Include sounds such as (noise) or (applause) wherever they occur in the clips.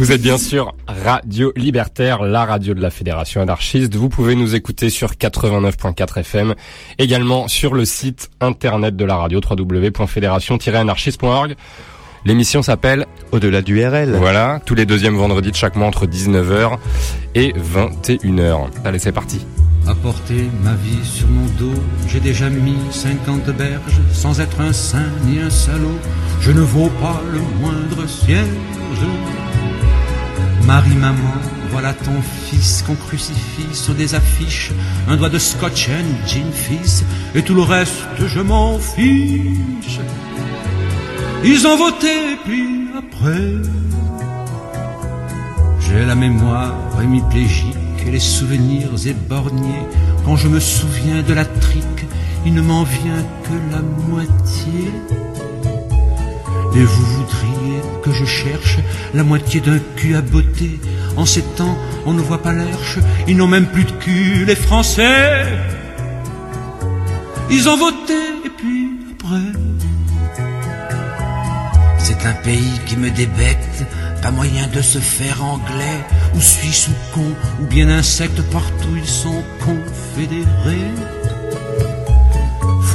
Vous êtes bien sûr Radio Libertaire, la radio de la Fédération anarchiste. Vous pouvez nous écouter sur 89.4 FM, également sur le site internet de la radio www.fédération-anarchiste.org. L'émission s'appelle Au-delà du RL. Voilà, tous les deuxièmes vendredis de chaque mois entre 19h et 21h. Allez, c'est parti. Apporter ma vie sur mon dos, j'ai déjà mis 50 berges, sans être un saint ni un salaud, je ne vaux pas le moindre cierge. Marie, maman, voilà ton fils qu'on crucifie sur des affiches. Un doigt de scotch and gin fils, et tout le reste, je m'en fiche. Ils ont voté, puis après, j'ai la mémoire hémiplégique et les souvenirs éborgnés. Quand je me souviens de la trique, il ne m'en vient que la moitié. Et vous voudriez que je cherche la moitié d'un cul à beauté. En ces temps, on ne voit pas l'herche, ils n'ont même plus de cul, les Français. Ils ont voté, et puis après. C'est un pays qui me débecte, pas moyen de se faire anglais, ou suisse ou con, ou bien insecte, partout ils sont confédérés.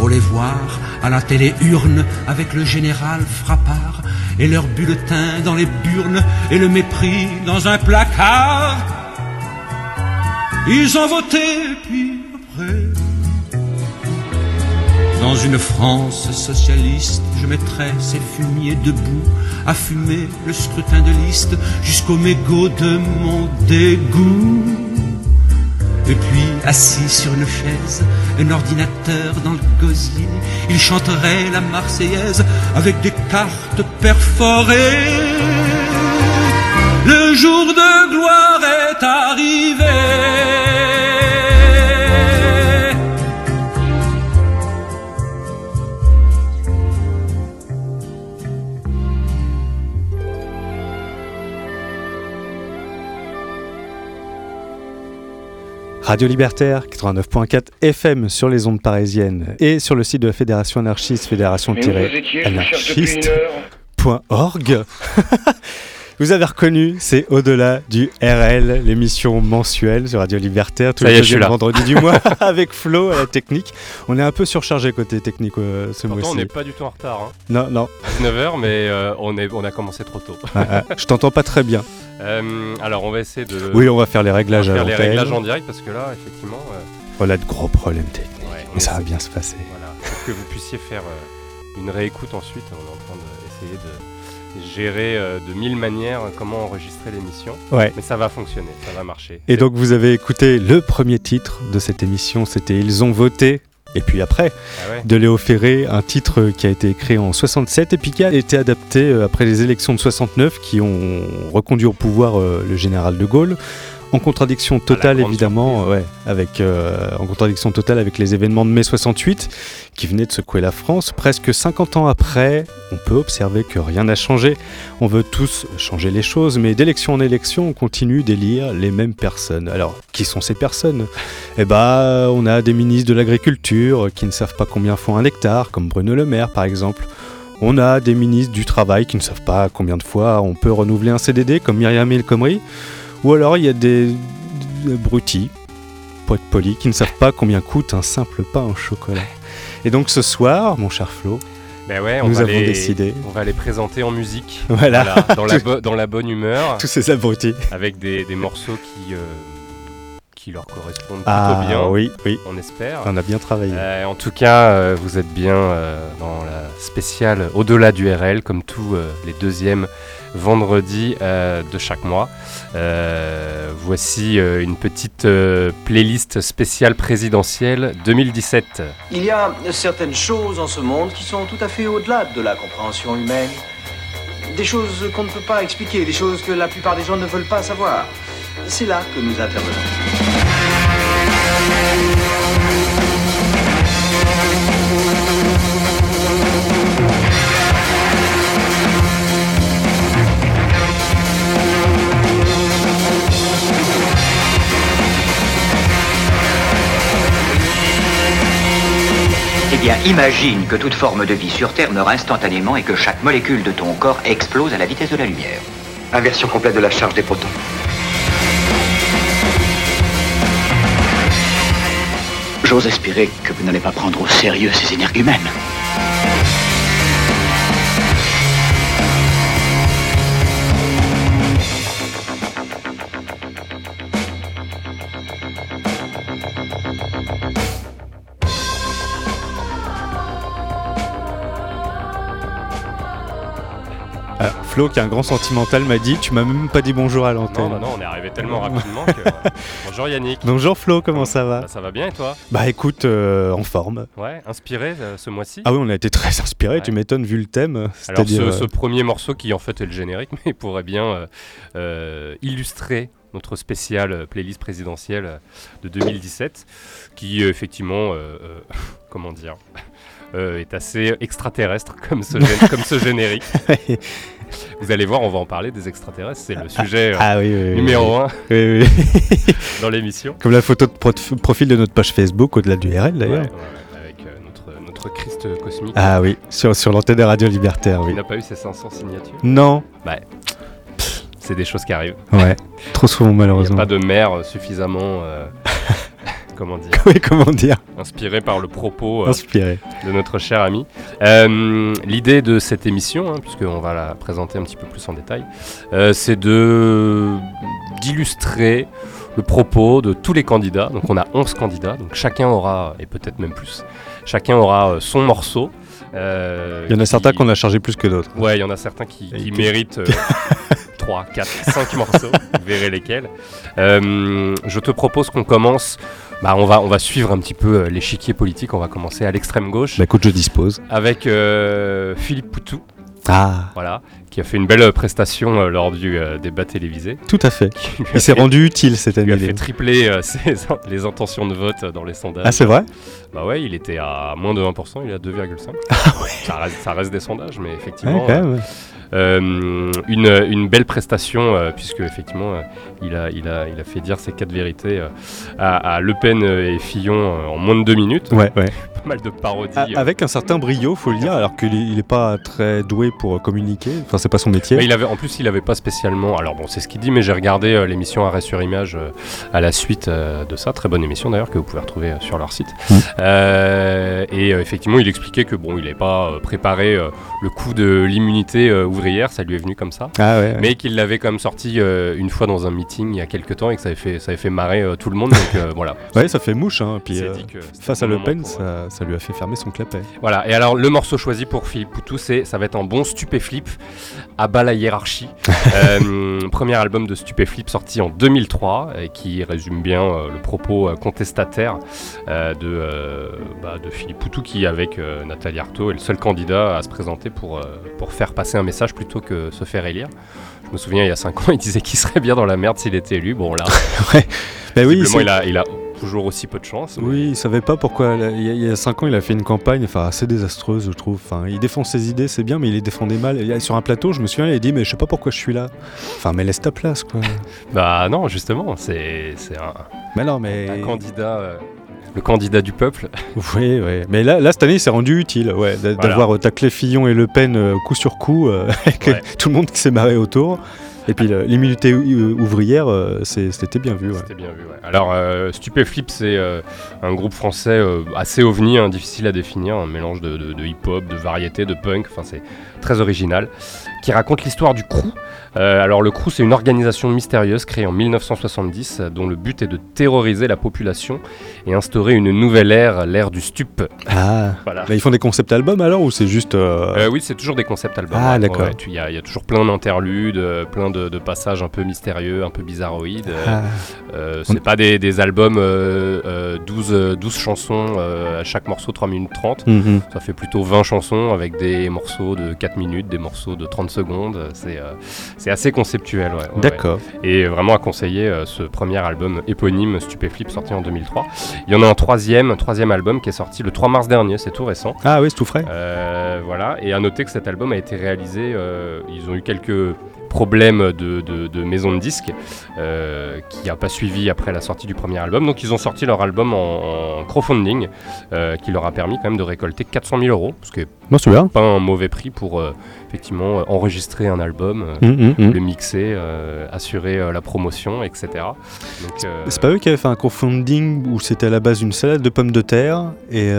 Les voir à la télé urne avec le général Frappard et leur bulletin dans les burnes et le mépris dans un placard. Ils ont voté puis après. Dans une France socialiste, je mettrais ces fumiers debout à fumer le scrutin de liste jusqu'au mégot de mon dégoût. Et puis, assis sur une chaise, un ordinateur dans le gosier, il chanterait la Marseillaise avec des cartes perforées. Le jour de gloire est arrivé. Radio Libertaire 89.4 FM sur les ondes parisiennes et sur le site de la Fédération anarchiste, fédération-anarchiste.org. (laughs) Vous avez reconnu, c'est au-delà du RL, l'émission mensuelle sur Radio Libertaire, tous les deuxièmes vendredis du mois, (laughs) avec Flo à la technique. On est un peu surchargé côté technique euh, ce mois-ci. on n'est pas du tout en retard. Hein. Non, non. 19h, mais euh, on, est, on a commencé trop tôt. Ah, ah, je t'entends pas très bien. Euh, alors, on va essayer de. Oui, on va faire les réglages. On va faire les réglages en direct parce que là, effectivement. Voilà de gros problèmes techniques. mais ça va bien se passer. Voilà. Pour que vous puissiez faire une réécoute ensuite, on est en train d'essayer de gérer euh, de mille manières comment enregistrer l'émission. Ouais. Mais ça va fonctionner, ça va marcher. Et donc vous avez écouté le premier titre de cette émission, c'était Ils ont voté. Et puis après, ah de Léo Ferré, un titre qui a été écrit en 67 et puis qui a été adapté euh, après les élections de 69 qui ont reconduit au pouvoir euh, le général de Gaulle en contradiction totale évidemment, ouais, avec en contradiction totale avec les événements de mai 68 qui venait de secouer la France. Presque 50 ans après, on peut observer que rien n'a changé. On veut tous changer les choses, mais d'élection en élection, on continue d'élire les mêmes personnes. Alors, qui sont ces personnes? Eh bah, on a des ministres de l'Agriculture qui ne savent pas combien font un hectare, comme Bruno Le Maire par exemple. On a des ministres du Travail qui ne savent pas combien de fois on peut renouveler un CDD, comme Myriam El Khomri. Ou alors il y a des, des brutis, poètes polis, qui ne savent pas combien coûte un simple pain au chocolat. Et donc ce soir, mon cher Flo, ben ouais, on nous va avons les, décidé. On va les présenter en musique. Voilà. dans, la (laughs) bo- dans la bonne humeur. Tous ces abrutis. Avec des, des morceaux qui, euh, qui leur correspondent plutôt Ah bien. oui, oui. On espère. On a bien travaillé. Euh, en tout cas, euh, vous êtes bien euh, dans la spéciale Au-delà du RL, comme tous euh, les deuxièmes vendredis euh, de chaque mois. Euh, voici euh, une petite euh, playlist spéciale présidentielle 2017. Il y a certaines choses en ce monde qui sont tout à fait au-delà de la compréhension humaine. Des choses qu'on ne peut pas expliquer, des choses que la plupart des gens ne veulent pas savoir. C'est là que nous intervenons. Eh bien, imagine que toute forme de vie sur Terre meurt instantanément et que chaque molécule de ton corps explose à la vitesse de la lumière. Inversion complète de la charge des protons. J'ose espérer que vous n'allez pas prendre au sérieux ces énergumènes. Flo, qui est un grand sentimental, m'a dit Tu m'as même pas dit bonjour à l'antenne. Non, non, on est arrivé tellement rapidement que. (laughs) Bonjour Yannick. Bonjour Flo, comment ça va bah, Ça va bien et toi Bah écoute, euh, en forme. Ouais, inspiré euh, ce mois-ci Ah oui, on a été très inspiré, tu m'étonnes vu le thème. Alors ce, ce, premier morceau qui en fait est le générique, (laughs) mais pourrait bien euh, illustrer notre spéciale playlist présidentielle de 2017, qui effectivement, (laughs) comment dire, est assez extraterrestre comme ce, comme ce générique. (laughs) Vous allez voir, on va en parler des extraterrestres. C'est le sujet euh, ah numéro 1 (laughs) (laughs) dans l'émission. Comme la photo de profil de notre page Facebook, au-delà du RL d'ailleurs. avec euh, notre, notre, Christ cosmique. Ah oui, sur, sur l'antenne des radios libertaires. Oui. Il n'a pas eu ses 500 signatures Non. Bah, c'est des choses qui arrivent. Ouais, trop souvent malheureusement. Il n'y a pas de mère suffisamment. Euh, comment dire (laughs) Oui, comment dire Inspiré par le propos Inspiré. de notre cher ami. Euh, L'idée de cette émission, hein, puisqu'on va la présenter un petit peu plus en détail, euh, c'est de d'illustrer le propos de tous les candidats. Donc on a 11 candidats, donc chacun aura, et peut-être même plus, chacun aura euh, son morceau. Euh, il y en a certains qu'on a chargé plus que d'autres. Ouais, il y en a certains qui, qui méritent (laughs) 3, 4, 5 morceaux, vous verrez lesquels. je te propose qu'on commence bah, on, va, on va suivre un petit peu euh, l'échiquier politique. On va commencer à l'extrême gauche. Bah écoute, je dispose. Avec euh, Philippe Poutou. Ah. Voilà, qui a fait une belle prestation euh, lors du débat télévisé. Tout à fait. Il s'est rendu utile cette année. Il a fait tripler (laughs) les intentions de vote dans les sondages. Ah, c'est vrai? Bah ouais, il était à moins de 1%, il est à 2,5%. Ah ouais. Ça reste, ça reste, des sondages, mais effectivement. Euh, une, une, belle prestation, euh, puisque effectivement, euh, il, a, il, a, il a fait dire ses quatre vérités à, Le Pen et Fillon en moins de deux minutes. Ouais, ouais. (laughs) Pas mal de parodies. avec un certain brio, faut le dire, alors qu'il n'est pas très doué pour communiquer. Enfin, c'est pas son métier. il avait, en plus, il avait pas spécialement. Alors bon, c'est ce qu'il dit, mais j'ai regardé l'émission Arrêt sur Image à la suite de ça. Très bonne émission d'ailleurs que vous pouvez retrouver sur leur site. Mmh. et effectivement, il expliquait que bon, il n'avait pas préparé le coup de l'immunité ouvrière, ça lui est venu comme ça. Ah mais qu'il l'avait comme sorti euh, une fois dans un meeting il y a quelques temps et que ça avait fait, ça avait fait marrer euh, tout le monde. Donc euh, (laughs) voilà. Ouais, ça fait mouche. Hein, puis face à Le Pen, ça, ça, lui a fait fermer son clapet. Voilà. Et alors le morceau choisi pour Philippe Poutou, c'est ça va être un bon stupéflip à bas la hiérarchie. (laughs) premier album de Stupéflip sorti en 2003 et qui résume bien le propos contestataire de, bah, de Philippe Poutou qui avec Nathalie Arthaud est le seul candidat à se présenter pour, pour faire passer un message plutôt que se faire élire. Je me souviens, il y a 5 (laughs) ans, il disait qu'il serait bien dans la merde s'il était élu. Bon, là, (laughs) ouais. Ben oui, il, a, il a toujours aussi peu de chance. Oui, il savait pas pourquoi. Il y, a 5 ans, il a fait une campagne enfin, assez désastreuse, je trouve. Enfin, il défend ses idées, c'est bien, mais il les défendait mal. sur un plateau, je me souviens, il a dit Mais je sais pas pourquoi je suis là. Enfin, mais laisse ta place, quoi. (laughs) bah non, justement, c'est un. Mais non, mais. Un candidat. Euh, le candidat du peuple. (laughs) Oui, oui. Mais là, là cette année, il s'est rendu utile ouais, d'avoir euh, taclé Fillon et Le Pen euh, coup sur coup, euh, (laughs) avec tout le monde qui s'est marré autour. Et puis l'immunité ouvrière, c'était bien vu. C'était bien vu, ouais. Alors, Stupéflip, c'est un groupe français assez ovni, hein, difficile à définir, un mélange de, de hip-hop, de variété, de punk, enfin c'est très original, qui raconte l'histoire du crew, euh, alors le crew, c'est une organisation mystérieuse créée en 1970 dont le but est de terroriser la population et instaurer une nouvelle ère, l'ère du stup. Ah, voilà. Mais ils font des concept albums alors ou c'est juste... Euh, euh, oui, c'est toujours des concept albums. Ah, d'accord. Il y, a toujours plein d'interludes, plein de, passages un peu mystérieux, un peu bizarroïdes. Ah. c'est pas des, albums 12, 12 chansons, à chaque morceau 3 minutes 30. Mhm. Ça fait plutôt 20 chansons avec des morceaux de 4 minutes, des morceaux de 30 secondes. C'est c'est assez conceptuel, ouais. D'accord. Et vraiment à conseiller euh, ce premier album éponyme Stupéflip sorti en 2003. Il y en a un troisième, troisième album qui est sorti le 3 mars dernier, c'est tout récent. Ah oui, c'est tout frais. Euh, voilà. Et à noter que cet album a été réalisé, euh, ils ont eu quelques problème de, de, maison de disques qui n'a pas suivi après la sortie du premier album. Donc ils ont sorti leur album en, crowdfunding qui leur a permis quand même de récolter 400 000 euros, ce qui est pas un mauvais prix pour effectivement enregistrer un album, mmh, mmh, mmh. le mixer, assurer la promotion, etc. C'est pas eux qui avaient fait un crowdfunding où c'était à la base une salade de pommes de terre et,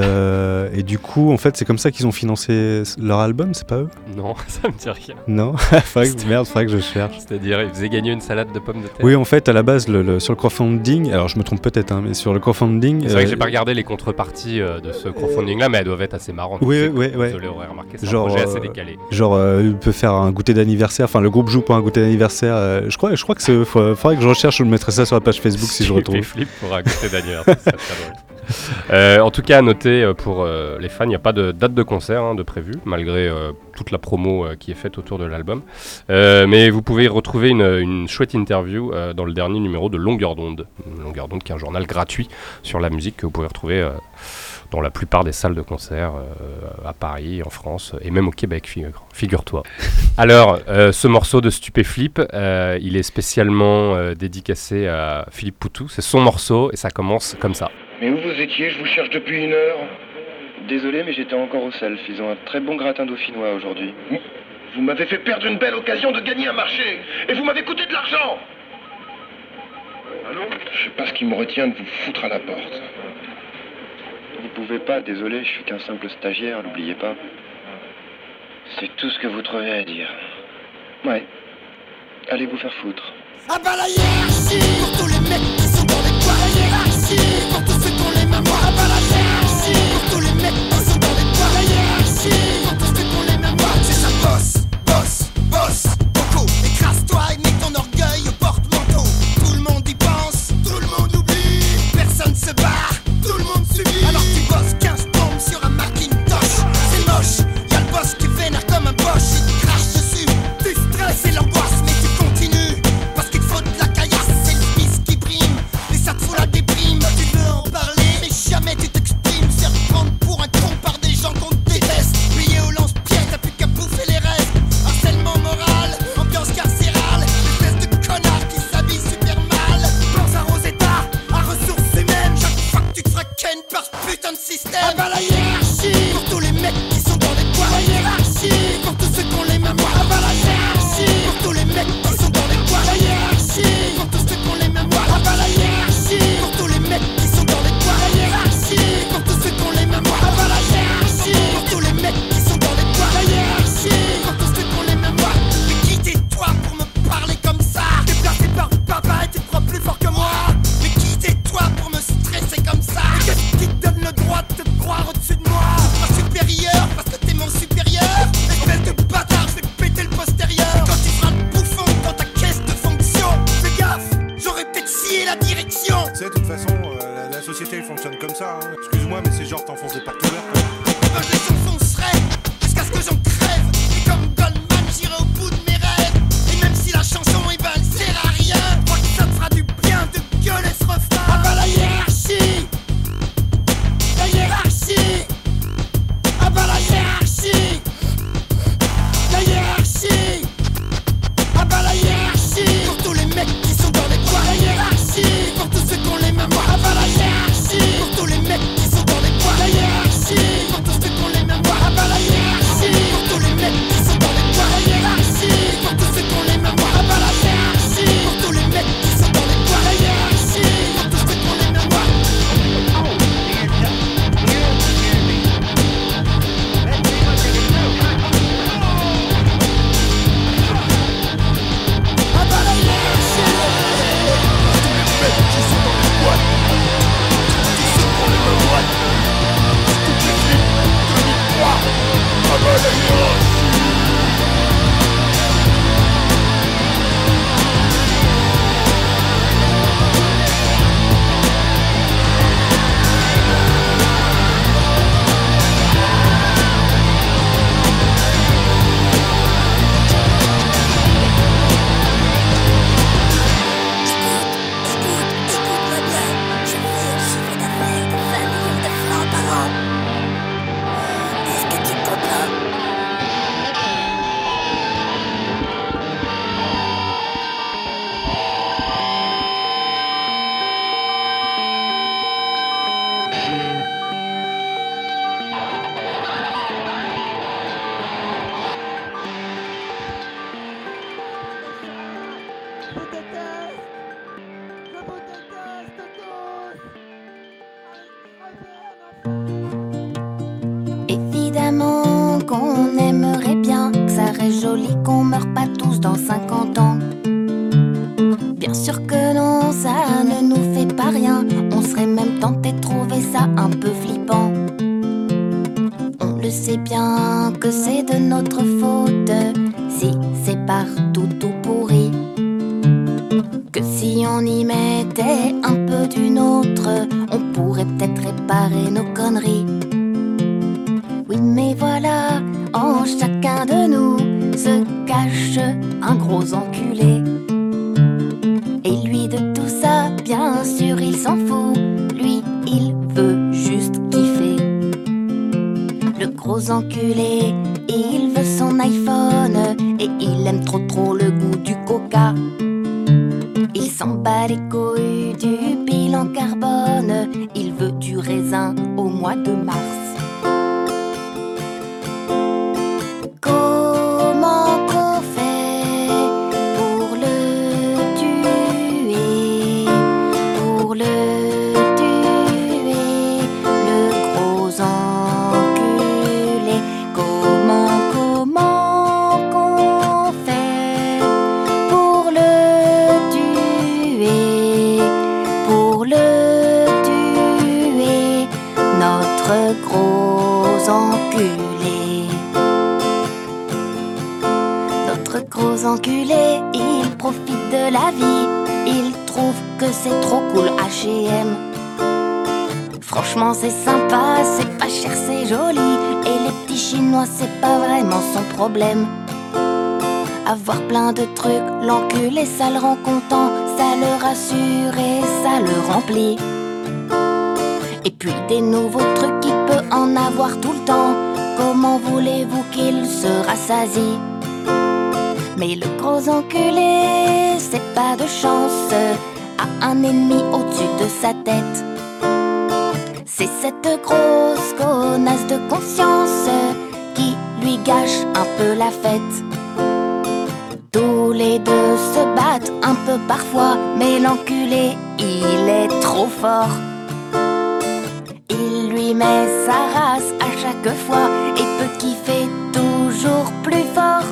et du coup en fait c'est comme ça qu'ils ont financé leur album, c'est pas eux? Non, (laughs) ça me dit rien. Non? (laughs) Merde, faudrait que je cherche. C'est-à-dire, ils faisaient gagner une salade de pommes de terre Oui, en fait, à la base, le, sur le crowdfunding, alors je me trompe peut-être, hein, mais sur le crowdfunding. C'est vrai que j'ai euh, pas regardé les contreparties euh, de ce crowdfunding-là, mais elles doivent être assez marrantes. Oui, oui, oui. L'aurez remarqué, c'est un projet assez euh, décalé. Genre, il peut faire un goûter d'anniversaire, enfin, le groupe joue pour un goûter d'anniversaire. je, crois, je crois que c'est. Faudrait que je recherche, je mettrai ça sur la page Facebook si je (laughs) retrouve. flip pour un goûter d'anniversaire. (laughs) Euh, en tout cas, à noter euh, pour euh, les fans, il n'y a pas de date de concert hein, de prévu, malgré toute la promo qui est faite autour de l'album. mais vous pouvez retrouver une, chouette interview dans le dernier numéro de Longueur d'onde. Longueur d'onde qui est un journal gratuit sur la musique que vous pouvez retrouver dans la plupart des salles de concert à Paris, en France et même au Québec, figure-toi. (laughs) Alors, ce morceau de Stupéflip, il est spécialement dédicacé à Philippe Poutou. C'est son morceau et ça commence comme ça. Mais où vous étiez Je vous cherche depuis une heure. Désolé, mais j'étais encore au self. Ils ont un très bon gratin dauphinois aujourd'hui. Vous m'avez fait perdre une belle occasion de gagner un marché. Et vous m'avez coûté de l'argent. Allô Je sais pas ce qui me retient de vous foutre à la porte. Vous pouvez pas, désolé, je suis qu'un simple stagiaire, n'oubliez pas. C'est tout ce que vous trouvez à dire. Ouais. Allez vous faire foutre. Ah bah la hiérarchie On serait même tenté de trouver ça un peu flippant. On le sait bien que c'est de notre faute si c'est partout tout pourri. Que si on y mettait un peu d'une autre, on pourrait peut-être réparer nos conneries. Oui, mais voilà, en chacun de nous se cache un gros enculé. Il s'en fout. Lui, il veut juste kiffer. Le gros enculé, il veut son iPhone et il aime trop trop le goût du coca. Il s'en bat les couilles du bilan carbone, il veut du raisin au mois de mars. La vie. Il trouve que c'est trop cool HM. Franchement, c'est sympa, c'est pas cher, c'est joli. Et les petits chinois, c'est pas vraiment son problème. Avoir plein de trucs, l'enculé, ça le rend content. Ça le rassure et ça le remplit. Et puis des nouveaux trucs, il peut en avoir tout le temps. Comment voulez-vous qu'il se rassasie? Mais le gros enculé, pas de chance, a un ennemi au-dessus de sa tête. C'est cette grosse connasse de conscience qui lui gâche un peu la fête. Tous les deux se battent un peu parfois, mais l'enculé, il est trop fort. Il lui met sa race à chaque fois et peut kiffer toujours plus fort.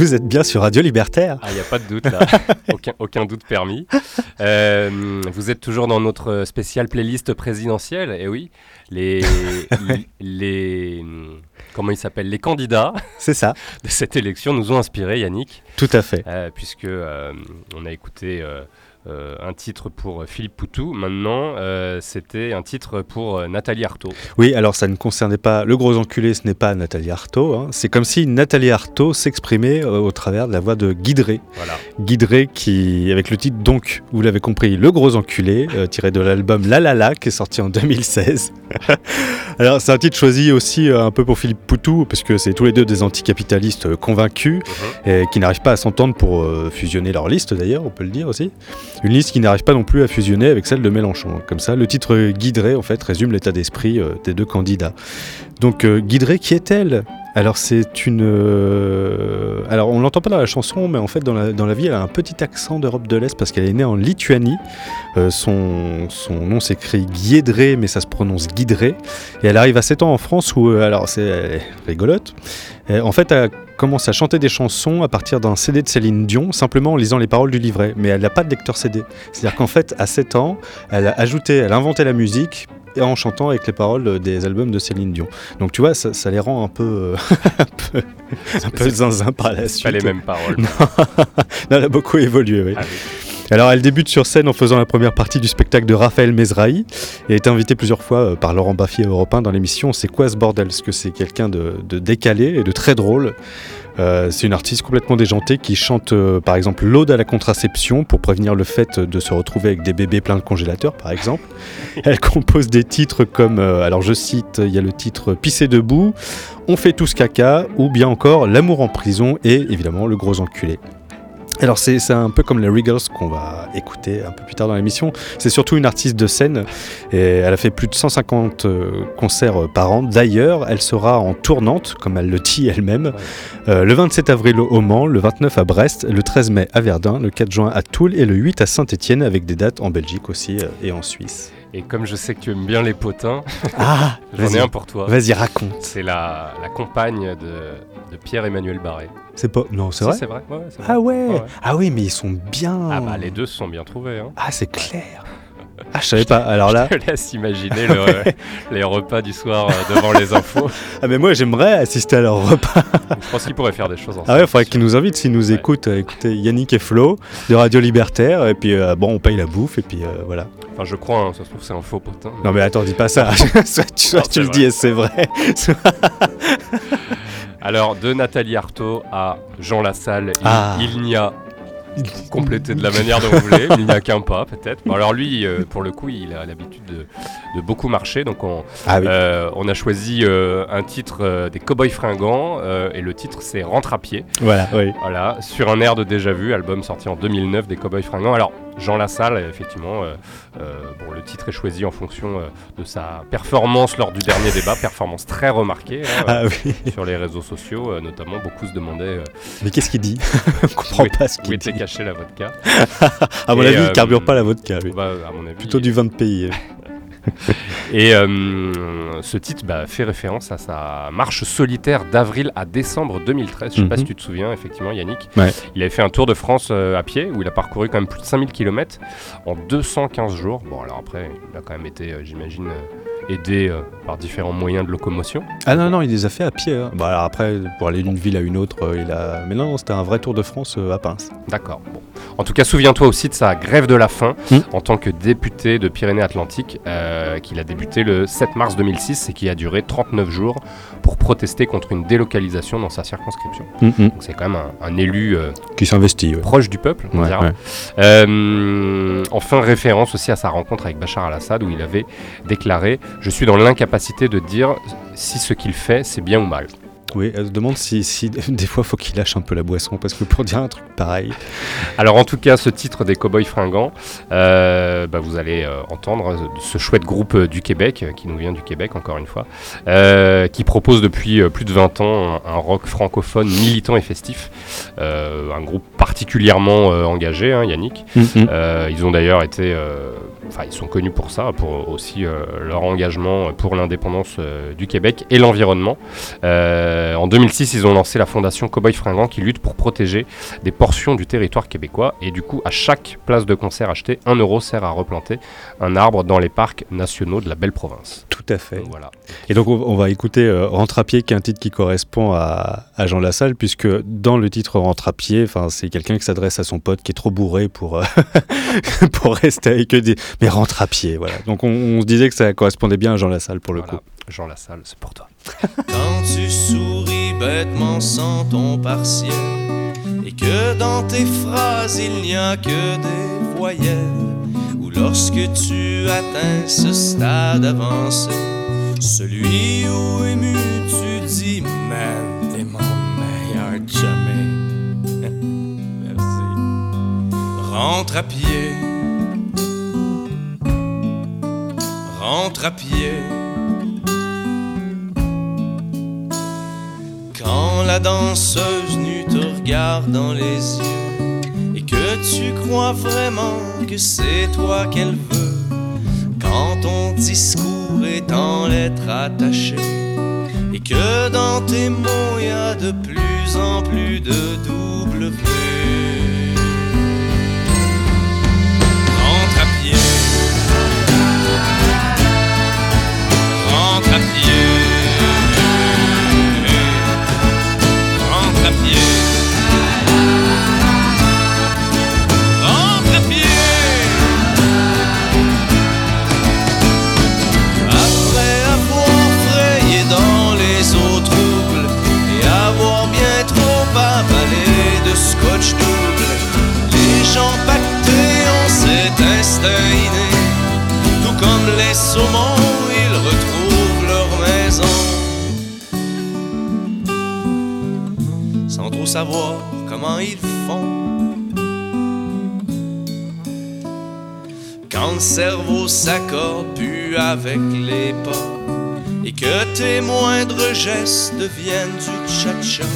Vous êtes bien sur Radio Libertaire. Ah, il n'y a pas de doute là, (laughs) aucun, aucun doute permis. Euh, vous êtes toujours dans notre spéciale playlist présidentielle, et oui, les, (laughs) les, les- comment ils s'appellent, les candidats C'est ça, de cette élection nous ont inspiré, Yannick, tout à fait. euh, puisque euh, on a écouté euh, un titre pour Philippe Poutou. Maintenant, euh, c'était un titre pour euh, Nathalie Arthaud. Oui, alors ça ne concernait pas le gros enculé, ce n'est pas Nathalie Arthaud. hein. C'est comme si Nathalie Arthaud s'exprimait au travers de la voix de Guidré. Voilà. Guidré qui, avec le titre donc, vous l'avez compris, Le Gros Enculé, tiré de l'album La La La, qui est sorti en 2016. (laughs) Alors c'est un titre choisi aussi un peu pour Philippe Poutou, parce que c'est tous les deux des anticapitalistes convaincus, et qui n'arrivent pas à s'entendre pour fusionner leur liste d'ailleurs, on peut le dire aussi. Une liste qui n'arrive pas non plus à fusionner avec celle de Mélenchon. Comme ça, le titre Guidré, en fait, résume l'état d'esprit euh, des deux candidats. Donc euh, Guidré, qui est-elle? Alors c'est une... euh, Alors on l'entend pas dans la chanson, mais en fait dans la, dans la vie elle a un petit accent d'Europe de l'Est parce qu'elle est née en Lituanie. Son, son nom s'écrit Guiedré, mais ça se prononce Guidré. Et elle arrive à 7 ans en France où, alors c'est rigolote, en fait elle commence à chanter des chansons à partir d'un CD de Céline Dion, simplement en lisant les paroles du livret. Mais elle n'a pas de lecteur CD. C'est-à-dire qu'en fait à 7 ans, elle a ajouté, elle a inventé la musique et en chantant avec les paroles des albums de Céline Dion. Donc tu vois, ça, ça les rend un peu, euh, (laughs) un peu, un peu (laughs) zinzin par la suite. pas les mêmes paroles. Non, (laughs) Non, elle a beaucoup évolué, oui. Ah oui. Alors elle débute sur scène en faisant la première partie du spectacle de Raphaël Mesrahi et été invitée plusieurs fois euh, par Laurent Baffy à Europe 1 dans l'émission C'est quoi ce bordel? Parce que c'est quelqu'un de, de décalé et de très drôle. Euh, c'est une artiste complètement déjantée qui chante euh, par exemple l'ode à la contraception pour prévenir le fait de se retrouver avec des bébés pleins de congélateurs par exemple. (laughs) Elle compose des titres comme, alors je cite, il y a le titre Pisser debout, On fait tous caca ou bien encore L'amour en prison et évidemment Le gros enculé. Alors c'est un peu comme les Regals qu'on va écouter un peu plus tard dans l'émission. C'est surtout une artiste de scène et elle a fait plus de 150 euh, concerts euh, par an. D'ailleurs, elle sera en tournante, comme elle le dit elle-même, euh, le 27 avril au Mans, le 29 à Brest, le 13 mai à Verdun, le 4 juin à Toul et le 8 à Saint-Étienne avec des dates en Belgique aussi et en Suisse. Et comme je sais que tu aimes bien les potins, ah, (laughs) j'en ai un pour toi. Vas-y, raconte. C'est la, la compagne de, de Pierre-Emmanuel Barré. C'est pas. Non, c'est vrai. C'est vrai. Ouais, ah ouais. Ah oui, mais ils sont bien. Ah bah les deux se sont bien trouvés. Hein. Ah c'est clair. Ah, je savais pas. Alors là. Je te laisse imaginer (laughs) les repas du soir euh, devant les infos. Ah, mais moi, j'aimerais assister à leur repas. je pense qu'ils pourraient faire des choses ensemble. Ah ouais, il faudrait qu'ils nous invitent, s'ils nous écoutent. Euh, écoutez, Yannick et Flo de Radio Libertaire. Et puis, euh, bon, on paye la bouffe. Et puis, voilà. Enfin, je crois, hein, ça se trouve, c'est un faux potin. Non, mais attends, dis pas ça. (laughs) soit tu, le dis et c'est vrai. (laughs) Alors, de Nathalie Arthaud à Jean Lassalle, il, ah. il n'y a compléter de la manière dont vous voulez. il n'y a qu'un pas, peut-être. alors lui, euh, pour le coup, il a l'habitude de, beaucoup marcher. Donc on, ah euh, on a choisi euh, un titre des Cowboys fringants et le titre c'est Rentre à pied. Voilà, oui. Voilà, sur un air de déjà vu, album sorti en 2009 des Cowboys fringants. Alors Jean Lassalle, effectivement, bon, le titre est choisi en fonction de sa performance lors du dernier débat, performance très remarquée hein, ah sur les réseaux sociaux, notamment beaucoup se demandaient. Mais qu'est-ce qu'il dit (laughs) On comprend pas ce qu'il dit cacher la vodka. (laughs) à mon avis, il carbure pas la vodka. Bah, à mon avis, Plutôt du vin de pays. (laughs) (laughs) et euh, ce titre bah, fait référence à sa marche solitaire d'avril à décembre 2013. Je sais pas si mhm. tu te souviens, effectivement, Yannick. Il avait fait un tour de France euh, à pied où il a parcouru quand même plus de 5000 km en 215 jours. Bon, alors après, il a quand même été, euh, j'imagine, aidé par différents moyens de locomotion. Ah non, non, il les a fait à pied. Hein. Bah, après, pour aller d'une ville à une autre, il a. Mais non, c'était un vrai Tour de France à Pince. D'accord. Bon. En tout cas, souviens-toi aussi de sa grève de la faim hmm. en tant que député de Pyrénées-Atlantiques, qu'il a débuté le 7 mars 2006 et qui a duré 39 jours pour protester contre une délocalisation dans sa circonscription. Hmm, hmm. C'est quand même un, élu qui s'investit, proche du peuple, on dira. enfin, référence aussi à sa rencontre avec Bachar al-Assad où il avait déclaré je suis dans l'incapacité de dire si ce qu'il fait, c'est bien ou mal. Oui, elle se demande si, (laughs) des fois faut qu'il lâche un peu la boisson parce que pour dire un truc pareil. Alors en tout cas, ce titre des Cowboys fringants, euh, bah, vous allez euh, entendre ce chouette groupe euh, du Québec, qui nous vient du Québec encore une fois, qui propose depuis plus de 20 ans un, rock francophone militant et festif. un groupe particulièrement engagé, hein, Yannick. Mm-hmm. ils ont d'ailleurs été enfin ils sont connus pour ça, pour aussi leur engagement pour l'indépendance du Québec et l'environnement. Euh, en 2006, ils ont lancé la fondation Cowboy Fringant qui lutte pour protéger des portions du territoire québécois. Et du coup, à chaque place de concert achetée, un euro sert à replanter un arbre dans les parcs nationaux de la belle province. Tout à fait. voilà. Et donc, on va écouter euh, Rentre à pied, qui est un titre qui correspond à, Jean Lassalle, puisque dans le titre Rentre à pied, c'est quelqu'un qui s'adresse à son pote qui est trop bourré pour, euh, (laughs) pour rester avec eux. Mais rentre à pied, voilà. Donc, on, se disait que ça correspondait bien à Jean Lassalle pour le coup. Jean Lassalle, c'est pour toi. (laughs) Quand tu souris bêtement sans ton partiel et que dans tes phrases il n'y a que des voyelles, ou lorsque tu atteins ce stade avancé, celui où ému tu dis Man, t'es mon meilleur jamais. (laughs) Merci. Rentre à pied. Rentre à pied. Quand la danseuse nue te regarde dans les yeux et que tu crois vraiment que c'est toi qu'elle veut, quand ton discours est en lettres attachées et que dans tes mots il y a de plus en plus de double saumons, ils retrouvent leur maison. Sans trop savoir comment ils font. Quand le cerveau s'accorde plus avec les pas et que tes moindres gestes deviennent du cha-cha.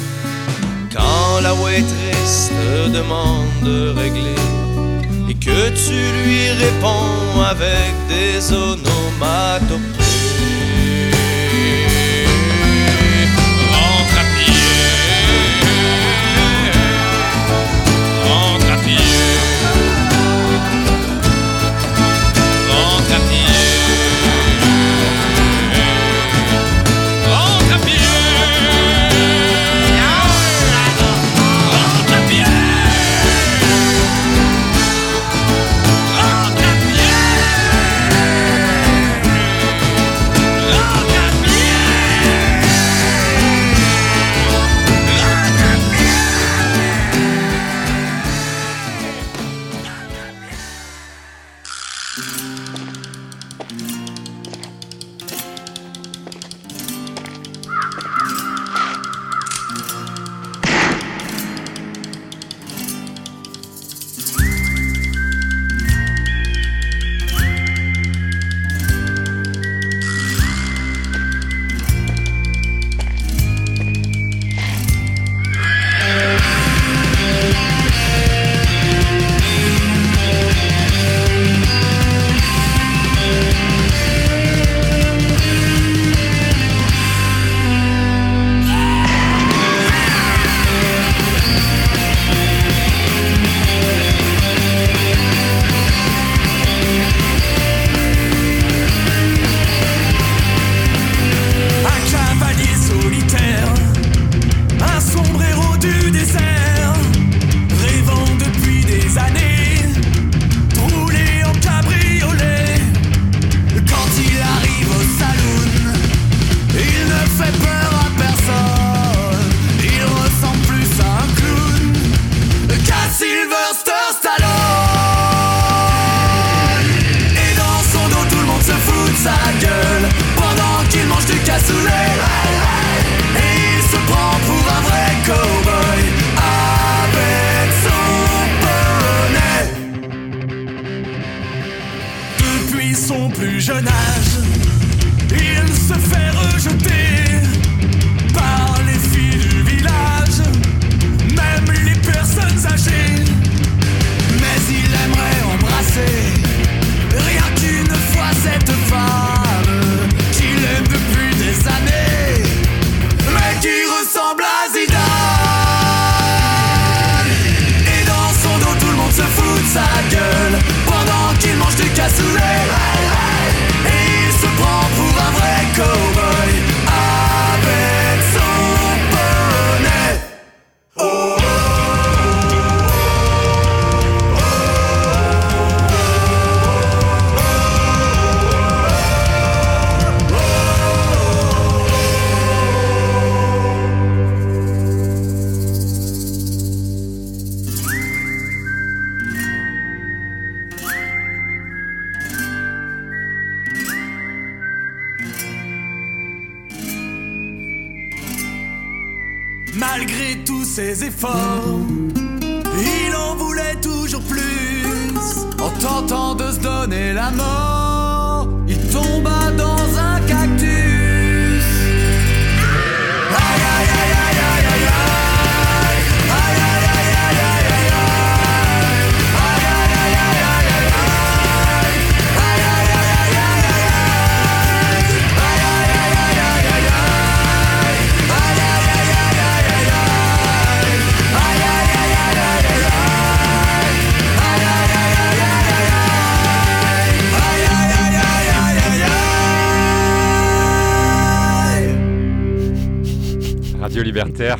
Quand la waitress te demande de régler que tu lui réponds avec des onomatopées.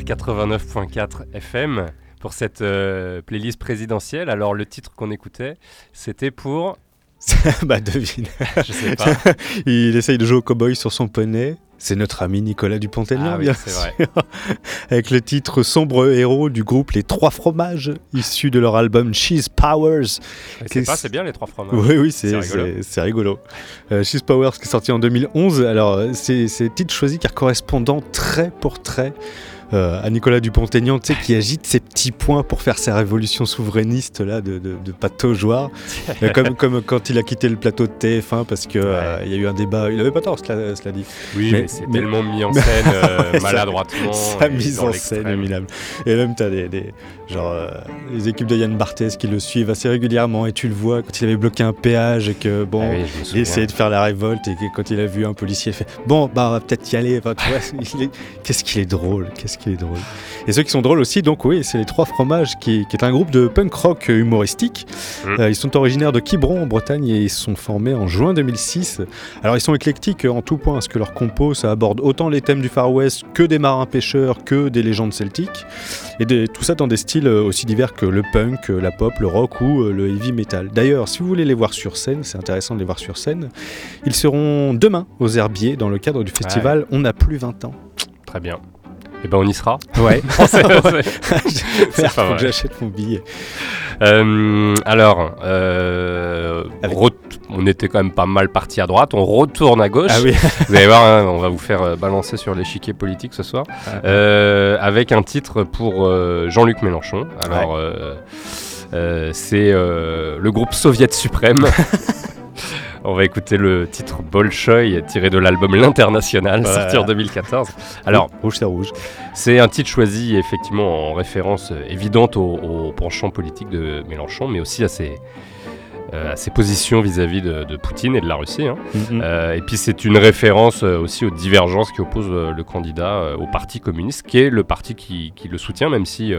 89.4 FM pour cette euh, playlist présidentielle. Alors le titre qu'on écoutait, c'était pour (laughs) bah devine. Je sais pas. (laughs) il essaye de jouer au cowboy sur son poney. C'est notre ami Nicolas Dupont-Aignan, Ah oui, bien c'est sûr. vrai. (laughs) Avec le titre Sombre héros du groupe Les Trois Fromages, issu de leur album Cheese Powers. Qu'est-ce- pas, c'est bien les trois fromages. Oui, oui, c'est C'est rigolo. c'est- c'est rigolo. Euh, Cheese Powers qui est sorti en 2011. Alors, euh, c'est c'est titre choisi car correspondant trait pour trait euh, à Nicolas Dupont-Aignan, tu sais, qui agite ses petits points pour faire sa révolution souverainiste là de, de, de pataugeoire. Euh, comme, (laughs) comme quand il a quitté le plateau de TF1 parce que euh, y a eu un débat. Il avait pas tort, cela, cela dit. Oui, mais, c'est tellement mis en (laughs) scène Ouais, maladroitement. Sa mise en scène est minable. Et même, t'as des, des- genre, les équipes de Yann Barthès qui le suivent assez régulièrement. Et tu le vois quand il avait bloqué un péage et que, bon, Ah oui, il essayait de faire la révolte. Et que quand il a vu un policier, il fait Bon, bah, on va peut-être y aller. Enfin, tu vois, (laughs) il est- qu'est-ce qu'il est drôle. Qu'est-ce qu'il est drôle. Et ceux qui sont drôles aussi, donc, oui, c'est les Trois Fromages qui, qui est un groupe de punk rock humoristique. Mm. Euh, ils sont originaires de Quiberon en Bretagne et ils sont formés en juin 2006. Alors ils sont éclectiques en tout point, parce que leur compo ça aborde autant les thèmes du Far West que des marins pêcheurs, que des légendes celtiques, et des- tout ça dans des styles euh, aussi divers que le punk, euh, la pop, le rock ou le heavy metal. D'ailleurs, si vous voulez les voir sur scène, c'est intéressant de les voir sur scène, ils seront demain aux Herbiers dans le cadre du festival On n'a plus 20 ans. Très bien. Et ben on y sera. Ouais. (laughs) (laughs) C'est- faut que j'achète mon billet. Euh, alors, euh, on était quand même pas mal parti à droite, on retourne à gauche. Ah oui. (laughs) vous allez voir, hein, on va vous faire euh, balancer sur l'échiquier politique ce soir, Euh, avec un titre pour Jean-Luc Mélenchon. Alors, c'est le groupe Soviet Suprême. On va écouter le titre Bolchoï tiré de l'album L'International sorti en 2014. Alors, rouge c'est rouge. C'est un titre choisi effectivement en référence euh, évidente au, au penchant politique de Mélenchon, mais aussi à ses, euh, à ses positions vis-à-vis de, de Poutine et de la Russie. hein. Mhm. Euh, et puis c'est une référence euh, aussi aux divergences qui opposent le candidat au Parti communiste, qui est le parti qui, qui le soutient, même si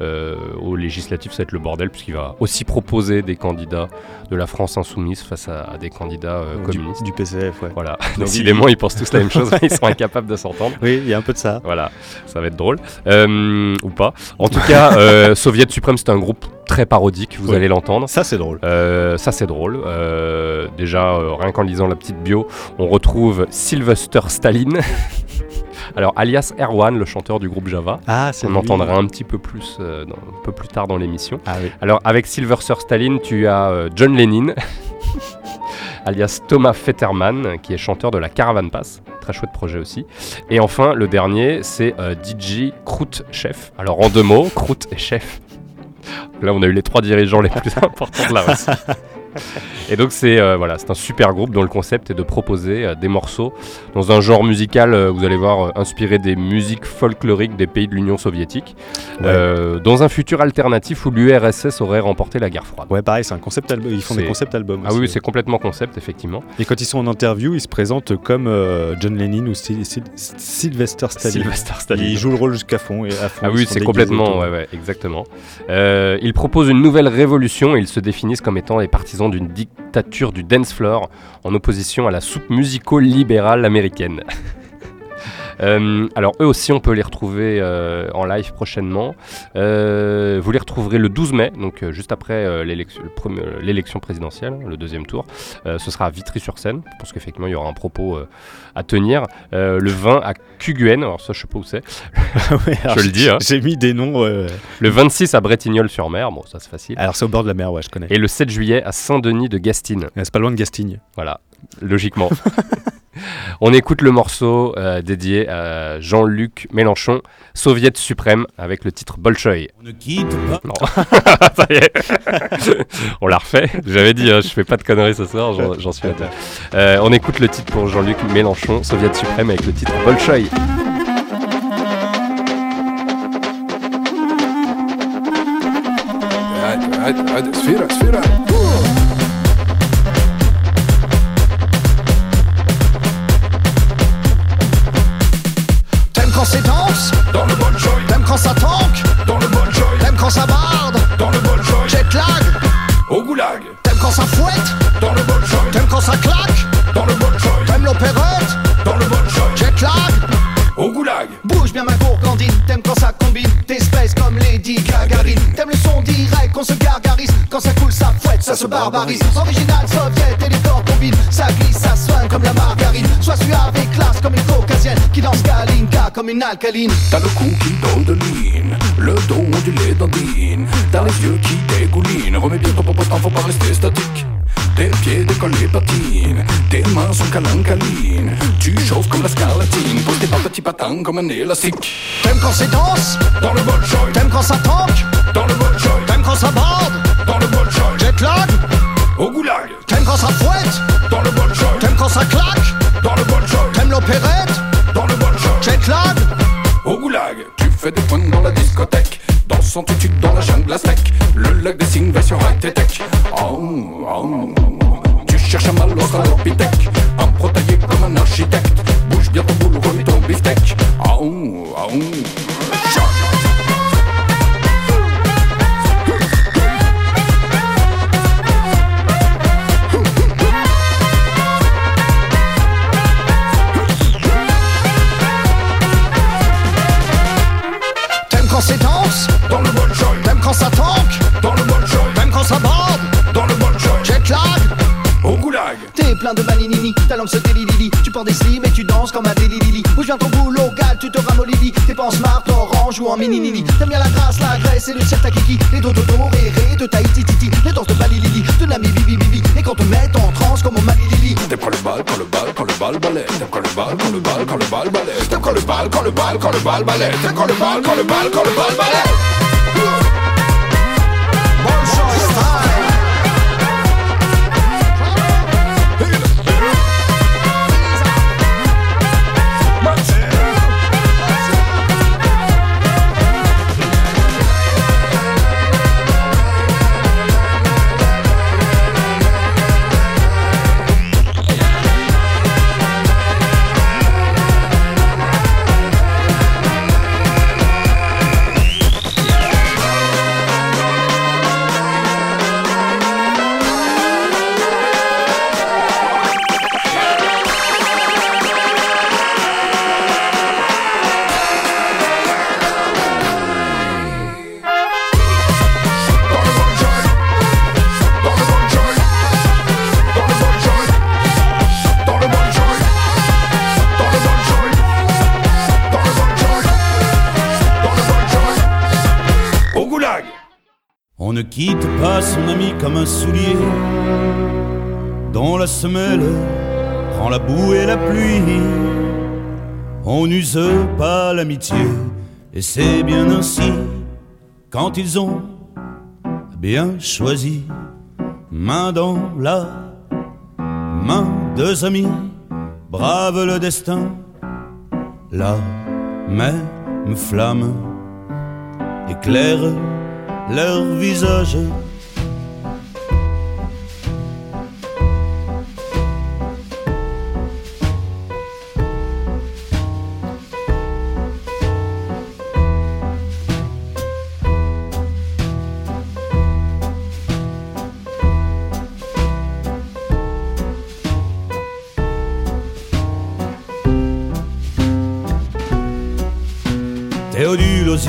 euh, aux législatives ça va être le bordel, puisqu'il va aussi proposer des candidats de la France insoumise face à, à des candidats Du- communistes. du PCF, ouais. Voilà. Donc, (laughs) Décidément, il- ils pensent tous la même chose, mais (laughs) ils sont incapables de s'entendre. Oui, il y a un peu de ça. Voilà, ça va être drôle. Ou pas. En tout cas, (laughs) Soviet Suprême, c'est un groupe très parodique, vous Oui. allez l'entendre. Ça, c'est drôle. Euh, ça, c'est drôle. Euh, déjà, euh, rien qu'en lisant la petite bio, on retrouve Sylvester Staline. (laughs) Alors, alias Erwan, le chanteur du groupe Java. Ah, c'est On lui. entendra un petit peu plus, euh, dans- un peu plus tard dans l'émission. Ah oui. Alors, avec Sylvester Staline, tu as euh, John Lennon, (laughs) alias Thomas Fetterman, qui est chanteur de la Caravan Pass. Très chouette projet aussi. Et enfin, le dernier, c'est euh, DJ Krout Chef. Alors, en deux mots, Krout et Chef. Là, on a eu les trois dirigeants les plus (laughs) importants de la Russie. (laughs) (laughs) Et donc c'est euh, voilà, c'est un super groupe dont le concept est de proposer euh, des morceaux dans un genre musical, euh, vous allez voir, inspiré des musiques folkloriques des pays de l'Union soviétique, Ouais. dans un futur alternatif où l'URSS aurait remporté la guerre froide. Ouais, pareil, c'est un concept album. Ils font des concept albums. Ah aussi. oui, c'est complètement concept, effectivement. Et quand ils sont en interview, ils se présentent comme John Lennon ou Sy- Sy- Sylvester Stallone. Sylvester Stallone. Ils jouent le rôle jusqu'à fond et à fond. Ah oui, c'est complètement, autour. ouais, ouais, exactement. Ils proposent une nouvelle révolution et ils se définissent comme étant les partisans d'une dictature du dance floor en opposition à la soupe musico-libérale américaine. (laughs) Euh, alors eux aussi on peut les retrouver euh, en live prochainement. Euh, vous les retrouverez le 12 mai, donc juste après l'élection présidentielle, le deuxième tour. Ce sera à Vitry-sur-Seine, parce qu'effectivement il y aura un propos à tenir. Le 20 à Cuguen, alors ça je sais pas où c'est. (laughs) Ouais, je le dis. hein. J'ai mis des noms. euh, Le 26 à Bretignolles-sur-Mer, bon ça c'est facile. Alors c'est au bord de la mer, ouais, je connais. Et le 7 juillet à Saint-Denis de Gastine. C'est pas loin de Gastigne. Voilà, logiquement. On écoute le morceau dédié à Jean-Luc Mélenchon, Soviet suprême, avec le titre Bolchoï. On ne quitte pas. Non. ça y est. On l'a refait. J'avais dit, hein, je fais pas de conneries ce soir, j'en suis à euh, On écoute le titre pour Jean-Luc Mélenchon, Soviet suprême, avec le titre Bolchoï. Quand c'est dense Dans le bon joy T'aimes quand ça tanque Dans le bon joy T'aimes quand ça barde Dans le bon joy Jet lag. Au goulag. T'aimes quand ça fouette Dans le bon joy T'aimes quand ça claque. Dans le bon joy T'aimes l'opérette Dans le bon joy Jet lag. Au goulag. Bouge bien ma gourgandine T'aimes quand ça combine Tes space comme Lady Gaga margarine. T'aimes le son direct, qu'on se gargarise. Quand ça coule, ça fouette, ça se barbarise. Original, soviet et les corps combinent. Ça glisse, ça soigne comme la margarine. Sois suave et classe comme une caucasienne qui danse Kalinka comme une alcaline. T'as le cou qui donne de ligne, le dos ondulé d'andine. T'as les yeux qui dégoulinent. Remets bien ton popotin, faut pas rester statique. Tes pieds décollés patinent, tes mains sont calancaline. Tu chauffes comme la scarlatine, pose tes pas petits patins comme un élastique. T'aimes quand c'est danse Dans le Bolshoi, T'aimes quand ça tanque dans le Bolshoi, T'aimes quand ça borde dans le Bolshoi, Jet lag au goulag, T'aimes quand ça fouette dans le Bolshoi, T'aimes quand ça claque dans le Bolshoi, T'aimes l'opérette Au goulag. Tu fais des points dans la discothèque, dansant tout de suite dans la jungle steak. Le lac des signes va sur high tech. Oh, oh. Tu cherches un mal à portes des slims et tu danses comme un délilili Où vient ton boulot, gal, tu te ramollis T'es pas en smart, orange ou en mini-nini T'aimes bien la grâce, la graisse et le cirque kiki Les dos dorés de Tahiti titi Les danses de balilili, de la bibi bibi Et qu'on te mette en transe comme au Malilili T'aimes quand le bal, quand le bal, quand le bal balai. T'aimes quand le bal, quand le bal, quand le bal balai. T'aimes quand le bal, quand le bal, quand le bal balai. T'aimes quand le bal, quand le bal, quand le bal balai. Pas son ami comme un soulier dont la semelle prend la boue et la pluie. On n'use pas l'amitié et c'est bien ainsi quand ils ont bien choisi main dans la main deux amis brave le destin la même flamme éclaire leur visage.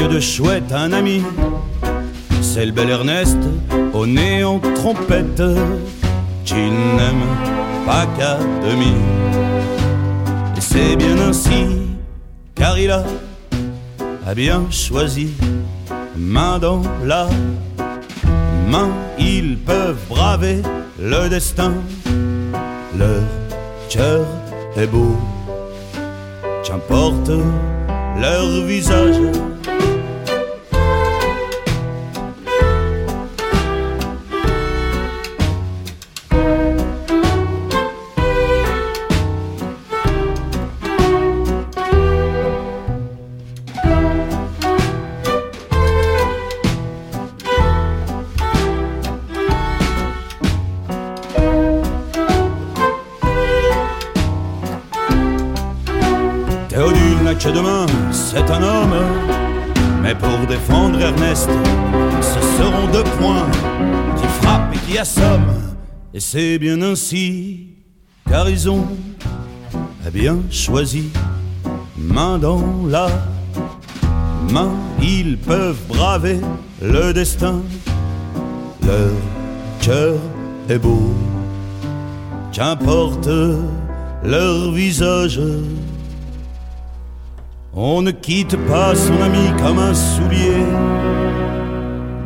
De chouette, un ami. C'est le bel Ernest au nez en trompette, qu'il n'aime pas qu'à demi. Et c'est bien ainsi, car il a, a bien choisi, main dans la main, ils peuvent braver le destin. Leur cœur est beau, qu'importe leur visage. thank you Et c'est bien ainsi, car ils ont bien choisi, main dans la main, ils peuvent braver le destin, leur cœur est beau. Qu'importe leur visage, on ne quitte pas son ami comme un soulier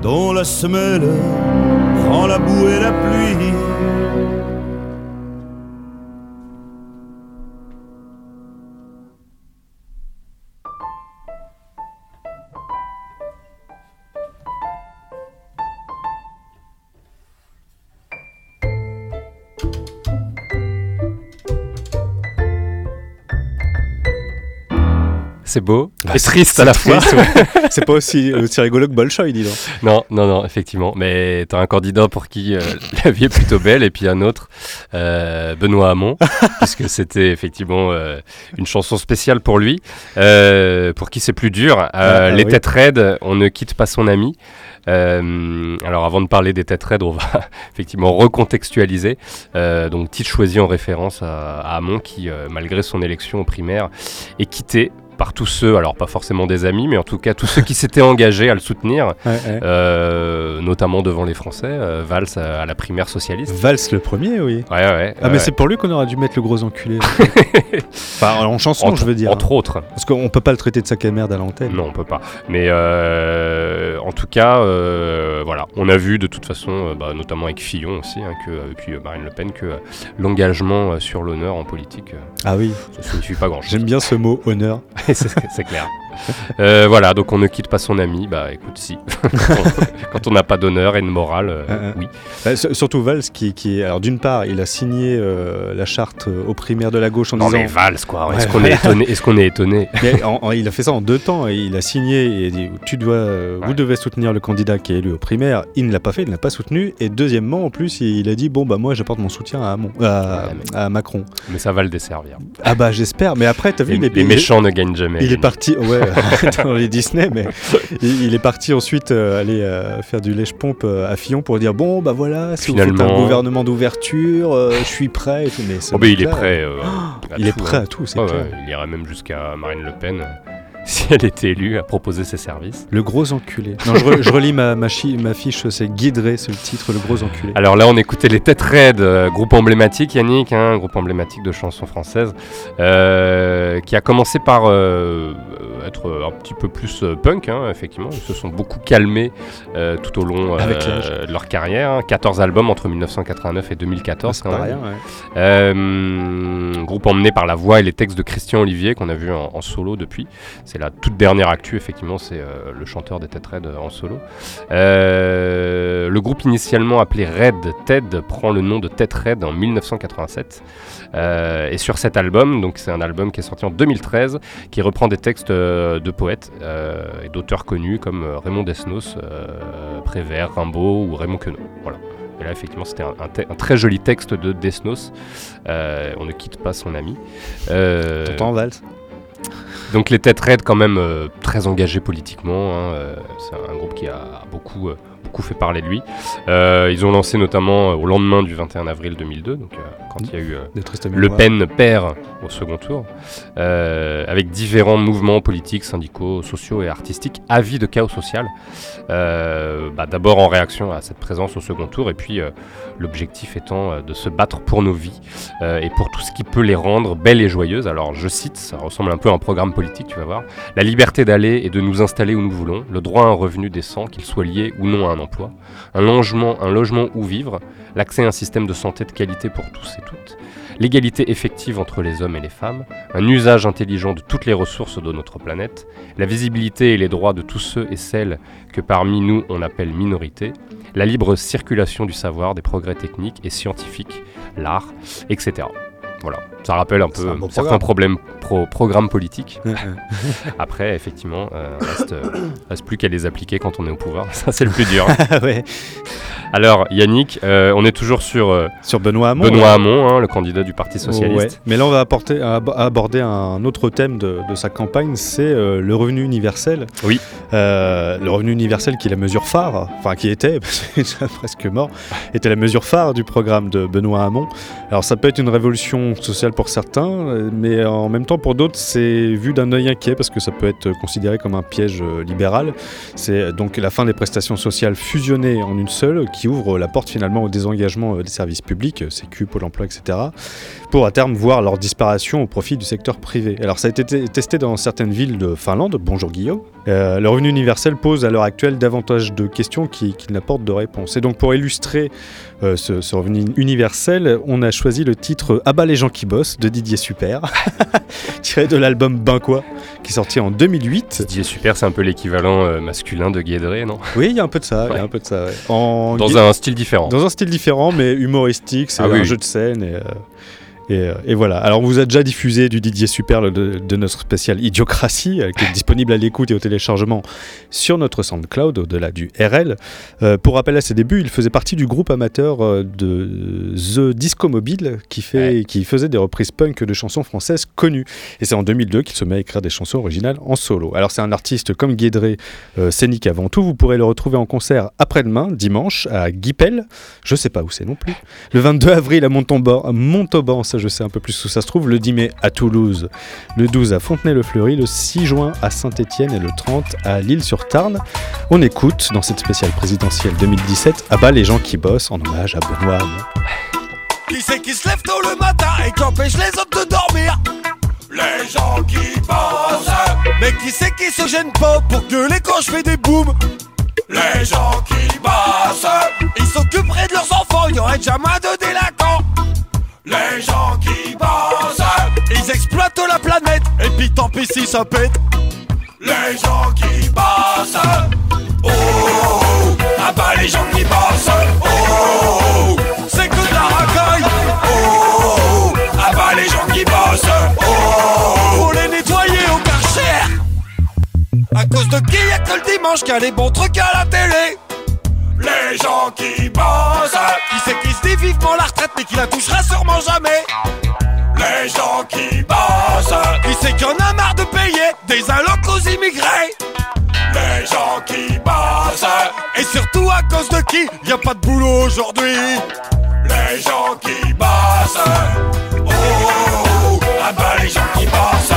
dont la semelle prend la boue et la pluie. C'est beau Bah, et c'est- triste à la fois. (laughs) C'est pas aussi, aussi rigolo que Bolshoi, dis donc. Non, non, non, effectivement. Mais t'as un candidat pour qui euh, (laughs) la vie est plutôt belle, et puis un autre, euh, Benoît Hamon, (laughs) puisque c'était effectivement euh, une chanson spéciale pour lui, euh, pour qui c'est plus dur. Euh, Ah, les oui. têtes raides, on ne quitte pas son ami. Euh, alors avant de parler des têtes raides, on va effectivement recontextualiser. Euh, donc titre choisi en référence à, à Hamon qui, euh, malgré son élection aux primaires, est quitté par tous ceux, alors pas forcément des amis, mais en tout cas tous ceux qui s'étaient engagés à le soutenir, (laughs) Ouais, ouais. euh, notamment devant les Français, euh, Valls à, à la primaire socialiste. Valls le premier, oui. Ouais, ouais. Ah, mais c'est pour lui qu'on aurait dû mettre le gros enculé. (laughs) enfin, en chanson, Entre- je veux dire. Entre autres. Parce qu'on peut pas le traiter de sac à merde à l'antenne. Non, on peut pas. Mais euh, en tout cas, euh, voilà, on a vu de toute façon, bah, notamment avec Fillon aussi, hein, que, et puis Marine Le Pen, que l'engagement sur l'honneur en politique, Ah oui. ça signifie pas grand-chose. J'aime bien ce mot honneur. (laughs) (laughs) c'est clair. Euh, voilà, donc on ne quitte pas son ami. Bah écoute, si. (laughs) Quand on n'a pas d'honneur et de morale, euh, Euh, oui. Bah, sur- surtout Valls, qui, qui. Alors, d'une part, il a signé la charte aux primaires de la gauche en Non disant. mais Valls, quoi. Est-ce Ouais, qu'on est étonné (laughs) Est-ce qu'on est étonné? Mais en- en- il a fait ça en deux temps. Et il a signé et il dit tu dois, Vous devez soutenir le candidat qui est élu aux primaires. Il ne l'a pas fait, il ne l'a pas soutenu. Et deuxièmement, en plus, il, il a dit bon, bah moi, j'apporte mon soutien à, Hamon- à, Ouais, mais- à Macron. Mais ça va le desservir. Ah bah, j'espère. Mais après, t'as vu, Les, les méchants ne gagnent jamais. Il est parti, ouais, (laughs) dans les Disney, mais il, il est parti ensuite euh, aller euh, faire du lèche-pompe euh, à Fillon pour dire bon, bah voilà, si vous faites un Finalement- gouvernement d'ouverture, euh, je suis prêt et tout. Mais Oh, mais il est mec-là, prêt. euh, (gasps) à il est tout, prêt hein. à tout, c'est Ouais, clair. ouais, il irait même jusqu'à Marine Le Pen, euh, (laughs) si elle était élue, à proposer ses services. Le gros enculé. Non, je, re- je relis ma, ma, chi- ma fiche, c'est Guidré, c'est le titre, le gros enculé. Alors là, on écoutait les Têtes Raides, euh, groupe emblématique, Yannick, hein, groupe emblématique de chansons françaises, euh, qui a commencé par euh, être un petit peu plus euh, punk, hein, effectivement. Ils se sont beaucoup calmés euh, tout au long euh, de leur carrière. hein. 14 albums entre 1989 et 2014. c'est quand même. rien, ouais. Euh, groupe emmené par la voix et les textes de Christian Olivier qu'on a vu en, en solo depuis. C'est la toute dernière actu, effectivement, c'est euh, le chanteur des Têtes euh, en solo. Euh, le groupe initialement appelé Red Ted prend le nom de Tête Red en 1987. Euh, et sur cet album, donc c'est un album qui est sorti en 2013, qui reprend des textes euh, de poètes euh, et d'auteurs connus comme euh, Raymond Desnos, euh, Prévert, Rimbaud ou Raymond Queneau. Voilà. Et là, effectivement, c'était un, un te- un très joli texte de Desnos. Euh, on ne quitte pas son ami. Euh, T'entends, Valls donc les têtes raides quand même euh, très engagés politiquement. hein, euh, c'est un groupe qui a beaucoup, euh, beaucoup fait parler de lui. Euh, ils ont lancé notamment euh, au lendemain du 21 avril 2002, donc euh, quand il y a eu Le. Pen perd au second tour, avec différents mouvements politiques, syndicaux, sociaux et artistiques, avis de chaos social. Bah, D'abord en réaction à cette présence au second tour, et puis l'objectif étant de se battre pour nos vies et pour tout ce qui peut les rendre belles et joyeuses. Alors je cite, ça ressemble un peu à un programme politique, tu vas voir. La liberté d'aller et de nous installer où nous voulons, le droit à un revenu décent, qu'il soit lié ou non à un emploi, un logement, un logement où vivre, l'accès à un système de santé de qualité pour tous et toutes, l'égalité effective entre les hommes et les femmes, un usage intelligent de toutes les ressources de notre planète, la visibilité et les droits de tous ceux et celles que parmi nous on appelle minorités, la libre circulation du savoir, des progrès techniques et scientifiques, l'art, etc. Voilà, ça rappelle un peu un bon certains problèmes pro programmes politiques. (laughs) Après, effectivement, euh, reste, euh, reste plus qu'à les appliquer quand on est au pouvoir. (laughs) Ça, c'est le plus dur. (laughs) ouais. Alors, Yannick, euh, on est toujours sur euh, Sur Benoît Hamon. Benoît. Hamon, hein, le candidat du Parti Socialiste. Ouais. Mais là, on va apporter, ab- aborder un autre thème de, de sa campagne, c'est le revenu universel. Oui. Le revenu universel qui est la mesure phare, enfin qui était, parce presque mort, était la mesure phare du programme de Benoît Hamon. Alors ça peut être une révolution sociale pour certains, mais en même temps pour d'autres c'est vu d'un œil inquiet parce que ça peut être considéré comme un piège libéral. C'est donc la fin des prestations sociales fusionnées en une seule qui ouvre la porte finalement au désengagement des services publics, Sécu, Pôle emploi, etc., pour à terme voir leur disparition au profit du secteur privé. Alors ça a été testé dans certaines villes de Finlande, bonjour Guillaume. Euh, le revenu universel pose à l'heure actuelle davantage de questions qu'il qui n'apporte de réponses. Et donc pour illustrer euh, ce, revenu universel, on a choisi le titre Abat les gens qui bossent de Didier Super, (laughs) tiré de l'album Ben quoi, qui est sorti en 2008. Didier Super, c'est un peu l'équivalent euh, masculin de Guédré, non? Oui, il y a un peu de ça. un peu de ça Dans un style différent. Dans un style différent, mais humoristique, c'est ah un jeu de scène. Et, euh, et, voilà. Alors, on vous a déjà diffusé du Didier Super de, notre spécial Idiocratie, euh, qui est disponible à l'écoute et au téléchargement sur notre SoundCloud, au-delà du RL. Euh, pour rappel à ses débuts, il faisait partie du groupe amateur de The Disco Mobile, qui, fait, qui faisait des reprises punk de chansons françaises connues. Et c'est en 2002 qu'il se met à écrire des chansons originales en solo. Alors, c'est un artiste comme Guédré, scénique avant tout. Vous pourrez le retrouver en concert après-demain, dimanche, à Guipel. Je sais pas où c'est non plus. Le 22 avril à Montauban, à Montauban je sais un peu plus où ça se trouve, le 10 mai à Toulouse, le 12 à Fontenay-le-Fleury, le 6 juin à Saint-Étienne et le 30 à Lille-sur-Tarn. On écoute dans cette spéciale présidentielle 2017 à bas les gens qui bossent en hommage à Benoît Qui c'est qui se lève tôt le matin et qui empêche les autres de dormir? Les gens qui bossent. Mais qui c'est qui se gêne pas pour gueuler quand je fais des booms? Les gens qui bossent. Ils s'occuperaient de leurs enfants, il y aurait jamais de délinquants les gens qui bossent, ils exploitent la planète, et puis tant pis si ça pète. Les gens qui bossent, oh, ah bah les gens qui bossent, oh, c'est que de la racaille, oh, ah bah les gens qui bossent, oh, faut les nettoyer au karcher. À cause de qui y'a que le dimanche qu'il y a les bons trucs à la télé? Les gens qui bossent. Qui c'est qui se dit vivement la retraite mais qui la touchera sûrement jamais Les gens qui bossent. Qui c'est qui en a marre de payer des allocs aux immigrés Les gens qui bossent. Et surtout à cause de qui y a pas de boulot aujourd'hui Les gens qui bossent. Oh, ah bah les gens qui bossent.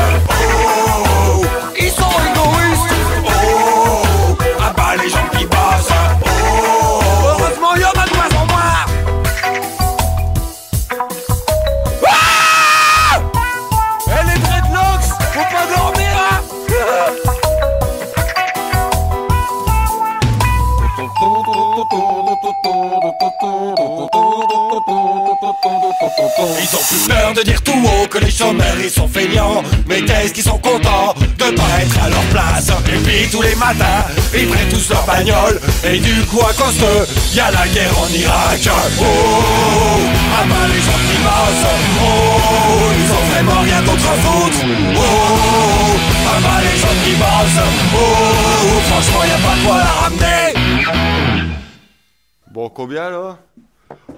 Ils ont plus peur de dire tout haut que les chômeurs. Ils sont feignants Mais qu'est-ce qu'ils sont contents de pas être à leur place. Et puis tous les matins ils prennent tous leur bagnole. Et du coup à cause d'eux y'a la guerre en Irak. Oh, ah bah les gens qui bossent. Oh, ils ont vraiment rien d'autre à foutre. Oh, ah bah les gens qui bossent. Oh, franchement y'a pas de quoi la ramener. Bon combien là?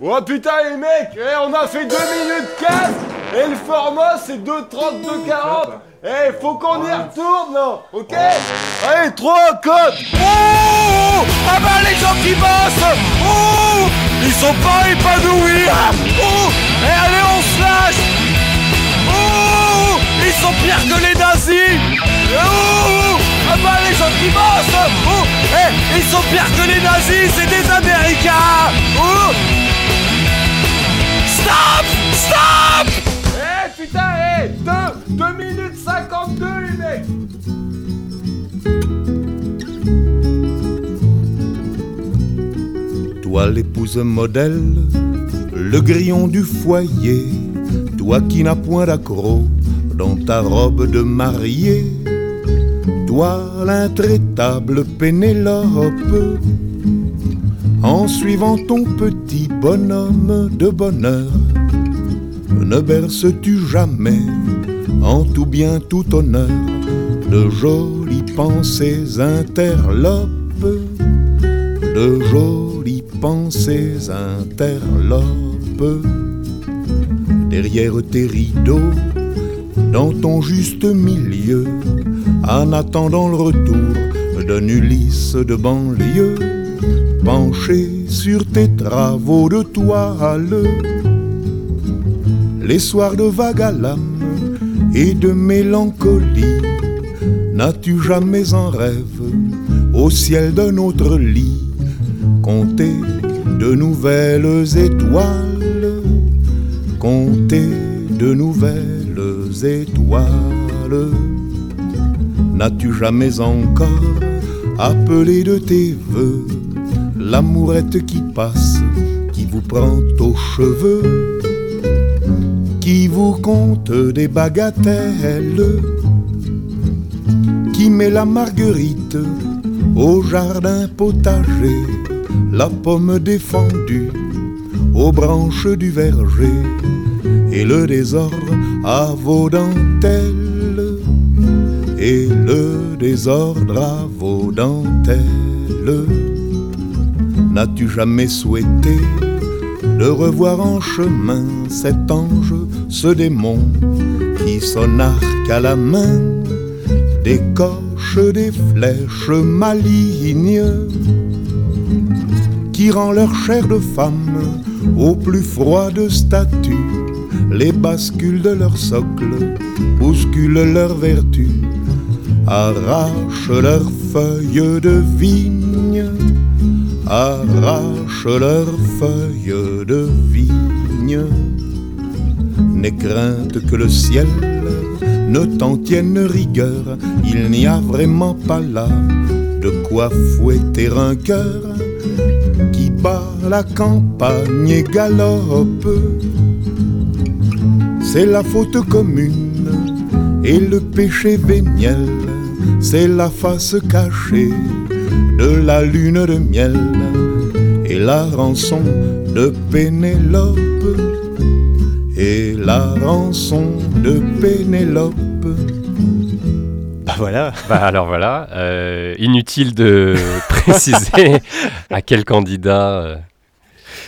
Oh putain les mecs, eh, on a fait 2 minutes 15 et le format c'est 2.32 40 Eh faut qu'on y retourne là, ok? Allez 3 codes Oh Ah bah les gens qui bossent. Oh Ils sont pas épanouis. Oh Et eh, allez on se lâche. Oh Ils sont pires que les nazis. Oh Ah bah les gens qui bossent. Oh Eh Ils sont pires que les nazis, c'est des américains. Oh Stop! Stop! Eh putain, eh 2 2 minutes 52 les mecs. Toi l'épouse modèle, le grillon du foyer, toi qui n'as point d'accro dans ta robe de mariée, toi l'intraitable Pénélope en suivant ton petit bonhomme de bonheur. Ne berces-tu jamais, en tout bien, tout honneur, de jolies pensées interlopes, de jolies pensées interlopes? Derrière tes rideaux, dans ton juste milieu, en attendant le retour d'un Ulysse de banlieue, penché sur tes travaux de toile. les soirs de vague à l'âme et de mélancolie. N'as-tu jamais en rêve au ciel d'un autre lit compter de nouvelles étoiles, compter de nouvelles étoiles? N'as-tu jamais encore appelé de tes voeux l'amourette qui passe, qui vous prend aux cheveux, qui vous compte des bagatelles, qui met la marguerite au jardin potager, la pomme défendue aux branches du verger, et le désordre à vos dentelles et le désordre à vos dentelles. N'as-tu jamais souhaité de revoir en chemin cet ange, ce démon qui son arc à la main décoche des flèches malignes qui rend leur chair de femme au plus froide statue les bascules de leur socle bousculent leur vertu arrache leurs feuilles de vigne, arrache leurs feuilles de vigne. N'aie crainte que le ciel ne t'en tienne rigueur, il n'y a vraiment pas là de quoi fouetter un cœur qui bat la campagne et galope. C'est la faute commune et le péché véniel c'est la face cachée de la lune de miel et la rançon de Pénélope et la rançon de Pénélope. Bah voilà. Bah alors voilà, euh, inutile de (laughs) préciser à quel candidat euh,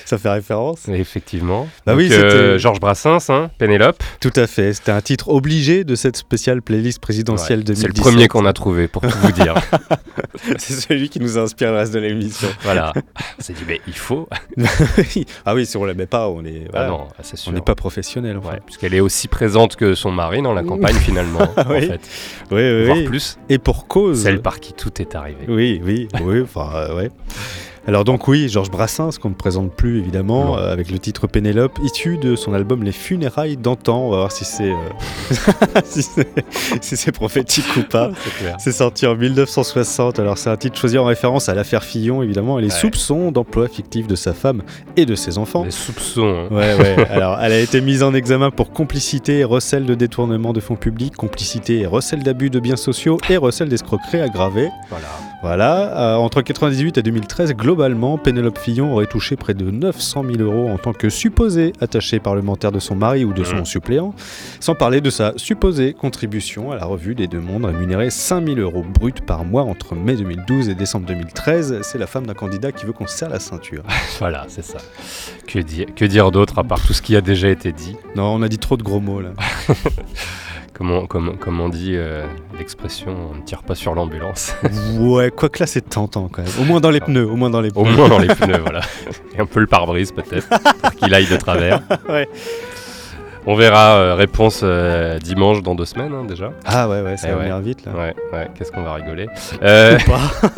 (laughs) ça fait référence. Effectivement. Bah oui, euh, Georges Brassens, hein, Pénélope. Tout à fait. C'était un titre obligé de cette spéciale playlist présidentielle de 2017. C'est le premier qu'on a trouvé, pour tout vous dire. (laughs) c'est celui qui nous inspire le reste de l'émission. Voilà. On s'est dit, mais il faut. (laughs) ah oui, si on ne la met pas, on est. Ah non, on n'est pas professionnel. Enfin. puisqu'elle est aussi présente que son mari dans la campagne finalement. en fait. Oui, oui, Voire plus. Et pour cause. Celle par qui tout est arrivé. Oui, oui, oui. Enfin, euh, ouais. Alors donc oui, Georges Brassens, qu'on ne présente plus évidemment, euh, avec le titre Pénélope, issu de son album Les Funérailles d'antan. On va voir si c'est euh, (laughs) si c'est prophétique ou pas. c'est sorti en 1960. Alors c'est un titre choisi en référence à l'affaire Fillon évidemment et les soupçons d'emploi fictif de sa femme et de ses enfants. Les soupçons. Hein. Ouais ouais. (laughs) Alors elle a été mise en examen pour complicité et recel de détournement de fonds publics, complicité et recel d'abus de biens sociaux et recel d'escroquerie aggravée. Voilà. Voilà. Euh, entre 1998 et 2013, globalement, Pénélope Fillon aurait touché près de 900 000 euros en tant que supposé attaché parlementaire de son mari ou de son mmh. suppléant, sans parler de sa supposée contribution à la revue des Deux Mondes rémunérée 5 000 euros bruts par mois entre mai 2012 et décembre 2013. C'est la femme d'un candidat qui veut qu'on serre la ceinture. (laughs) voilà, c'est ça. Que dire, que dire d'autre à part tout ce qui a déjà été dit? Non, on a dit trop de gros mots là. (laughs) Comme on, dit euh, l'expression, on ne tire pas sur l'ambulance. (laughs) ouais, quoi que là c'est tentant quand même. Au moins dans les pneus, au moins dans les pneus. Au moins dans les (laughs) pneus, voilà. Et un peu le pare-brise peut-être, pour qu'il aille de travers. ouais. On verra euh, réponse euh, dimanche dans deux semaines hein, déjà. Ah ouais, ouais, ça eh va venir vite là. Ouais, ouais, qu'est-ce qu'on va rigoler. Euh...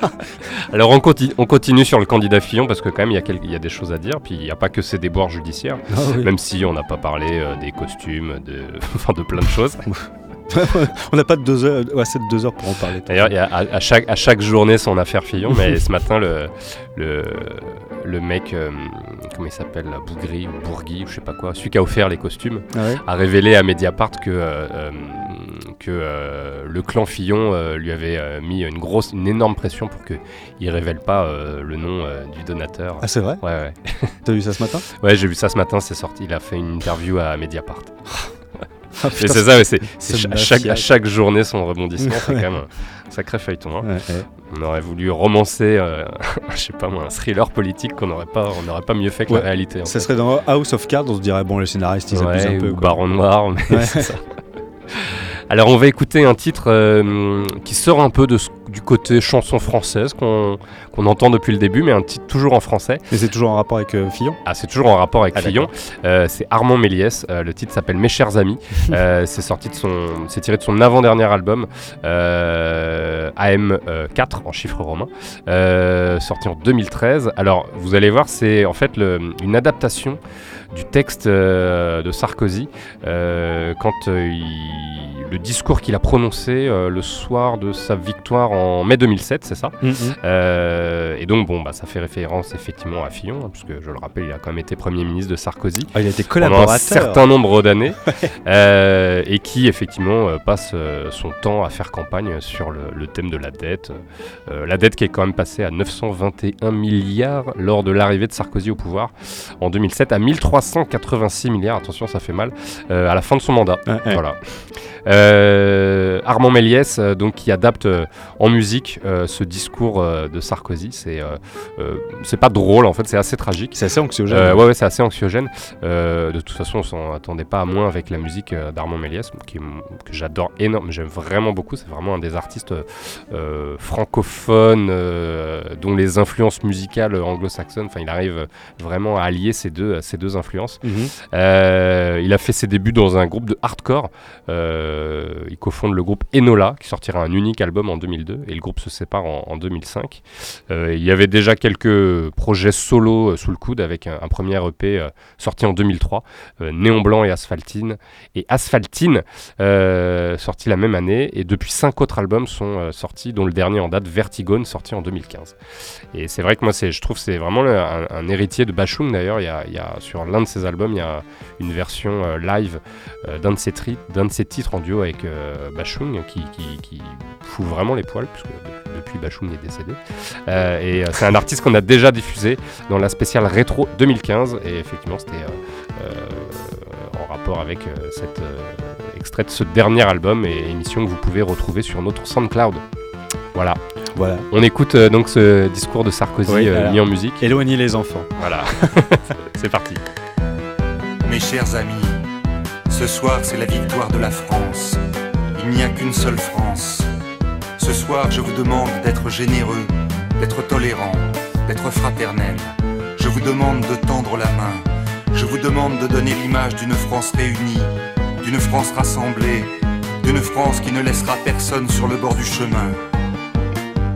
(laughs) Alors on, on, continue sur le candidat Fillon parce que quand même il y, y, a des choses à dire. Puis il n'y a pas que ses déboires judiciaires, ah même si on n'a pas parlé des costumes, de, (laughs) enfin, de plein de choses. (laughs) (laughs) on n'a pas de deux heures, assez de deux heures pour en parler. D'ailleurs, à, à, chaque, à chaque journée son affaire Fillon, mais ce matin, le, le, le mec, euh, comment il s'appelle, Bougri ou Bourgui, ou je sais pas quoi, celui qui a offert les costumes, ah a révélé à Mediapart que, euh, euh, que le clan Fillon lui avait mis une grosse, une énorme pression pour qu'il révèle pas le nom du donateur. Ah, c'est vrai Ouais, ouais. T'as vu ça ce matin Ouais, j'ai vu ça ce matin, c'est sorti. Il a fait une interview à Mediapart. Ah, c'est ça, c'est chaque, à chaque journée son rebondissement, (laughs) c'est quand même un sacré feuilleton. Hein. On aurait voulu romancer, euh, (laughs) je sais pas moi, un thriller politique qu'on n'aurait pas, on n'aurait pas mieux fait que la réalité. Ça serait dans House of Cards, on se dirait bon, les scénaristes ils abusent un peu. Baron Noir, mais c'est ça. (laughs) Alors on va écouter un titre euh, qui sort un peu de ce du côté chanson française qu'on entend depuis le début, mais un titre toujours en français. Et c'est toujours en rapport avec Fillon? Ah, c'est toujours en rapport avec ah, Fillon. c'est Armand Méliès. le titre s'appelle Mes chers amis. (laughs) c'est sorti de son, c'est tiré de son avant-dernier album AM4 en chiffres romains, sorti en 2013. Alors, vous allez voir, c'est en fait le, une adaptation du texte euh, de Sarkozy euh, quand euh, le discours qu'il a prononcé le soir de sa victoire en mai 2007, c'est ça? Mm-hmm. Et donc, bon, bah, ça fait référence effectivement à Fillon, hein, puisque je le rappelle, il a quand même été Premier ministre de Sarkozy. Ah, il a été collaborateur. Pendant un certain nombre d'années, (laughs) et qui effectivement passe son temps à faire campagne sur le, thème de la dette. la dette qui est quand même passée à 921 milliards lors de l'arrivée de Sarkozy au pouvoir en 2007 à 1300 386 milliards, attention ça fait mal, euh, à la fin de son mandat. Voilà. Euh, Armand Méliès, euh, donc qui adapte en musique ce discours de Sarkozy, c'est c'est pas drôle en fait, c'est assez tragique. C'est assez anxiogène. ouais, ouais c'est assez anxiogène. de toute façon, on s'en attendait pas à moins avec la musique d'Armand Méliès, qui, que j'adore énormément, j'aime vraiment beaucoup. C'est vraiment un des artistes francophones dont les influences musicales anglo-saxonnes, enfin, il arrive vraiment à allier ces deux, ces deux influences Mhm. Euh, il a fait ses débuts dans un groupe de hardcore. Euh, il cofonde le groupe Enola, qui sortira un unique album en 2002, et le groupe se sépare en, 2005. Euh, il y avait déjà quelques projets solo sous le coude, avec un, premier EP sorti en 2003, Néon Blanc et Asphaltine, et Asphaltine, sorti la même année, et depuis cinq autres albums sont sortis, dont le dernier en date, Vertigone, sorti en 2015. Et c'est vrai que moi, je trouve c'est vraiment un, héritier de Bashung d'ailleurs. Il y y a sur l'un de ses albums, il y a une version euh, live euh, d'un de, ses de ses titres en duo avec euh, Bashung qui, qui, fout vraiment les poils, puisque depuis Bashung est décédé. et c'est un artiste qu'on a déjà diffusé dans la spéciale Rétro 2015, et effectivement, c'était en rapport avec cet extrait de ce dernier album et émission que vous pouvez retrouver sur notre SoundCloud. Voilà. Voilà. On écoute donc ce discours de Sarkozy mis en musique. Éloigner les enfants. Voilà. (laughs) c'est parti. Mes chers amis, ce soir c'est la victoire de la France. Il n'y a qu'une seule France. Ce soir je vous demande d'être généreux, d'être tolérant, d'être fraternel. Je vous demande de tendre la main. Je vous demande de donner l'image d'une France réunie, d'une France rassemblée, d'une France qui ne laissera personne sur le bord du chemin.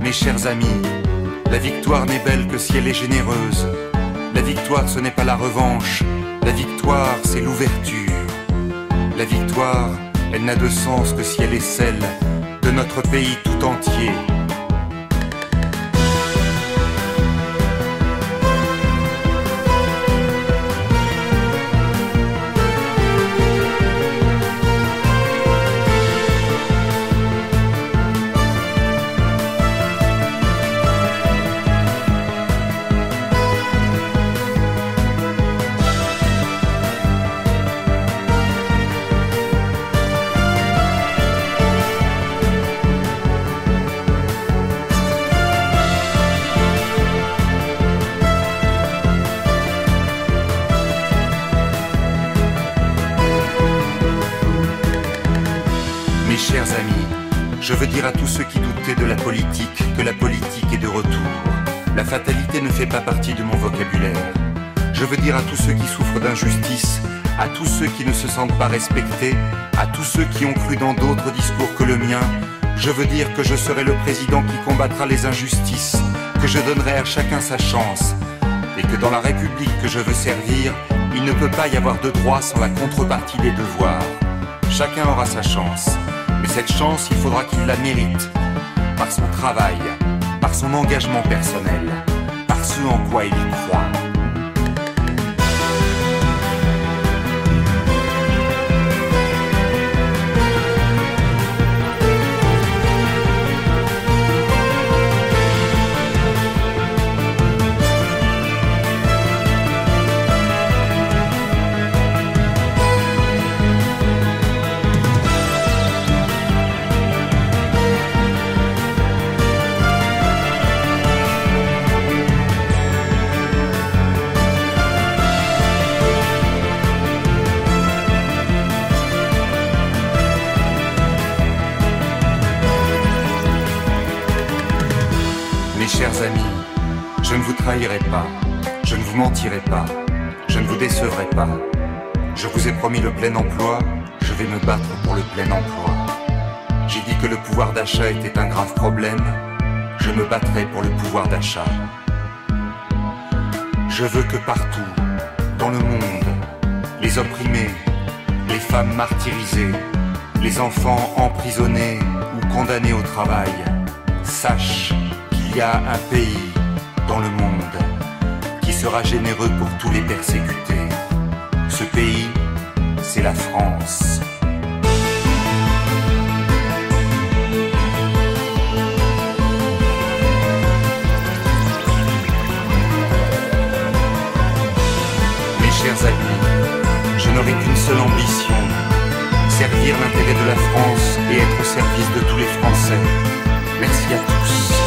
Mes chers amis, la victoire n'est belle que si elle est généreuse. La victoire, ce n'est pas la revanche, la victoire, c'est l'ouverture. La victoire, elle n'a de sens que si elle est celle de notre pays tout entier. À tous ceux qui ne se sentent pas respectés, à tous ceux qui ont cru dans d'autres discours que le mien, je veux dire que je serai le président qui combattra les injustices, que je donnerai à chacun sa chance, et que dans la République que je veux servir, il ne peut pas y avoir de droit sans la contrepartie des devoirs. Chacun aura sa chance. Mais cette chance, il faudra qu'il la mérite. Par son travail, par son engagement personnel, par ce en quoi il croit. Je ne vous mentirai pas, je ne vous décevrai pas. Je vous ai promis le plein emploi, je vais me battre pour le plein emploi. J'ai dit que le pouvoir d'achat était un grave problème, je me battrai pour le pouvoir d'achat. Je veux que partout, dans le monde, les opprimés, les femmes martyrisées, les enfants emprisonnés ou condamnés au travail, sachent qu'il y a un pays sera généreux pour tous les persécutés. Ce pays, c'est la France. Mes chers amis, je n'aurai qu'une seule ambition, servir l'intérêt de la France et être au service de tous les Français. Merci à tous.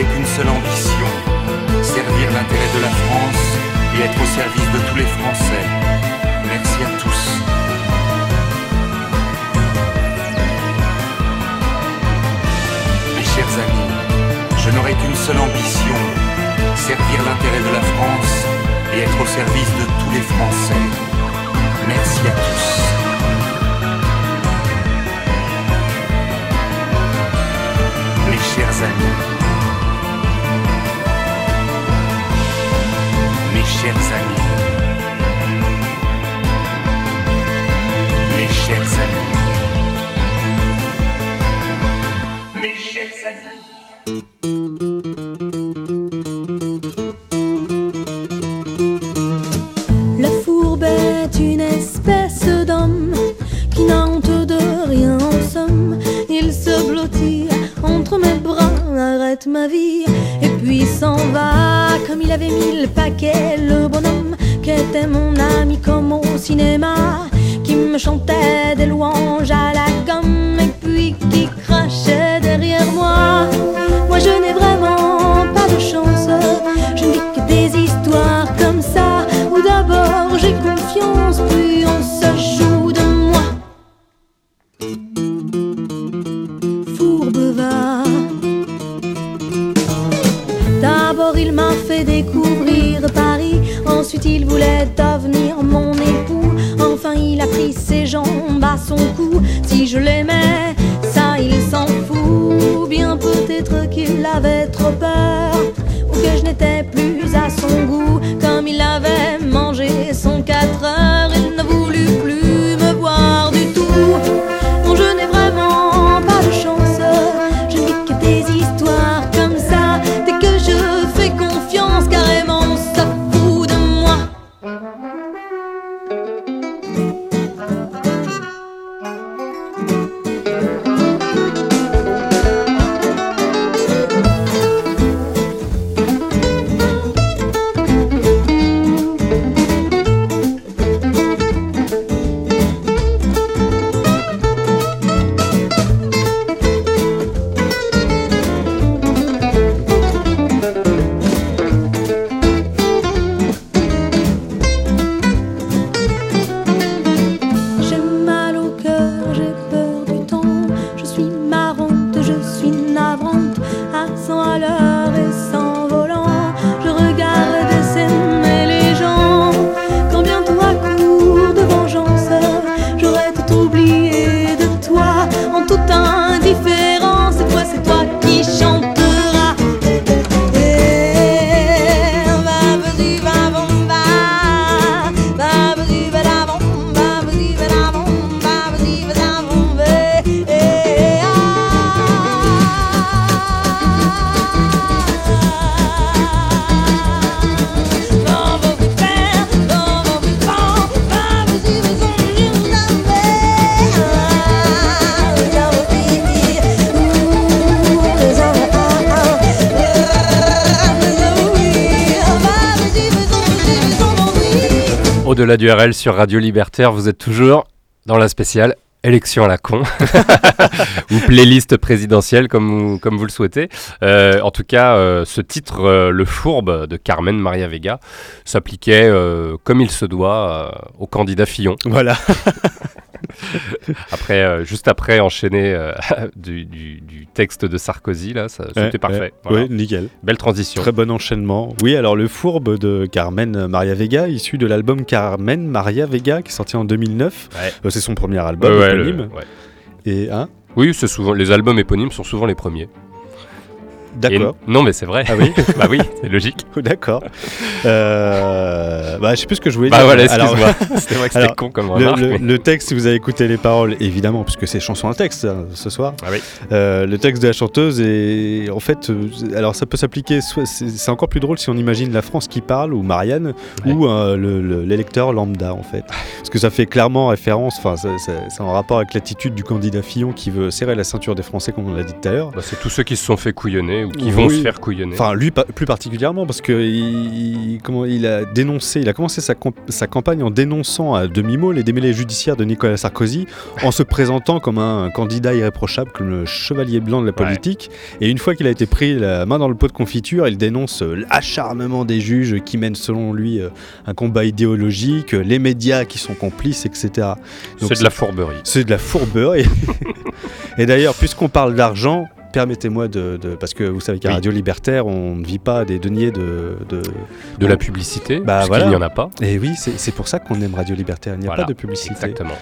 N'aurai qu'une seule ambition, servir l'intérêt de la France et être au service de tous les Français. Merci à tous. Mes chers amis, je n'aurai qu'une seule ambition, servir l'intérêt de la France et être au service de tous les Français. Merci à tous. Mes chers amis, mes chers Au-delà du RL sur Radio Libertaire, vous êtes toujours dans la spéciale élection à la con (laughs) (laughs) ou playlist présidentielle comme vous, comme vous le souhaitez. Euh, en tout cas, euh, ce titre, euh, Le Fourbe de Carmen Maria Vega, s'appliquait comme il se doit au candidat Fillon. Voilà. (laughs) (laughs) après, euh, juste après, enchaîner euh, (laughs) du, du- du texte de Sarkozy, là, ça- c'était Ouais, parfait. ouais, Voilà. ouais, nickel. Belle transition. Très bon enchaînement. Oui, alors le fourbe de Carmen Maria Vega, issu de l'album Carmen Maria Vega, qui est sorti en 2009. Ouais. Euh, c'est son premier album le- éponyme. Et hein? Oui, souvent les albums éponymes sont souvent les premiers. D'accord. Et- Non, mais c'est vrai. Ah oui (laughs) Bah oui, c'est logique. (laughs) D'accord. Euh, bah, je sais plus ce que je voulais Bah dire. voilà, excuse-moi. (laughs) C'était vrai que c'était con comme le- remarque, Le, mais- le texte, si vous avez écouté les paroles, évidemment, puisque c'est chanson à texte hein, ce soir. Ah oui. Euh, le texte de la chanteuse est en fait, euh, alors ça peut s'appliquer. C'est c'est encore plus drôle si on imagine la France qui parle ou Marianne ou euh, le- le- l'électeur lambda en fait, parce que ça fait clairement référence. Enfin, c'est en rapport avec l'attitude du candidat Fillon qui veut serrer la ceinture des Français, comme on l'a dit tout à l'heure. Bah, c'est tous ceux qui se sont fait couillonner ou qui vont se faire couillonner. Enfin, lui pa- plus particulièrement parce que il, il- comment, il a dénoncé, il a commencé sa, sa campagne en dénonçant à demi-mot les démêlés judiciaires de Nicolas Sarkozy, en se présentant comme un candidat irréprochable, comme le chevalier blanc de la politique. Et une fois qu'il a été pris la main dans le pot de confiture, il dénonce euh, l'acharnement des juges qui mènent selon lui euh, un combat idéologique, les médias qui sont complices, etc. C'est de la fourberie. C'est de la fourberie. (laughs) Et d'ailleurs, puisqu'on parle d'argent, permettez-moi de, de- Parce que vous savez qu'à Oui. Radio Libertaire, on ne vit pas des deniers de. De, De la publicité, Bah, puisqu'il voilà. n'y en a pas. Et oui, c'est pour ça qu'on aime Radio Libertaire. Il n'y a Voilà, pas de publicité. Exactement.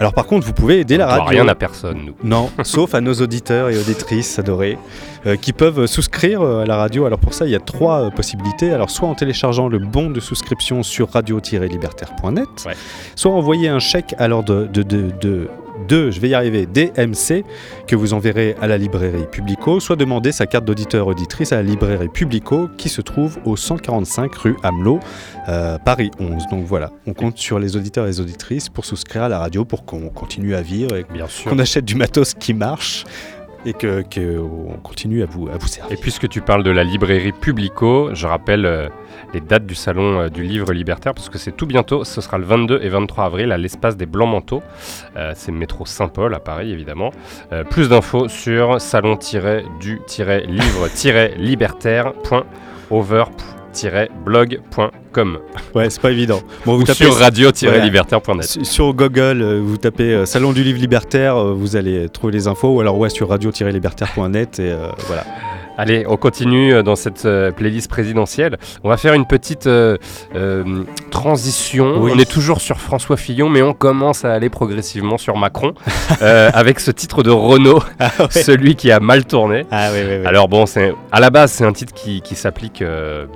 Alors, par contre, vous pouvez aider la On radio. rien à personne, nous. Non, (laughs) sauf à nos auditeurs et auditrices adorés euh, qui peuvent souscrire euh, à la radio. Alors, pour ça, il y a trois euh, possibilités. Alors, soit en téléchargeant le bon de souscription sur radio-libertaire.net, soit envoyer un chèque à l'ordre de, de, de, de, je vais y arriver, DMC, que vous enverrez à la librairie Publico, soit demander sa carte d'auditeur-auditrice à la librairie Publico qui se trouve au 145 rue Hamelot, euh, Paris 11. Donc voilà, on compte sur les auditeurs et les auditrices pour souscrire à la radio pour qu'on continue à vivre et qu'on achète du matos qui marche et que, que on continue à vous, à vous servir. Et puisque tu parles de la librairie Publico, je rappelle euh, les dates du salon euh, du livre libertaire, parce que c'est tout bientôt, ce sera le 22 et 23 avril à l'espace des Blancs Manteaux. Euh, c'est métro Saint-Paul à Paris, évidemment. Euh, plus d'infos sur salon-du-libertaire.over-blog.com. Ouais, c'est pas évident. Bon, Ou sur radio-libertaire.net. Sur, sur Google, euh, vous tapez euh, Salon du livre libertaire, euh, vous allez trouver les infos, ou alors ouais, sur radio-libertaire.net, et euh, voilà. Allez, on continue euh, dans cette euh, playlist présidentielle. On va faire une petite euh, euh, transition. Oui. On est toujours sur François Fillon, mais on commence à aller progressivement sur Macron (laughs) euh, avec ce titre de Renault, (laughs) celui qui a mal tourné. Ah. Alors bon, c'est à la base c'est un titre qui, qui s'applique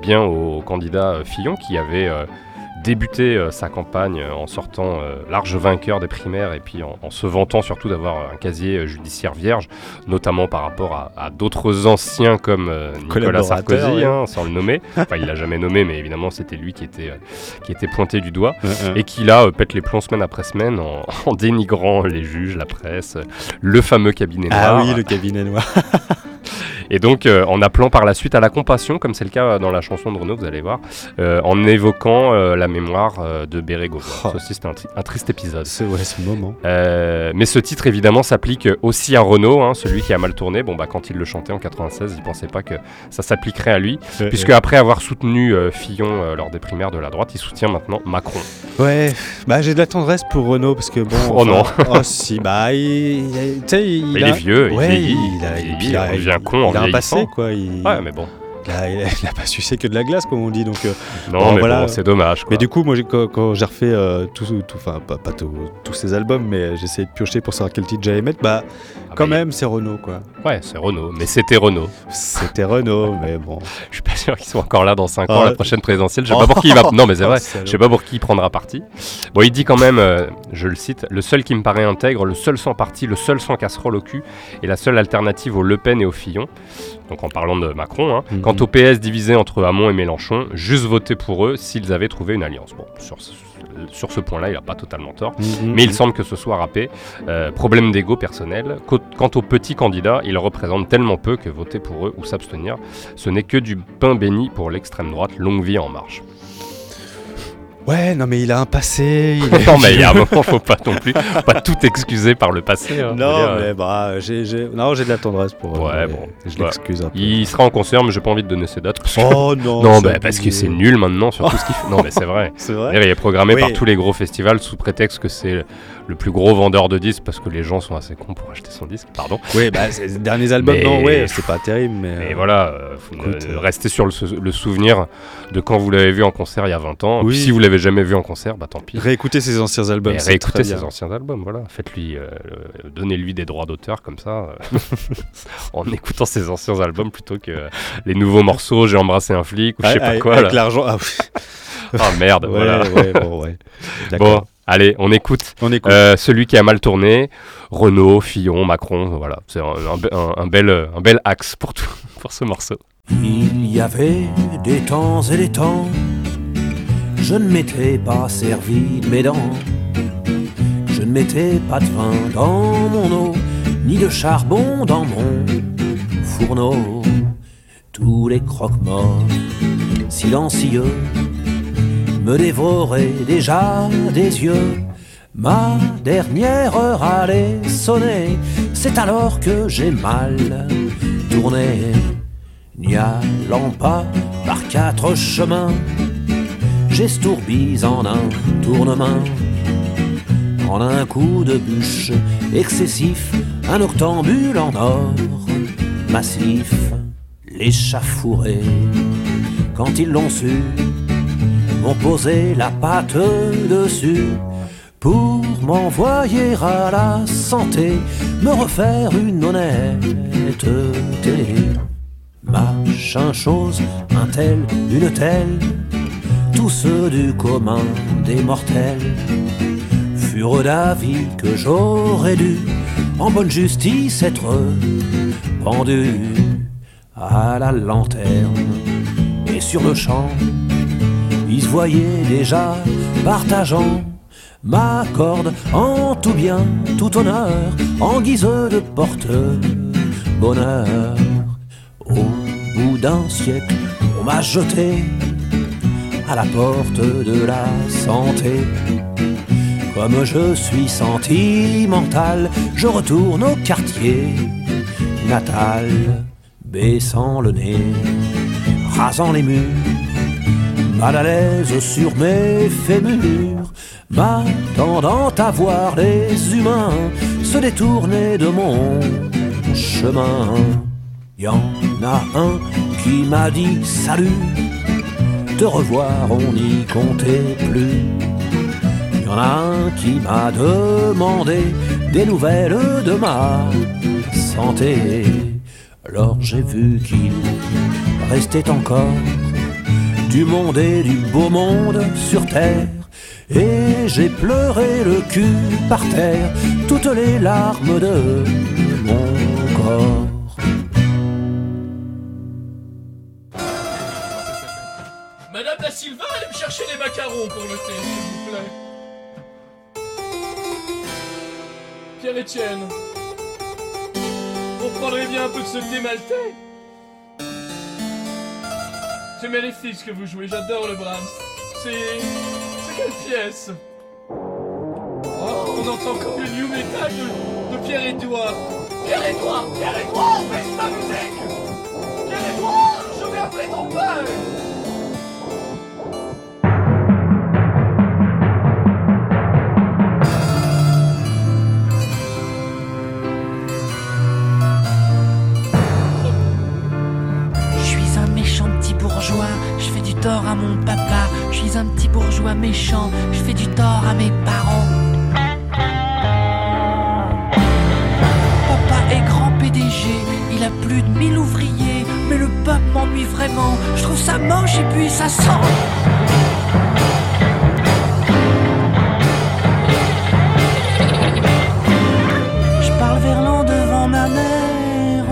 bien au candidat Fillon qui avait débuté euh, sa campagne euh, en sortant euh, large vainqueur des primaires et puis en, en se vantant surtout d'avoir un casier judiciaire vierge, notamment par rapport à, à d'autres anciens comme Nicolas Sarkozy, ouais. hein, sans le nommer. (laughs) Enfin, il l'a jamais nommé, mais évidemment c'était lui qui était, qui était pointé du doigt et qui là pète les plombs semaine après semaine en, (laughs) en dénigrant les juges, la presse, le fameux cabinet Ah noir. oui, le cabinet noir. (laughs) Et donc, euh, en appelant par la suite à la compassion, comme c'est le cas dans la chanson de Renaud, vous allez voir, euh, en évoquant euh, la mémoire de Bérégovoy. Ça aussi, c'était un, un triste épisode. C'est ouais, ce moment. Mais ce titre, évidemment, s'applique aussi à Renaud, hein, celui qui a mal tourné. Bon, bah, quand il le chantait en 96, il pensait pas que ça s'appliquerait à lui, Ouais, puisque ouais. après avoir soutenu Fillon lors des primaires de la droite, il soutient maintenant Macron. Ouais, bah j'ai de la tendresse pour Renault parce que bon. Oh non. Oh si, bah il, il- il, Mais il a- est vieux, il vieillit, il a, il devient con en il a un passé quoi. Il, Ouais, mais bon. Il a, il a- il a pas sucé que de la glace comme on dit donc. euh, Non, mais bon, c'est dommage, quoi. Mais du coup, moi quand, quand j'ai refait euh, tout, tout- enfin pas, pas tout- tous ces albums, mais j'ai essayé de piocher pour savoir quel titre j'allais mettre. Bah quand bah, même c'est Renault quoi. Ouais, c'est Renault, mais c'était Renault. C'était Renault, mais bon. (laughs) Je suis pas sûr qu'ils soient encore là dans 5 ans, Ah. la prochaine présidentielle. Je sais pas pour qui il va. (laughs) Non, mais c'est Oh, vrai. Je sais pas pour qui il prendra parti. Bon, il dit quand même, euh, je le cite, le seul qui me paraît intègre, le seul sans parti, le seul sans casserole au cul, et la seule alternative au Le Pen et au Fillon. Donc en parlant de Macron. hein. Mhm. Quant au PS divisé entre Hamon et Mélenchon, juste voter pour eux s'ils avaient trouvé une alliance. Bon, sur, ce- sur ce point-là, il a pas totalement tort. Mhm. Mais il semble que ce soit râpé. Euh, problème d'ego personnel. Quant aux petits candidats, ils représentent tellement peu que voter pour eux ou s'abstenir, ce n'est que du pain béni pour l'extrême droite. Longue vie en marche. Ouais, non mais il a un passé. il (laughs) est- non, mais il y a un moment, faut pas non plus pas tout excuser par le passé. hein. Non, dire, mais bah, j'ai, j'ai- non, j'ai de la tendresse pour. euh, Ouais, bon. Je Bah, l'excuse un peu. Il sera en concert, mais j'ai pas envie de donner ses dates. parce que- Oh non, (laughs) Non, bah, parce que c'est nul maintenant sur tout ce qu'il fait. Non, mais c'est vrai. (laughs) C'est vrai Il est programmé Oui. par tous les gros festivals sous prétexte que c'est le plus gros vendeur de disques parce que les gens sont assez cons pour acheter son disque, pardon. Oui, bah, les derniers albums, non, ouais, c'est pas terrible, mais. Et voilà, euh, restez sur le, souvenir de quand vous l'avez vu en concert il y a 20 ans. Oui. Si vous l'avez jamais vu en concert, bah tant pis. Réécoutez ses anciens albums. Réécoutez ses anciens albums, voilà. Faites-lui, donnez-lui des droits d'auteur comme ça, (laughs) en écoutant ses anciens albums plutôt que les nouveaux morceaux. J'ai embrassé un flic ou je sais pas quoi. Avec l'argent. Ah, ah merde, (laughs) voilà. bon, ouais. Bon, allez, on écoute. On écoute. Euh, celui qui a mal tourné, Renault, Fillon, Macron, voilà. C'est un, bel, un bel axe pour, tout, (laughs) pour ce morceau. Il y avait des temps et des temps, je ne m'étais pas servi de mes dents. Je ne mettais pas de vin dans mon eau, ni de charbon dans mon fourneau. Tous les croque-morts silencieux me dévorait déjà des yeux. Ma dernière heure allait sonner, c'est alors que j'ai mal tourné. N'y allant pas par quatre chemins, j'estourbis en un tournement. En un coup de bûche excessif, un octambule en or massif, l'échafouré. Quand ils l'ont su, m'ont posé la patte dessus pour m'envoyer à la santé, me refaire une honnêteté. Machin chose, un tel, une telle, tous ceux du commun des mortels furent d'avis que j'aurais dû, en bonne justice, être pendu à la lanterne et sur le champ il se voyait déjà partageant ma corde en tout bien, tout honneur, en guise de porte-bonheur. Au bout d'un siècle, on m'a jeté à la porte de la santé. Comme je suis sentimental, je retourne au quartier natal, baissant le nez, rasant les murs mal à l'aise sur mes fémurs, m'attendant à voir les humains se détourner de mon chemin. Y en a un qui m'a dit salut, te revoir on n'y comptait plus. Y en a un qui m'a demandé des nouvelles de ma santé. Alors j'ai vu qu'il restait encore du monde et du beau monde sur terre. Et j'ai pleuré le cul par terre, toutes les larmes de mon corps. Madame Da Silva, allez me chercher les macarons pour le thé, s'il vous plaît. Pierre-Étienne, vous prendrez bien un peu de ce thé maltais? C'est Méléfice que vous jouez, j'adore le Brahms. C'est. C'est quelle pièce? Oh, on entend comme le new metal de, de Pierre-Édouard. Pierre-Édouard Pierre-Édouard Baisse ta musique Pierre-Édouard Je vais appeler ton père à mon papa, je suis un petit bourgeois méchant, je fais du tort à mes parents. Papa est grand PDG, il a plus de 1000 ouvriers, mais le peuple m'ennuie vraiment, je trouve ça moche et puis ça sent. Je parle verlan devant ma mère,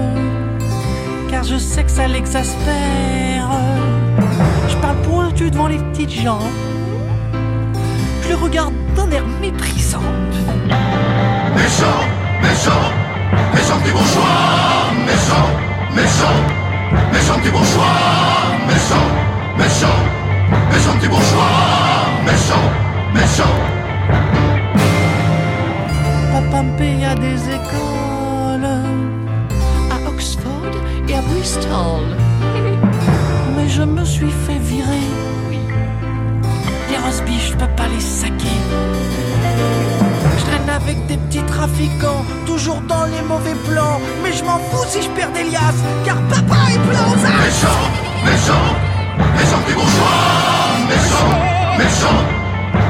car je sais que ça l'exaspère devant les petites gens. Je les regarde d'un air méprisant. Méchant, méchant, méchant petit bourgeois, méchant, méchant, méchant petit bourgeois, méchant, méchant, méchant petit bourgeois, méchant, méchant. Papa me paye à des écoles, à Oxford et à Bristol. Je me suis fait virer je peux pas les saquer. Je traîne avec des petits trafiquants, toujours dans les mauvais plans. Mais je m'en fous si je perds des liasses, car papa est plein aux as. Méchant, méchant, méchant petit bourgeois, méchant, méchant,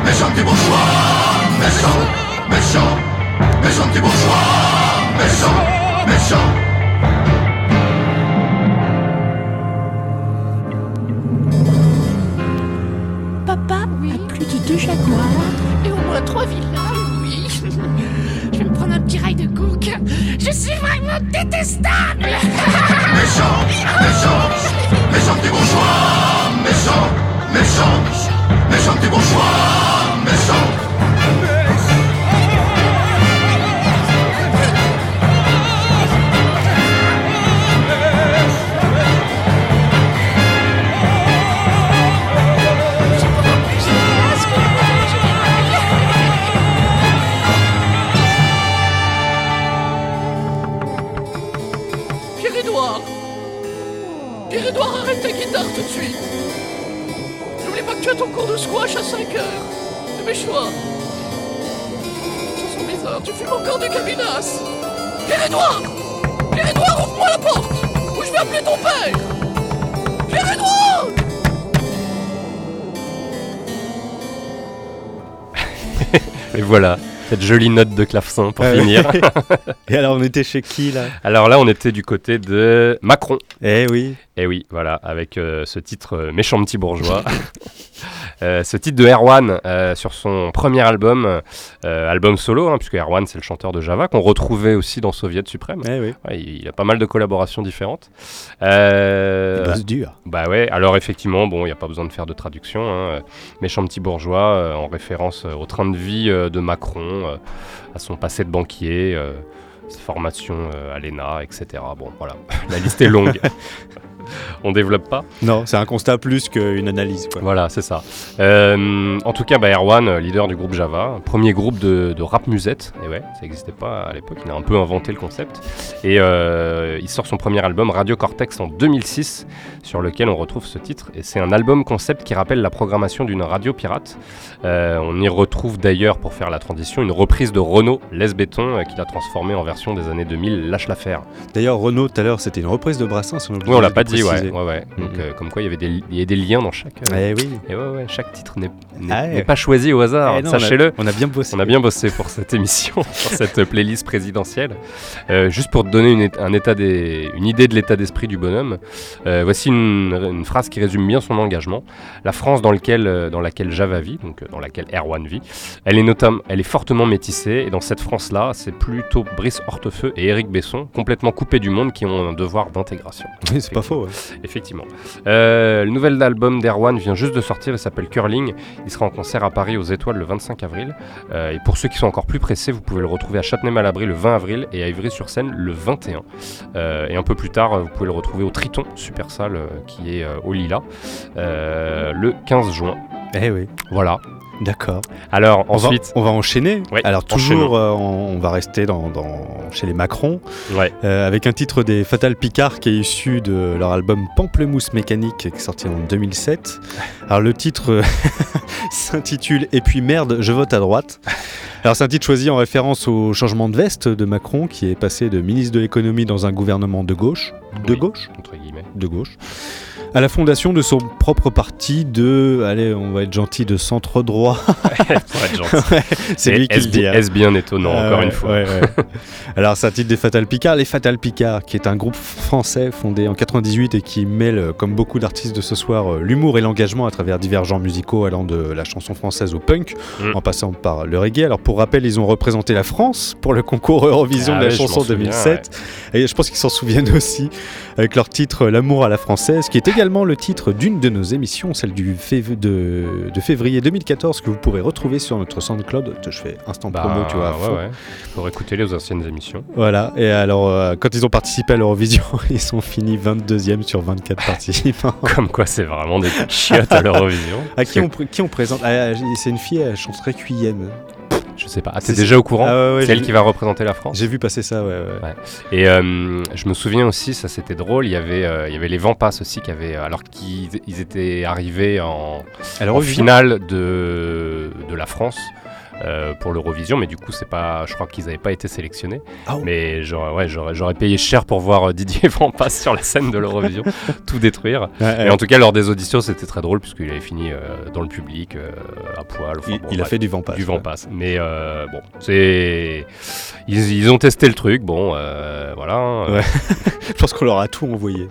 méchant petit bourgeois, méchant, méchant, méchant petit bourgeois, méchant, méchant. Papa et au moins trois villas, oui. (laughs) Je vais me prendre un petit rail de cook. Je suis vraiment détestable. Méchant, méchant, méchant petit bourgeois, méchant, méchant, méchant petit bourgeois, jolie note de clavecin pour Ah finir. (laughs) Et alors, on était chez qui là? Alors là, on était du côté de Macron. Eh oui. Eh oui, voilà, avec euh, ce titre euh, Méchant petit bourgeois. (laughs) Euh, ce titre de Erwan euh, sur son premier album, euh, album solo, hein, puisque Erwan c'est le chanteur de Java, qu'on retrouvait aussi dans Soviet Suprême. Eh oui. Ouais, il, a pas mal de collaborations différentes. Euh, Il dur. Bah ouais, alors effectivement, bon, il n'y a pas besoin de faire de traduction. hein. Méchant petit bourgeois, en référence au train de vie de Macron, à son passé de banquier, sa formation à l'ENA, etc. Bon, voilà, (laughs) la liste est longue. (laughs) On développe pas Non, c'est un constat plus qu'une analyse. Quoi. Voilà, c'est ça. Euh, en tout cas, bah, Erwan, leader du groupe Java, premier groupe de, de rap musette. Et ouais, ça n'existait pas à l'époque. Il a un peu inventé le concept. Et euh, il sort son premier album Radio Cortex en 2006, sur lequel on retrouve ce titre. Et c'est un album concept qui rappelle la programmation d'une radio pirate. Euh, on y retrouve d'ailleurs, pour faire la transition, une reprise de Renault Les Béton, qu'il a transformé en version des années 2000, Lâche l'affaire. D'ailleurs, Renault, tout à l'heure, c'était une reprise de Brassens. Oui, on l'a pas dit, ouais, ouais, ouais. Donc, euh, comme quoi, il y avait des, y a des liens dans chaque. Eh oui. Et ouais, ouais, chaque titre n'est Ah pas choisi au hasard. Eh Sachez-le. on a bien bossé. On a bien bossé pour cette émission, (laughs) pour cette playlist présidentielle. Euh, juste pour te donner une, un état des, une idée de l'état d'esprit du bonhomme, euh, voici une, une phrase qui résume bien son engagement. La France dans, lequel, euh, dans laquelle Java vit, donc euh, dans laquelle Erwan vit, elle est, notam- elle est fortement métissée. Et dans cette France-là, c'est plutôt Brice Hortefeux et Éric Besson, complètement coupés du monde, qui ont un devoir d'intégration. Oui, c'est pas faux. Ouais. Effectivement. Euh, le nouvel album d'Erwan vient juste de sortir, il s'appelle Curling. Il sera en concert à Paris aux Étoiles le 25 avril. Euh, et pour ceux qui sont encore plus pressés, vous pouvez le retrouver à Châtenay-Malabry le 20 avril et à Ivry-sur-Seine le 21. Euh, et un peu plus tard, vous pouvez le retrouver au Triton, super salle qui est au Lila, le 15 juin. Eh oui. Voilà. D'accord. Alors On va- ensuite, on va enchaîner. Ouais, Alors toujours, euh, on, on va rester dans, dans- chez les Macron, Ouais. euh, avec un titre des Fatal Picard qui est issu de leur album Pamplemousse Mécanique qui est sorti en 2007. Alors le titre euh, (laughs) s'intitule Et puis merde, je vote à droite. Alors c'est un titre choisi en référence au changement de veste de Macron qui est passé de ministre de l'économie dans un gouvernement de gauche, de Oui, gauche, entre guillemets. de gauche, à la fondation de son propre parti de, allez, on va être gentil, de centre droit. (laughs) (laughs) Ouais, c'est lui qui le dit. hein. est-ce bien étonnant, Ah encore une fois ouais, ouais. (laughs) Alors, c'est un titre des Fatal Picard. Les Fatal Picard, qui est un groupe français fondé en 98 et qui mêle, euh, comme beaucoup d'artistes de ce soir, euh, l'humour et l'engagement à travers divers genres musicaux allant de la chanson française au punk, Mm. en passant par le reggae. Alors, pour rappel, ils ont représenté la France pour le concours Eurovision Ah de la chanson souviens, 2007. Et je pense qu'ils s'en souviennent aussi avec leur titre L'amour à la française, qui est également le titre d'une de nos émissions, celle du fév- de, de février 2014, que vous pourrez retrouver sur notre SoundCloud. Je fais instant Bah, promo, tu vois. ouais, ouais. Pour écouter les anciennes émissions. Voilà, et alors euh, quand ils ont participé à l'Eurovision, (laughs) ils sont finis 22e sur 24 (laughs) participants. Comme quoi, c'est vraiment des chiottes à l'Eurovision. À qui on, pr- qui on présente? Ah, C'est une fille, elle chante Requiem. Je sais pas. Ah, t'es C'est- déjà au courant Ah ouais, C'est elle qui va représenter la France J'ai vu passer ça, ouais. ouais. Et euh, je me souviens aussi, ça c'était drôle, il y avait, euh, il y avait les Vampas aussi qui avaient, alors qu'ils ils étaient arrivés en, en finale de, de la France. Euh, pour l'Eurovision, mais du coup, c'est pas, je crois qu'ils n'avaient pas été sélectionnés. Ah mais j'aurais, ouais, j'aurais, payé cher pour voir euh, Didier (laughs) Vampas sur la scène de l'Eurovision, (laughs) tout détruire. Ouais, et en tout cas, lors des auditions, c'était très drôle puisqu'il avait fini euh, dans le public euh, à poil. Enfin, Il- bon, il a fait du Vampas, Du. Vampas. Mais bon, c'est, ils, ils ont testé le truc. Bon, voilà. hein. (laughs) Je pense qu'on leur a tout envoyé.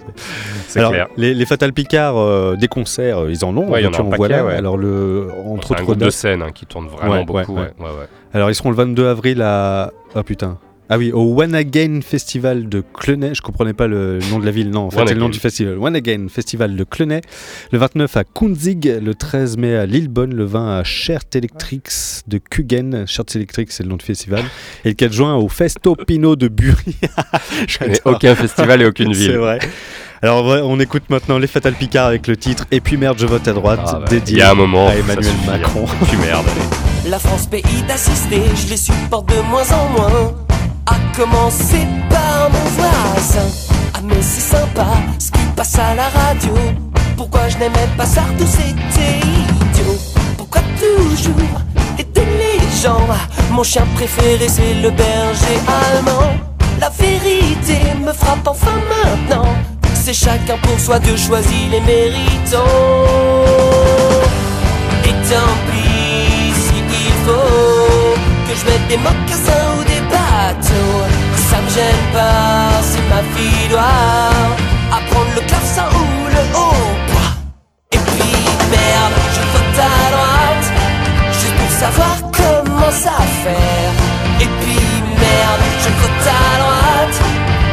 C'est clair. Les, les Fatal Picard, des concerts, ils en ont. Ouais, il y en un en paquet, vois là. ouais. Alors, le, entre c'est un autres groupe de dates- scène hein, qui tourne vraiment beaucoup. Ouais. Alors, ils seront le 22 avril à. Oh putain. Ah oui, au One Again Festival de Clenay. Je comprenais pas le nom de la ville. Non, en fait, c'est le nom du festival. One Again Festival de Clenay. Le 29 à Kunzig. Le 13 mai à Lillebonne. Le 20 à Chert Electrics de Kugen. Chert Electrics, c'est le nom du festival. Et le 4 juin au Festo Pino de Bury. (laughs) connais aucun festival et aucune (laughs) ville. C'est vrai. Alors, on écoute maintenant les Fatal Picard avec le titre Et puis merde, je vote à droite. Ah bah, dédié il y a un moment, à Emmanuel hein. Macron. Et puis merde, allez. La France pays d'assister, je les supporte de moins en moins. À commencer par mon voisin. Ah mais c'est sympa ce qui passe à la radio. Pourquoi je n'aimais pas Sardou, c'était idiot. Pourquoi toujours aider les gens? Mon chien préféré c'est le berger allemand. La vérité me frappe enfin maintenant. C'est chacun pour soi, Dieu choisit les méritants. Et tant pis si il faut que je mette des mocassins gêne pas si ma fille doit apprendre le clavecin ou le hautbois. Et puis merde, je vote à droite, juste pour savoir comment ça faire. Et puis merde, je vote à droite,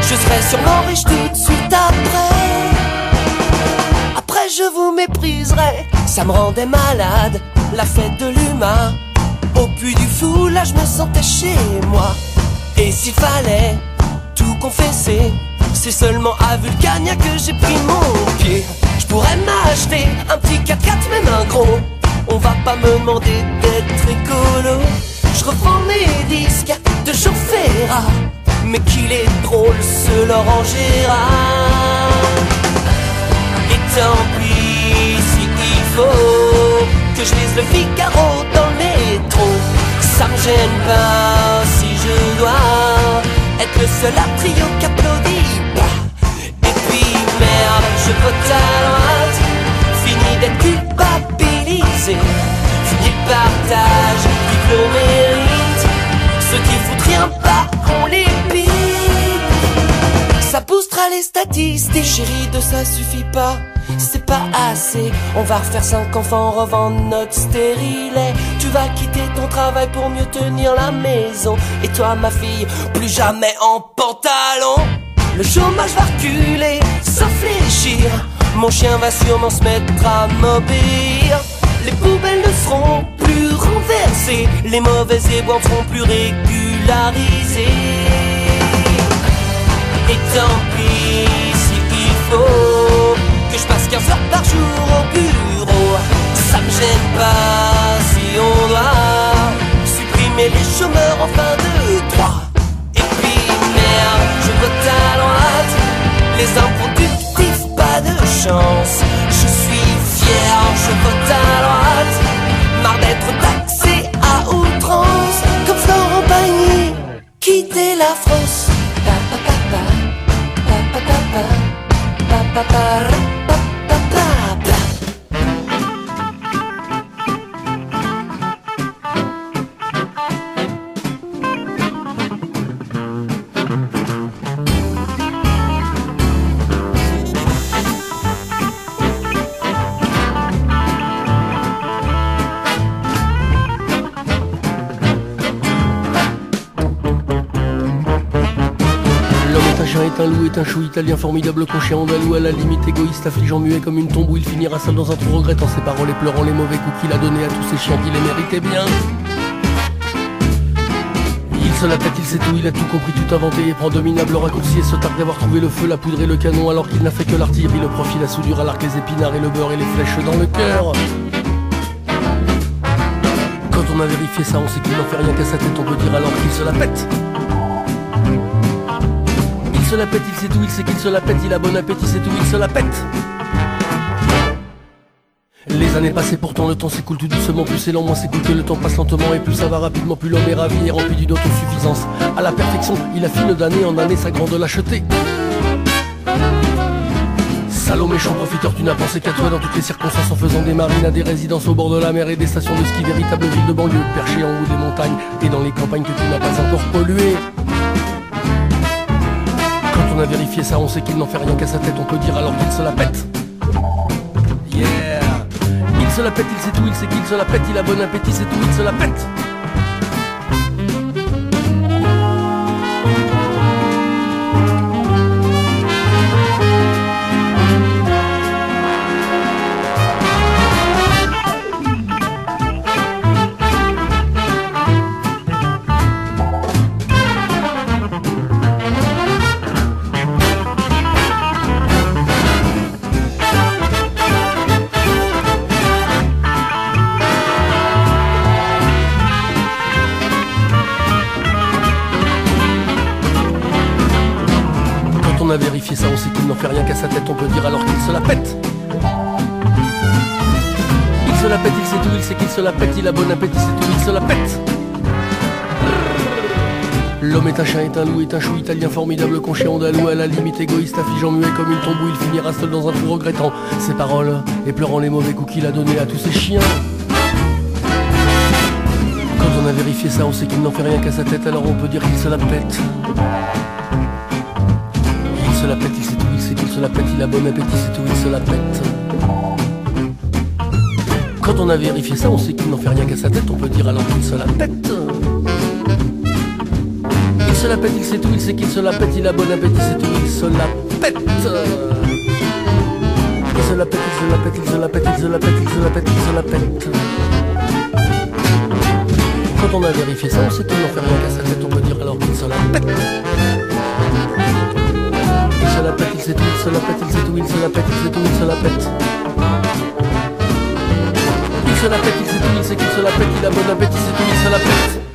je serai sûrement riche tout de suite après. Après je vous mépriserai, ça me rendait malade, la fête de l'humain. Au puits du fou, là je me sentais chez moi. Et s'il fallait tout confesser, c'est seulement à Vulcania que j'ai pris mon pied. Je pourrais m'acheter un petit 4x4, même un gros. On va pas me demander d'être écolo. Je revends mes disques de Ferrat. Mais qu'il est drôle ce Laurent Gérard. Et tant pis si il faut que je lise le Figaro dans le métro. Ça me gêne pas si je dois être le seul à trio qui applaudit pas. Et puis merde, je vote à droite. Fini d'être culpabilisé. Fini le partage, vive le mérite. Ceux qui foutent rien pas, on les pique. Ça boostera les statistiques, chérie, de ça suffit pas. C'est pas assez, on va refaire cinq enfants, revendre notre stérilet. Tu vas quitter ton travail pour mieux tenir la maison. Et toi, ma fille, plus jamais en pantalon. Le chômage va reculer, s'infléchir. Mon chien va sûrement se mettre à m'obéir. Les poubelles ne seront plus renversées, les mauvais éboueurs seront plus régularisés. Et tant pis si faut que je passe 15 heures par jour au bureau. Ça me gêne pas si on doit supprimer les chômeurs en fin de droit. Et puis merde, je vote à droite. Les improductifs, pas de chance. Je suis fier, je vote à droite. Marre d'être taxé à outrance. Comme Florent Pagny, quitter la France. Pa, pa, pa, pa. Pa, pa, pa, pa. Pa, pa, un loup, est un chou italien formidable con chien andalou à la limite égoïste, affligeant muet comme une tombe où il finira seul dans un trou regrettant ses paroles et pleurant les mauvais coups qu'il a donnés à tous ces chiens qui les méritaient bien. Il se la pète, il sait tout, il a tout compris, tout inventé et prend de minables raccourcis et se targue d'avoir trouvé le feu, la poudre et le canon alors qu'il n'a fait que l'artillerie, le profil, la soudure l'arc, les épinards et le beurre et les flèches dans le cœur. Quand on a vérifié ça, on sait qu'il n'en fait rien qu'à sa tête, on peut dire alors qu'il se la pète. Il se la pète, il sait tout, il sait qu'il se la pète, il a bon appétit, c'est tout, il se la pète. Les années passées, pourtant le temps s'écoule tout doucement. Plus c'est lent, moins que le temps passe lentement. Et plus ça va rapidement, plus l'homme est ravi et rempli d'une autosuffisance. À la perfection, il affine d'année en année sa grande lâcheté. Salaud méchant profiteur, tu n'as pensé qu'à toi dans toutes les circonstances en faisant des marines à des résidences au bord de la mer et des stations de ski, véritables villes de banlieue, perchées en haut des montagnes et dans les campagnes que tu n'as pas encore polluées. On a vérifié ça, on sait qu'il n'en fait rien qu'à sa tête, on peut dire alors qu'il se la pète. Yeah Il se la pète, il sait tout, il sait qu'il se la pète, il a bon appétit, c'est tout, il se la pète. Dire alors qu'il se la pète. Il se la pète, il sait tout, il sait qu'il se la pète, il a bon appétit, c'est tout, il se la pète. L'homme est un chien, est un loup, est un chou italien formidable, conché andalou, à la limite égoïste, affligeant muet comme une tombe où il finira seul dans un trou regrettant ses paroles et pleurant les mauvais coups qu'il a donnés à tous ses chiens. Quand on a vérifié ça, on sait qu'il n'en fait rien qu'à sa tête, alors on peut dire qu'il se la pète. La pète, il a bon appétit, c'est tout, il se la pète. Quand on a vérifié ça, on sait qu'il n'en fait rien qu'à sa tête, on peut dire alors qu'il se la pète. Il se la pète, il sait tout, il sait qu'il se la pète, il a bon appétit, c'est tout, il se la pète. Il se la pète, il se la pète, il se la pète, il se la pète, il se la pète, il se la pète. Quand on a vérifié ça, on sait qu'il n'en fait rien qu'à sa tête, on peut dire alors qu'il se la pète. Il se la pète, il sait tout, il se la pète, il sait tout, il se la pète, il sait tout, il se la pète. Il se la pète, il sait tout, il sait se la pète, il a bon appétit, c'est tout, il se la.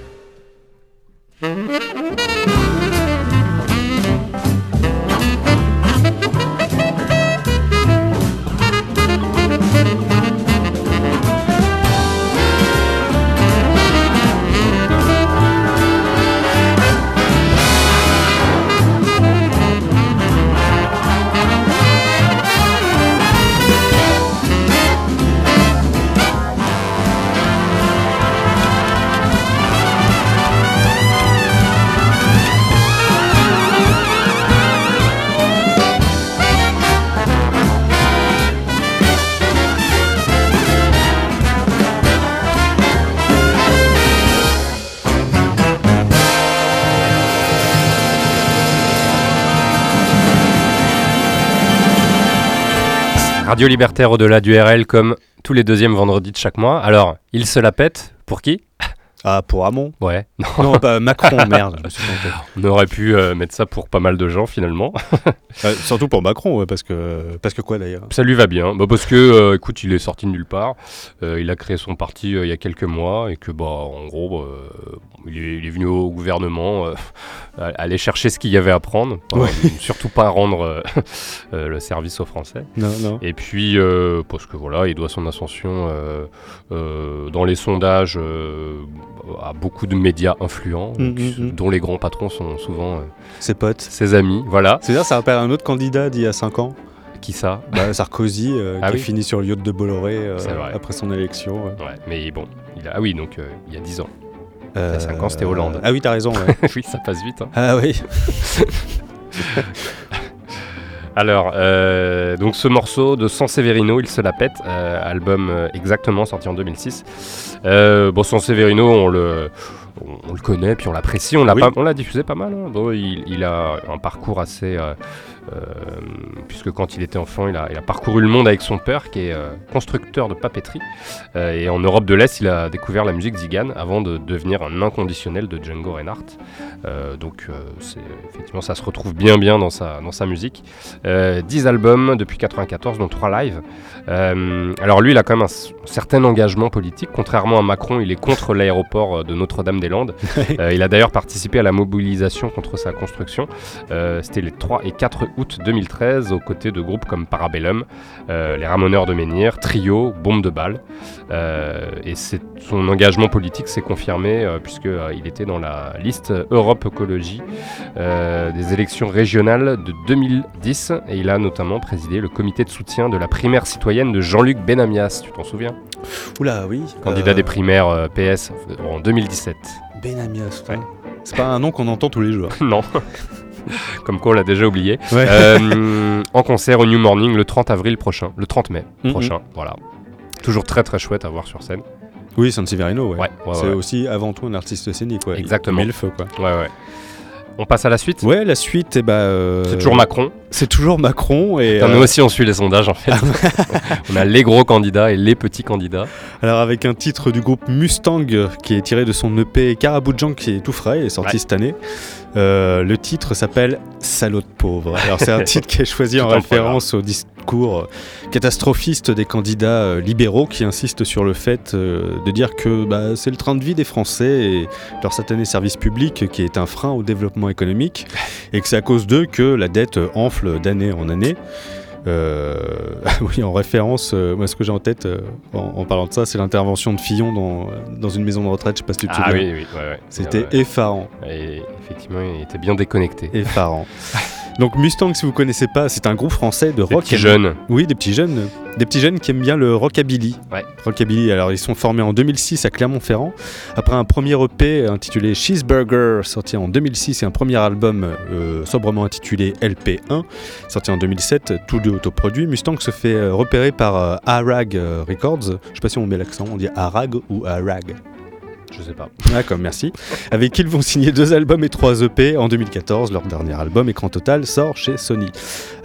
Radio Libertaire au-delà du RL comme tous les deuxièmes vendredis de chaque mois. Alors, il se la pète pour qui? Ah, pour Hamon Ouais. (laughs) Non, bah, Macron, merde. (laughs) On aurait pu euh, mettre ça pour pas mal de gens finalement. (laughs) Euh, surtout pour Macron, ouais, parce que parce que quoi d'ailleurs? Ça lui va bien. Bah, parce que, euh, écoute, il est sorti de nulle part. Il a créé son parti il y a quelques mois et que, bah, en gros, euh, il, est, il est venu au gouvernement aller chercher ce qu'il y avait à prendre. Ouais. Surtout pas rendre le service aux Français. Non, non. Et puis, parce que voilà, il doit son ascension dans les sondages à beaucoup de médias influents, Mm, donc, mm, mm. dont les grands patrons sont souvent euh, Ses potes. ses amis. Voilà. C'est-à-dire, ça rappelle un autre candidat d'il y a 5 ans. Qui ça? Bah, Sarkozy, euh, Ah qui oui. finit sur le yacht de Bolloré euh, après son élection. ouais. Ouais, mais bon, il a... ah oui, donc euh, il y a 10 ans. Il y a 5 ans, c'était Hollande. Ah oui, t'as raison. ouais. (laughs) oui, ça passe vite. hein. ah oui. (laughs) Alors, euh, donc ce morceau de San Severino, il se la pète, euh, album euh, exactement sorti en 2006. Euh, bon, San Severino, on le, on, on le connaît, puis on l'apprécie, on l'a Oui. diffusé pas mal. hein. Bon, il, il a un parcours assez, puisque quand il était enfant, il a, il a parcouru le monde avec son père, qui est euh, constructeur de papeterie. Euh, et en Europe de l'Est, il a découvert la musique zigane avant de devenir un inconditionnel de Django Reinhardt. Euh, donc, euh, effectivement, ça se retrouve bien, bien dans sa, dans sa musique. Euh, 10 albums depuis 94, dont 3 lives. Euh, alors lui, il a quand même un certain engagement politique. Contrairement à Macron, il est contre l'aéroport euh, de Notre-Dame-des-Landes. (laughs) Euh, il a d'ailleurs participé à la mobilisation contre sa construction. Euh, C'était les 3 et 4 août 2013 aux côtés de groupes comme Parabellum, les Ramoneurs de Menhir, Trio, Bombe de Balle. et son engagement politique s'est confirmé puisqu'il était dans la liste Europe Écologie des élections régionales de 2010 et il a notamment présidé le comité de soutien de la primaire citoyenne de Jean-Luc Benamias, tu t'en souviens? Oula, oui. Candidat des primaires PS en 2017. Benamias, c'est pas un nom qu'on entend tous les jours. (laughs) non. (laughs) (laughs) Comme quoi on l'a déjà oublié. Euh, en concert au New Morning le 30 avril prochain, le 30 mai Mhm. prochain. Voilà. Toujours très très chouette à voir sur scène. Oui, San Severino, ouais. Ouais, ouais, c'est aussi avant tout un artiste scénique, ouais. Exactement. Il met le feu, quoi. Ouais, ouais. On passe à la suite? Ouais, la suite, eh ben, euh, C'est toujours Macron. C'est toujours Macron. Et, Putain, euh, Nous aussi on suit les sondages en fait. (laughs) on a les gros candidats et les petits candidats. Alors avec un titre du groupe Mustang qui est tiré de son EP Caraboujan qui est tout frais et sorti Ouais. cette année. Euh, le titre s'appelle Salaud de pauvre. Alors c'est un (laughs) titre qui est choisi en référence au discours euh, catastrophiste des candidats euh, libéraux qui insistent sur le fait de dire que bah, c'est le train de vie des Français et leur satané service public qui est un frein au développement économique et que c'est à cause d'eux que la dette enfle d'année en année. Euh, (laughs) oui, en référence, euh, moi ce que j'ai en tête euh, en, en parlant de ça, c'est l'intervention de Fillon dans, dans une maison de retraite, je sais pas si tu te Ah souviens. oui, oui, ouais, ouais. C'était ouais. effarant. Et effectivement, il était bien déconnecté. Effarant. (laughs) Donc Mustang, si vous connaissez pas, c'est un groupe français de rock. petits jeunes. Oui, des petits jeunes. Des petits jeunes qui aiment bien le rockabilly. Ouais. Rockabilly, alors ils sont formés en 2006 à Clermont-Ferrand. Après un premier EP intitulé Cheeseburger, sorti en 2006, et un premier album euh, sobrement intitulé LP1, sorti en 2007, tout de autoproduit. Mustang se fait euh, repérer par euh, Arag euh, Records. Je sais pas si on met l'accent, on dit Arag ou Arag. Je sais pas. (laughs) D'accord, merci. Avec qui ils vont signer deux albums et trois EP en 2014. Leur dernier album, Écran Total, sort chez Sony.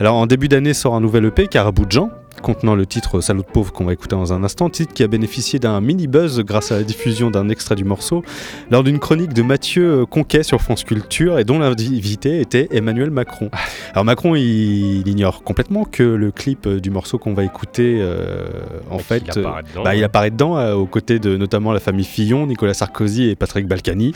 Alors en début d'année sort un nouvel EP, Caraboujan, contenant le titre Salaud de pauvre qu'on va écouter dans un instant, titre qui a bénéficié d'un mini buzz grâce à la diffusion d'un extrait du morceau lors d'une chronique de Mathieu Conquet sur France Culture et dont l'invité était Emmanuel Macron. Alors Macron, il, il ignore complètement que le clip du morceau qu'on va écouter, euh, en fait, qu'il apparaît dedans, bah, il ouais. apparaît dedans euh, aux côtés de notamment la famille Fillon, Nicolas Sarkozy et Patrick Balkany.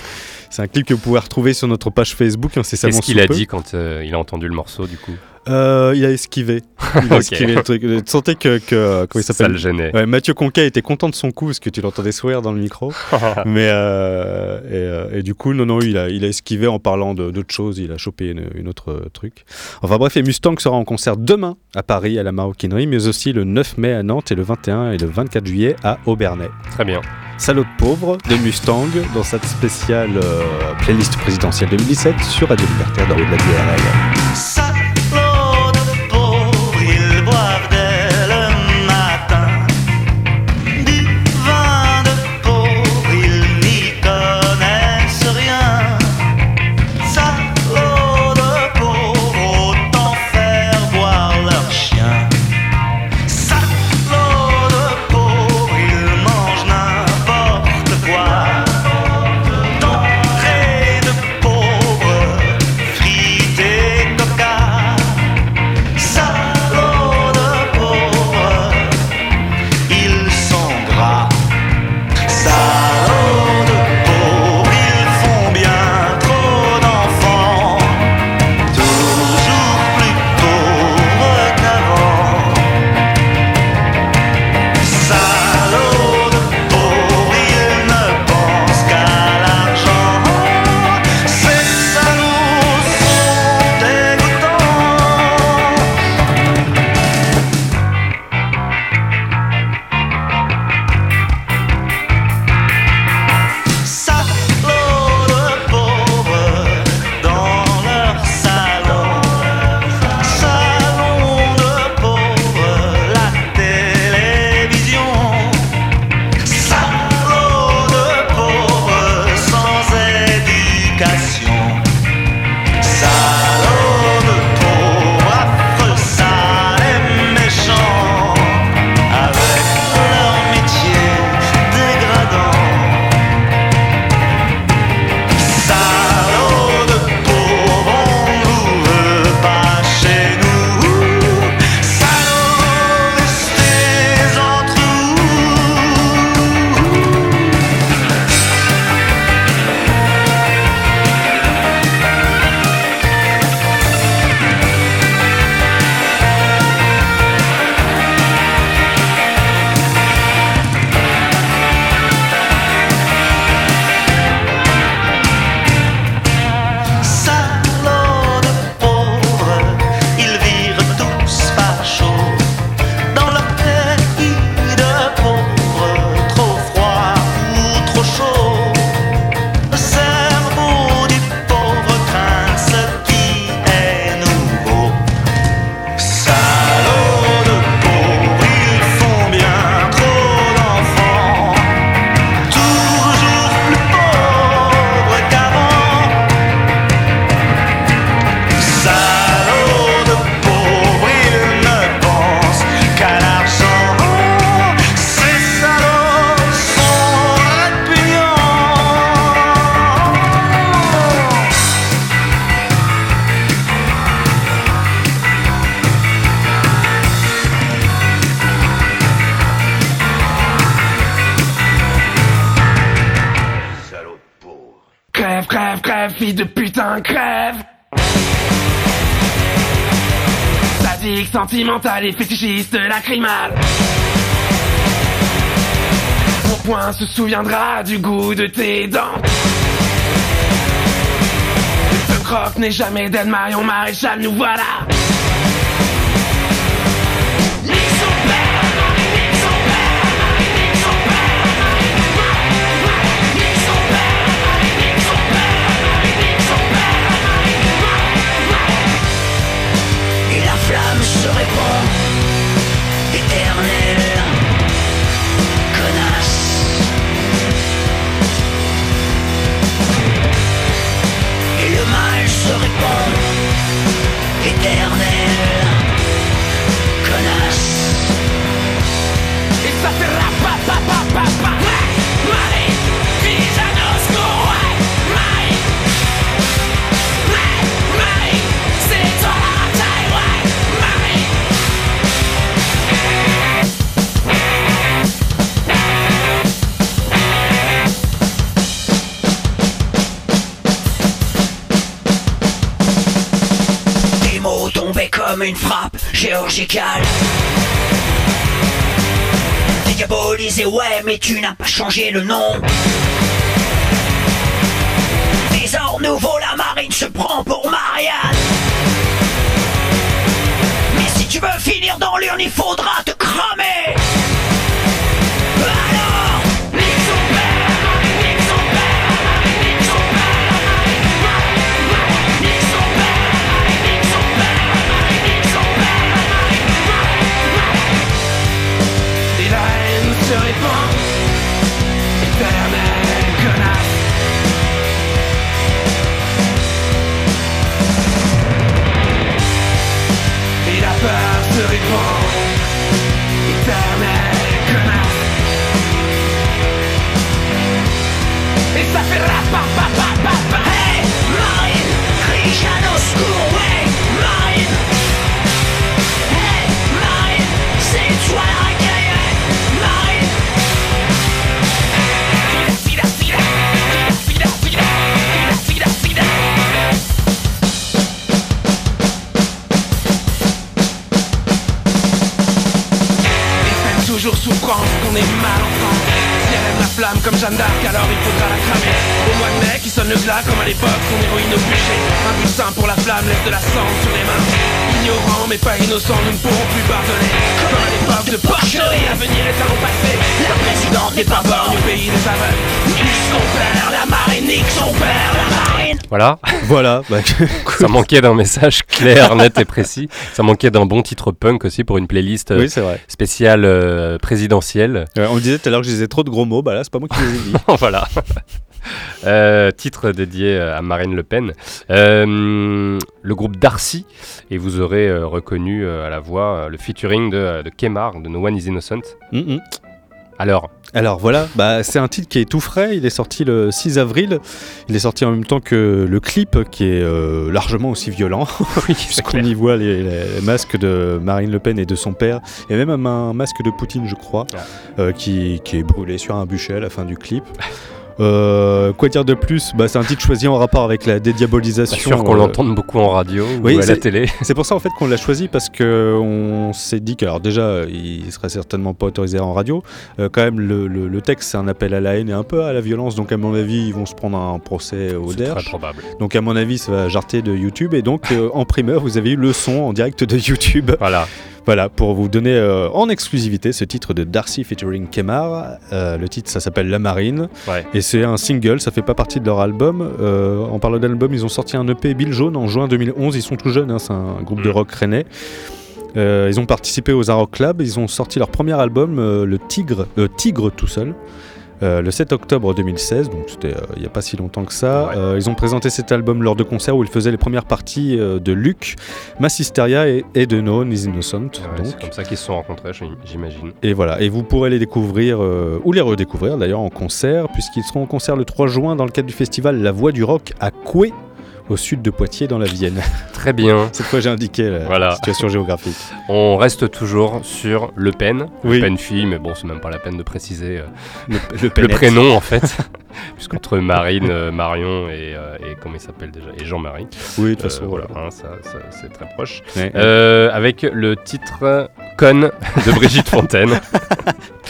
C'est un clip que vous pouvez retrouver sur notre page Facebook incessamment Qu'est-ce qu'il a dit quand euh, il a entendu le morceau du coup? Euh, il a esquivé. Il a (laughs) esquivé le truc. Tu sentais que, que comment il Ça s'appelle le gênait. Ouais, Mathieu Conquet était content de son coup parce que tu l'entendais sourire dans le micro. (laughs) Mais euh, et, euh, et du coup, non, non, il a, il a esquivé en parlant de- d'autres choses. Il a chopé une, une autre euh, truc. Enfin bref, et Mustang sera en concert demain à Paris à la Maroquinerie, mais aussi le 9 mai à Nantes et le 21 et le 24 juillet à Aubernais. Très bien. Salaud de pauvre de Mustang dans cette spéciale euh, playlist présidentielle 2017 sur Radio Libertaire dans au-delà du RL. Et fétichiste, lacrymal Mon poing se souviendra du goût de tes dents. Le croque n'est jamais Marion Maréchal, nous voilà flamme se répand, éternelle, connasse. Et le mal se répand, éternelle, connasse. Et ça fait rapapapapapa une frappe chirurgicale. Diabolisé, ouais, mais tu n'as pas changé le nom. Trésor nouveau, la marine se prend pour Marianne. Mais si tu veux finir dans l'urne, il faudra te cramer. Peur se répand Éternelle connasse Et ça flamme comme Jeanne d'Arc alors il faudra la cramer. Au mois de mai sonne le glas comme à l'époque son héroïne au bûcher Un butin pour la flamme laisse de la cendre sur les mains Ignorant mais pas innocent nous ne pourrons plus pardonner Comme à l'époque de porcherie l'avenir est à passé La présidente n'est pas borgne au pays des aveugles son père la marine nique son père la marine Voilà. Voilà. (laughs) bah, Ça manquait d'un message clair, net et précis. Ça manquait d'un bon titre punk aussi pour une playlist euh, Oui, vrai. spéciale euh, présidentielle. Euh, on disait tout à l'heure que je disais trop de gros mots, bah là c'est pas moi qui les ai dit. (laughs) voilà. Euh, titre dédié à Marine Le Pen. Euh, le groupe Darcy, et vous aurez euh, reconnu euh, à la voix euh, le featuring de, de Kemar, de No One Is Innocent. Mhm. Alors, Alors voilà, bah, c'est un titre qui est tout frais, il est sorti le 6 avril, il est sorti en même temps que le clip qui est euh, largement aussi violent, (laughs) puisqu'on y voit les, les masques de Marine Le Pen et de son père, et même un masque de Poutine je crois, euh, qui, qui est brûlé sur un bûcher à la fin du clip. (laughs) Euh, quoi dire de plus bah, C'est un titre choisi en rapport avec la dédiabolisation. Sûr qu'on euh, l'entende beaucoup en radio ou à la télé. (laughs) C'est pour ça en fait qu'on l'a choisi parce que on s'est dit que alors déjà il serait certainement pas autorisé en radio. Euh, quand même le, le- le texte c'est un appel à la haine et un peu à la violence donc à mon avis ils vont se prendre un procès au C'est DERJ. très probable. Donc à mon avis ça va jarter de YouTube et donc euh, en primeur vous avez eu le son en direct de YouTube. Voilà. Voilà, pour vous donner euh, en exclusivité ce titre de Darcy featuring Kemar. Euh, le titre, ça s'appelle La Marine. Ouais. Et c'est un single, ça fait pas partie de leur album. Euh, en parlant d'album, ils ont sorti un EP Bill Jaune en juin 2011. Ils sont tout jeunes, hein, c'est un groupe de rock rennais. Ils ont participé aux Aroc Club. Ils ont sorti leur premier album, Le Tigre, Tigre tout seul. Euh, le 7 octobre 2016, donc c'était euh, il n'y a pas si longtemps que ça. Euh, ils ont présenté cet album lors de concerts où ils faisaient les premières parties de Luc, Massisteria et, et de No One Is Innocent. Ouais, c'est comme ça qu'ils se sont rencontrés, j'im- j'imagine. Et voilà, et vous pourrez les découvrir, ou les redécouvrir d'ailleurs en concert, puisqu'ils seront en concert le 3 juin dans le cadre du festival La Voix du Rock à Coué, au sud de Poitiers, dans la Vienne. (laughs) Très bien. Cette fois, j'ai indiqué la Voilà. situation géographique. On reste toujours sur Le Pen. Oui. Le Pen fille, mais bon, c'est même pas la peine de préciser euh, Le- le (laughs) le, Penette. prénom en fait. (laughs) Puisqu'entre Marine, euh, Marion et, euh, et comment il s'appelle déjà Et Jean-Marie. Oui, de toute façon, voilà, hein, ça, ça, c'est très proche. Ouais. Avec le titre Conne de Brigitte Fontaine.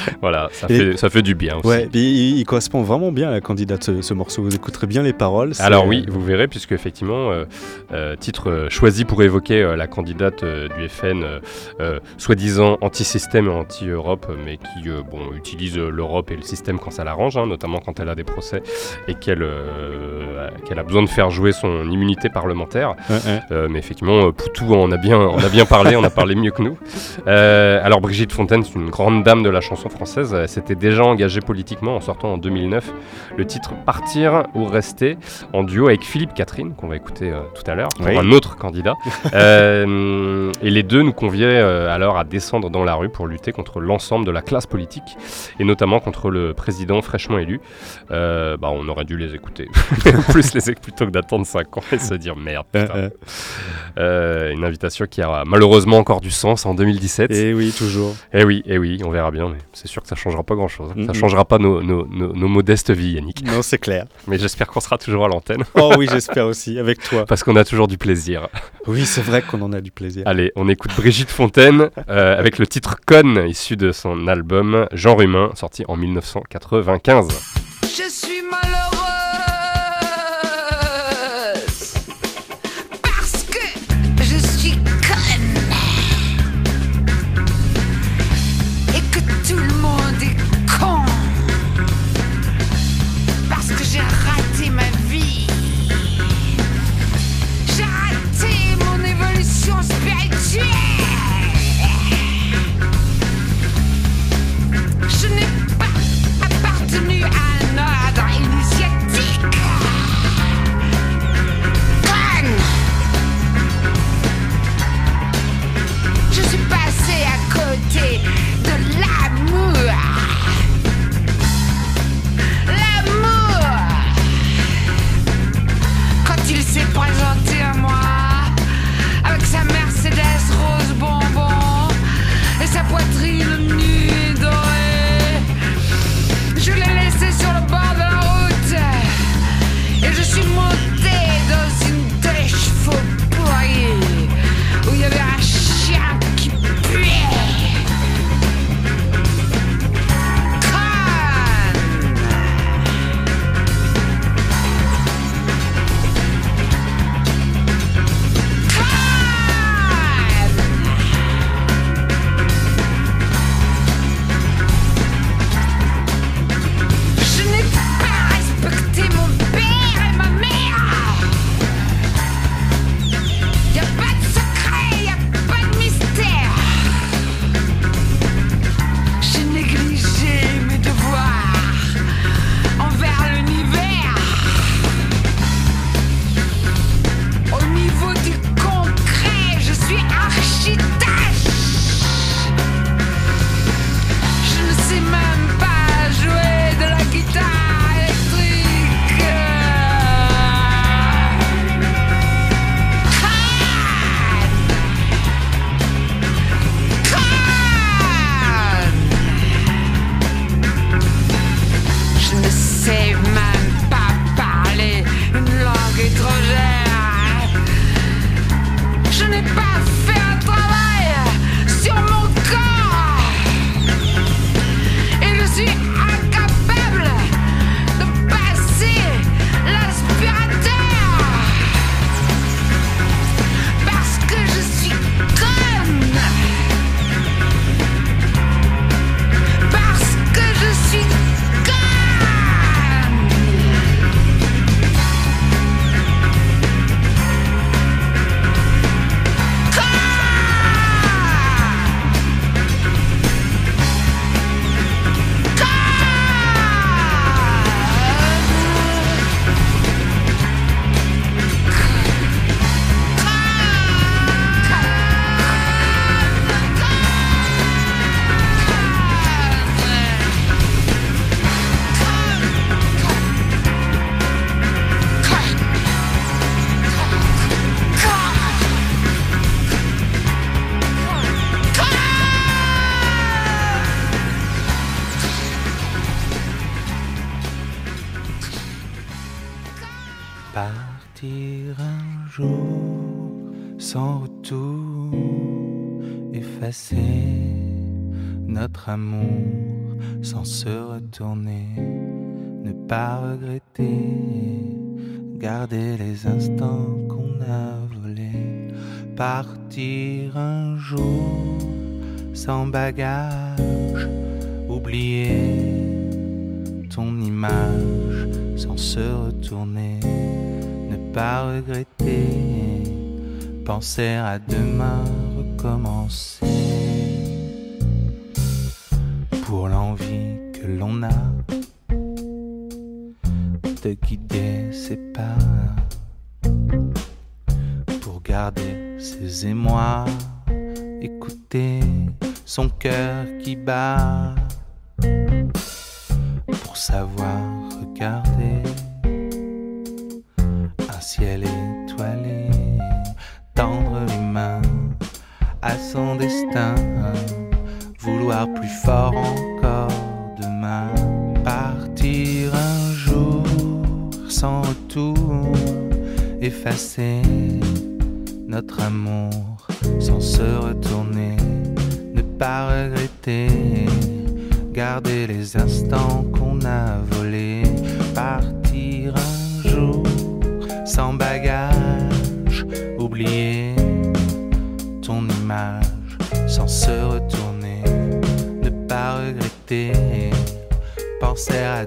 (laughs) voilà, ça fait, ça fait du bien aussi. Ouais, il, il correspond vraiment bien à la candidate, ce, ce morceau. Vous écouterez bien les paroles. Alors oui, vous verrez, puisque effectivement, euh, euh, titre euh, choisi pour évoquer euh, la candidate euh, du FN, euh, euh, soi-disant anti-système et anti-Europe, euh, mais qui euh, bon, utilise euh, l'Europe et le système quand ça l'arrange, hein, notamment quand elle a des procès et qu'elle euh, qu'elle a besoin de faire jouer son immunité parlementaire. Ouais, ouais. Euh, mais effectivement, euh, Poutou en a bien, en a bien parlé, on a parlé mieux que nous. Euh, alors Brigitte Fontaine, c'est une grande dame de la chanson française. Elle s'était déjà engagée politiquement en sortant en 2009 le titre Partir ou Rester en duo avec Philippe Catherine, qu'on va écouter euh, tout à l'heure, pour Oui. un autre candidat. (laughs) Euh, et les deux nous conviaient euh, alors à descendre dans la rue pour lutter contre l'ensemble de la classe politique et notamment contre le président fraîchement élu. Euh, bah, on aurait dû les écouter. (laughs) Plus les écouter plutôt que d'attendre 5 ans et se dire merde. putain. Euh, Euh, une invitation qui a malheureusement encore du sens en 2017. Et oui, toujours. Et oui, et oui, on verra bien, mais c'est sûr que ça changera pas grand chose. Ça changera pas nos, nos, nos, nos modestes vies, Yannick. Non, c'est clair. Mais j'espère qu'on sera toujours à l'antenne. (laughs) Oh oui, j'espère aussi, avec toi. Parce qu'on a toujours du plaisir. Oui, c'est vrai qu'on en a du plaisir. Allez, on écoute Brigitte Fontaine euh, avec le titre Conne, issu de son album Genre humain, sorti en 1995. Je suis malheureuse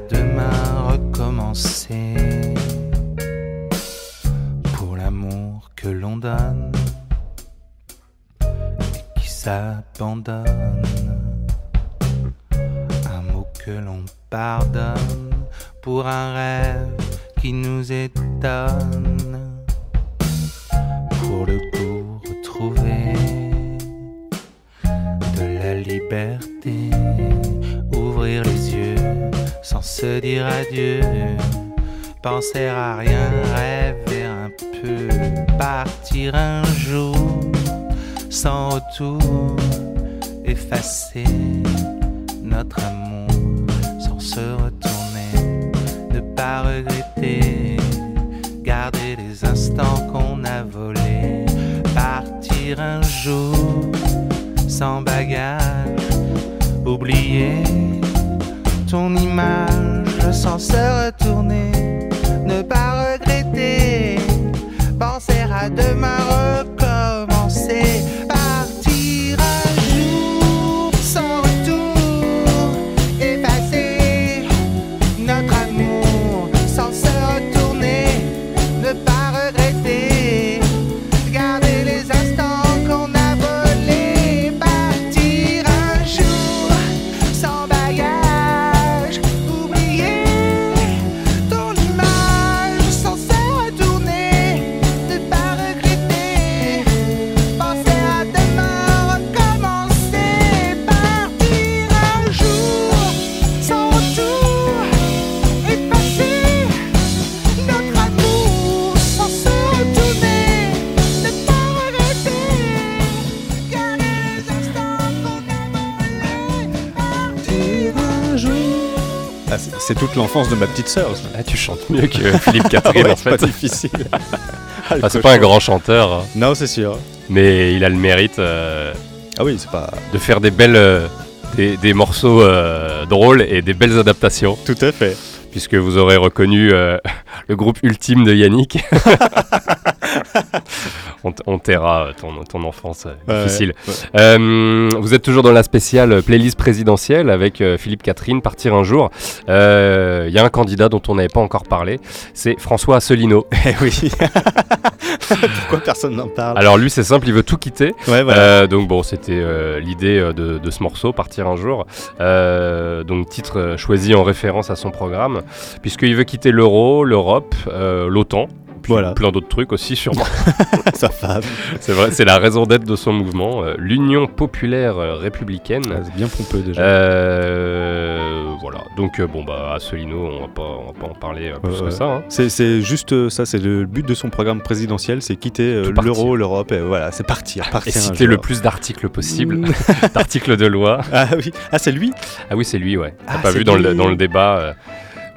demain, recommencer. Pour l'amour que l'on donne et qui s'abandonne que l'on pardonne pour un rêve qui nous étonne. Pour le goût retrouvé de la liberté, se dire adieu, penser à rien, rêver un peu, partir un jour sans retour, effacer notre amour se retourner, ne pas regretter, garder les instants qu'on a volés, partir un jour sans bagage, oublier ton image sans se retourner, c'est c'est toute l'enfance de ma petite sœur. Ah, tu chantes mieux que (laughs) Philippe Catherine Ouais, en c'est fait. pas difficile. (laughs) Ah, le Ah, c'est pas un cochon. grand chanteur. hein. Non, c'est sûr. Mais il a le mérite. euh, ah oui, c'est pas. De faire des belles. euh, des, des morceaux euh, drôles et des belles adaptations. Tout à fait. Puisque vous aurez reconnu euh, (laughs) le groupe ultime de Yannick. (laughs) on, taira ton, ton enfance euh, difficile. ouais. Euh, vous êtes toujours dans la spéciale playlist présidentielle avec euh, Philippe Catherine, Partir un jour. Euh, Il y a un candidat dont on n'avait pas encore parlé, c'est François Asselineau. (laughs) Eh oui. (laughs) Pourquoi personne n'en parle? Alors lui c'est simple, il veut tout quitter. Ouais, voilà. Euh, donc bon, c'était euh, l'idée euh, de, de ce morceau, Partir un jour. Euh, donc titre euh, choisi en référence à son programme, puisqu'il veut quitter l'euro, l'Europe, euh, l'OTAN. Puis Voilà. Plein d'autres trucs aussi sûrement. (laughs) Sa femme. C'est vrai, c'est la raison d'être de son mouvement, euh, l'Union populaire euh, républicaine. c'est bien pompeux déjà. Euh, voilà. Donc bon bah Asselineau, on va pas, on va pas en parler plus que ça. hein. C'est- C'est juste ça, c'est le but de son programme présidentiel, c'est quitter l'euro, l'Europe, et voilà, c'est partir. partir Et citer le plus d'articles possible, Mm. (laughs) d'articles de loi. Ah oui, ah c'est lui? Ah oui, c'est lui, ouais. T'as Ah, pas vu dans le, dans le débat.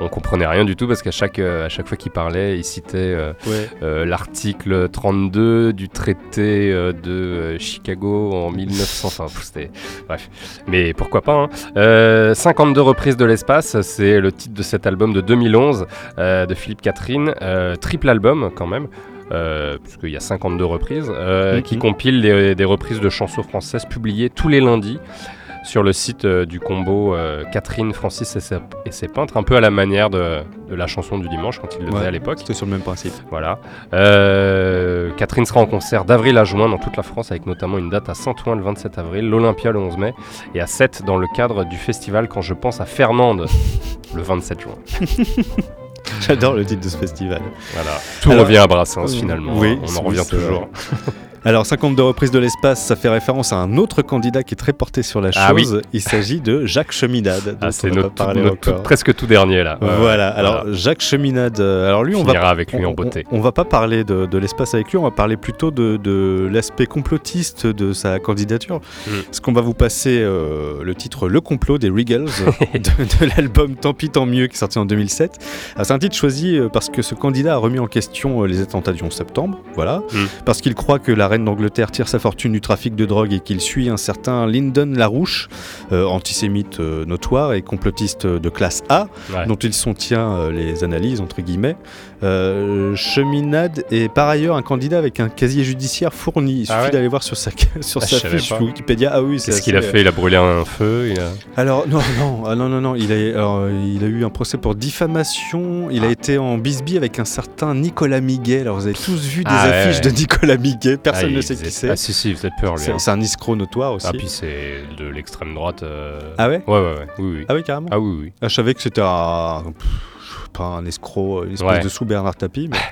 On comprenait rien du tout parce qu'à chaque, euh, à chaque fois qu'il parlait, il citait euh, Ouais. euh, l'article 32 du traité de Chicago en 1900. Enfin, pff, c'était. Bref. Mais pourquoi pas hein. Euh, 52 reprises de l'espace, c'est le titre de cet album de 2011 euh, de Philippe Catherine. Triple album quand même. Euh, puisqu'il y a 52 reprises, euh, Mhm. qui compile des, des reprises de chansons françaises publiées tous les lundis sur le site euh, du combo euh, Catherine, Francis et ses, et ses peintres, un peu à la manière de, de la chanson du dimanche quand il le faisait Ouais, à l'époque. C'était sur le même principe. Voilà. Euh, Catherine sera en concert d'avril à juin dans toute la France, avec notamment une date à Saint-Ouen le 27 avril, l'Olympia le 11 mai, et à 7 dans le cadre du festival Quand je pense à Fernande (laughs) le 27 juin. J'adore le titre de ce festival. Voilà. Tout revient à Brassens, finalement. Oui, On en revient toujours. (laughs) Alors 52 reprises de l'espace, ça fait référence à un autre candidat qui est très porté sur la chose. Ah oui. Il s'agit de Jacques Cheminade. Ah, c'est notre, pas notre tout- presque tout dernier là. Voilà. Alors Jacques Cheminade. euh, Alors lui, on Finira va avec lui on- en beauté. On, on va pas parler de, de l'espace avec lui. On va parler plutôt de, de l'aspect complotiste de sa candidature. Mm. Parce qu'on va vous passer euh, le titre Le complot des Regals (laughs) de, de l'album Tant pis tant mieux qui est sorti en 2007. Alors, C'est un titre choisi euh, parce que ce candidat a remis en question les attentats du 11 septembre. Voilà. Mm. Parce qu'il croit que la reine d'Angleterre tire sa fortune du trafic de drogue et qu'il suit un certain Lyndon Larouche, euh, antisémite euh, notoire et complotiste de classe A, Ouais. dont il soutient euh, les analyses, entre guillemets. Euh, Cheminade est par ailleurs un candidat avec un casier judiciaire fourni. Il suffit Ah ouais d'aller voir sur sa, sur Ah, sa fiche. Wikipédia. Ah oui, c'est Qu'est-ce qu'il a fait? Il a brûlé un feu il a- alors non non ah non non non il a alors, il a eu un procès pour diffamation. Il a été en bisbee avec un certain Nicolas Miguet. Alors vous avez tous vu des Ah affiches ouais. de Nicolas Miguet. Personne Ah, ne sait qui c'est. Ah si si, il faisait peur lui. C'est hein. un escroc notoire aussi. Ah puis c'est de l'extrême droite. euh, Ah ouais Ouais ouais ouais. Oui oui. Ah oui carrément. Ah oui oui. Ah, je savais que c'était un pas un escroc, une espèce Ouais. de sous Bernard Tapie. mais- (laughs)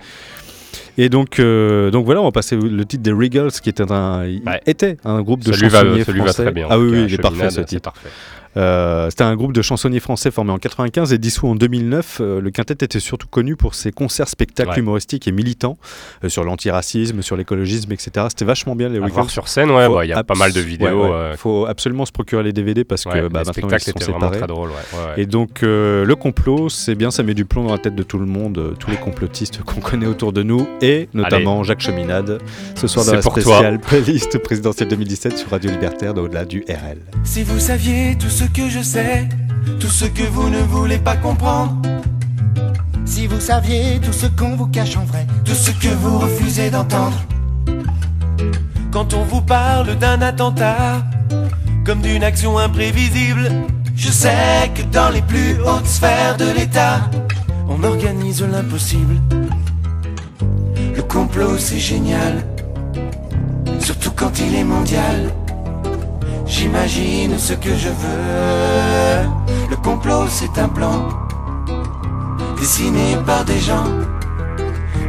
Et donc, euh, donc voilà, on va passer le titre des Regals, qui était un, il était un groupe de Ça lui va- chansonniers ça lui va français. très bien, Ah oui, oui, il est parfait ce titre. parfait. Euh, C'était un groupe de chansonniers français formé en 95 et dissous en 2009. Euh, le quintet était surtout connu pour ses concerts spectacles Ouais. humoristiques et militants euh, sur l'antiracisme, sur l'écologisme, etc. C'était vachement bien les Regals. voir sur scène, ouais, bah, il y a pas mal de vidéos, ouais, ouais. euh, faut absolument se procurer les DVD parce Ouais, que les bah, maintenant ils sont étaient séparés. vraiment très drôles, ouais, ouais, ouais. Et donc euh, le complot, c'est bien, ça met du plomb dans la tête de tout le monde, euh, tous les complotistes (laughs) qu'on connaît autour de nous, et notamment Jacques Cheminade. Ce soir dans C'est la pour toi. spéciale (laughs) playlist présidentielle 2017 sur Radio Libertaire, de au-delà du RL. Si vous saviez tout ce que je sais, tout ce que vous ne voulez pas comprendre, Si vous saviez tout ce qu'on vous cache en vrai, tout ce que vous refusez d'entendre. Quand on vous parle d'un attentat, comme d'une action imprévisible, je sais que dans les plus hautes sphères de l'État, on organise l'impossible. Le complot, c'est génial, surtout quand il est mondial. J'imagine ce que je veux. Le complot, c'est un plan dessiné par des gens,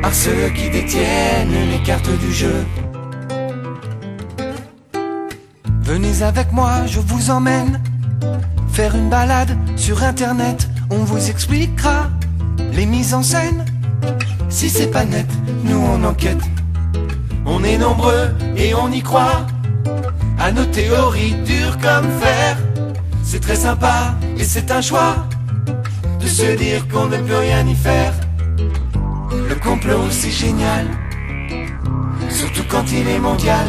par ceux qui détiennent les cartes du jeu. Venez avec moi, je vous emmène faire une balade sur internet. On vous expliquera les mises en scène. Si c'est pas net, nous on enquête. On est nombreux et on y croit à nos théories dures comme fer. C'est très sympa et c'est un choix de se dire qu'on ne peut rien y faire. Le complot c'est génial, surtout quand il est mondial.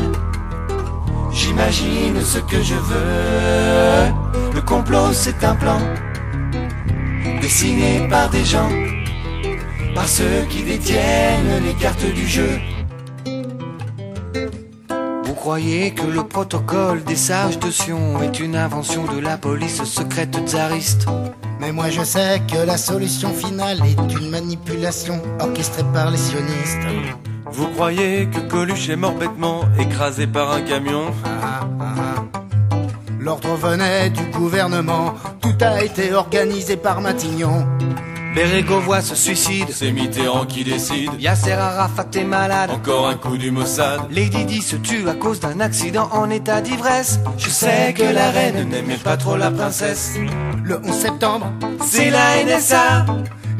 J'imagine ce que je veux. Le complot c'est un plan dessiné par des gens, par ceux qui détiennent les cartes du jeu. Vous croyez que le protocole des sages de Sion est une invention de la police secrète tsariste Mais moi je sais que la solution finale est une manipulation orchestrée par les sionistes. Vous croyez que Coluche est mort bêtement écrasé par un camion L'ordre venait du gouvernement, tout a été organisé par Matignon. Bérégovoy se suicide, c'est Mitterrand qui décide. Yasser Arafat est malade, encore un coup du Mossad. Lady Di se tue à cause d'un accident en état d'ivresse. Je sais que la reine n'aimait pas trop la princesse. Le 11 septembre, C'est la NSA,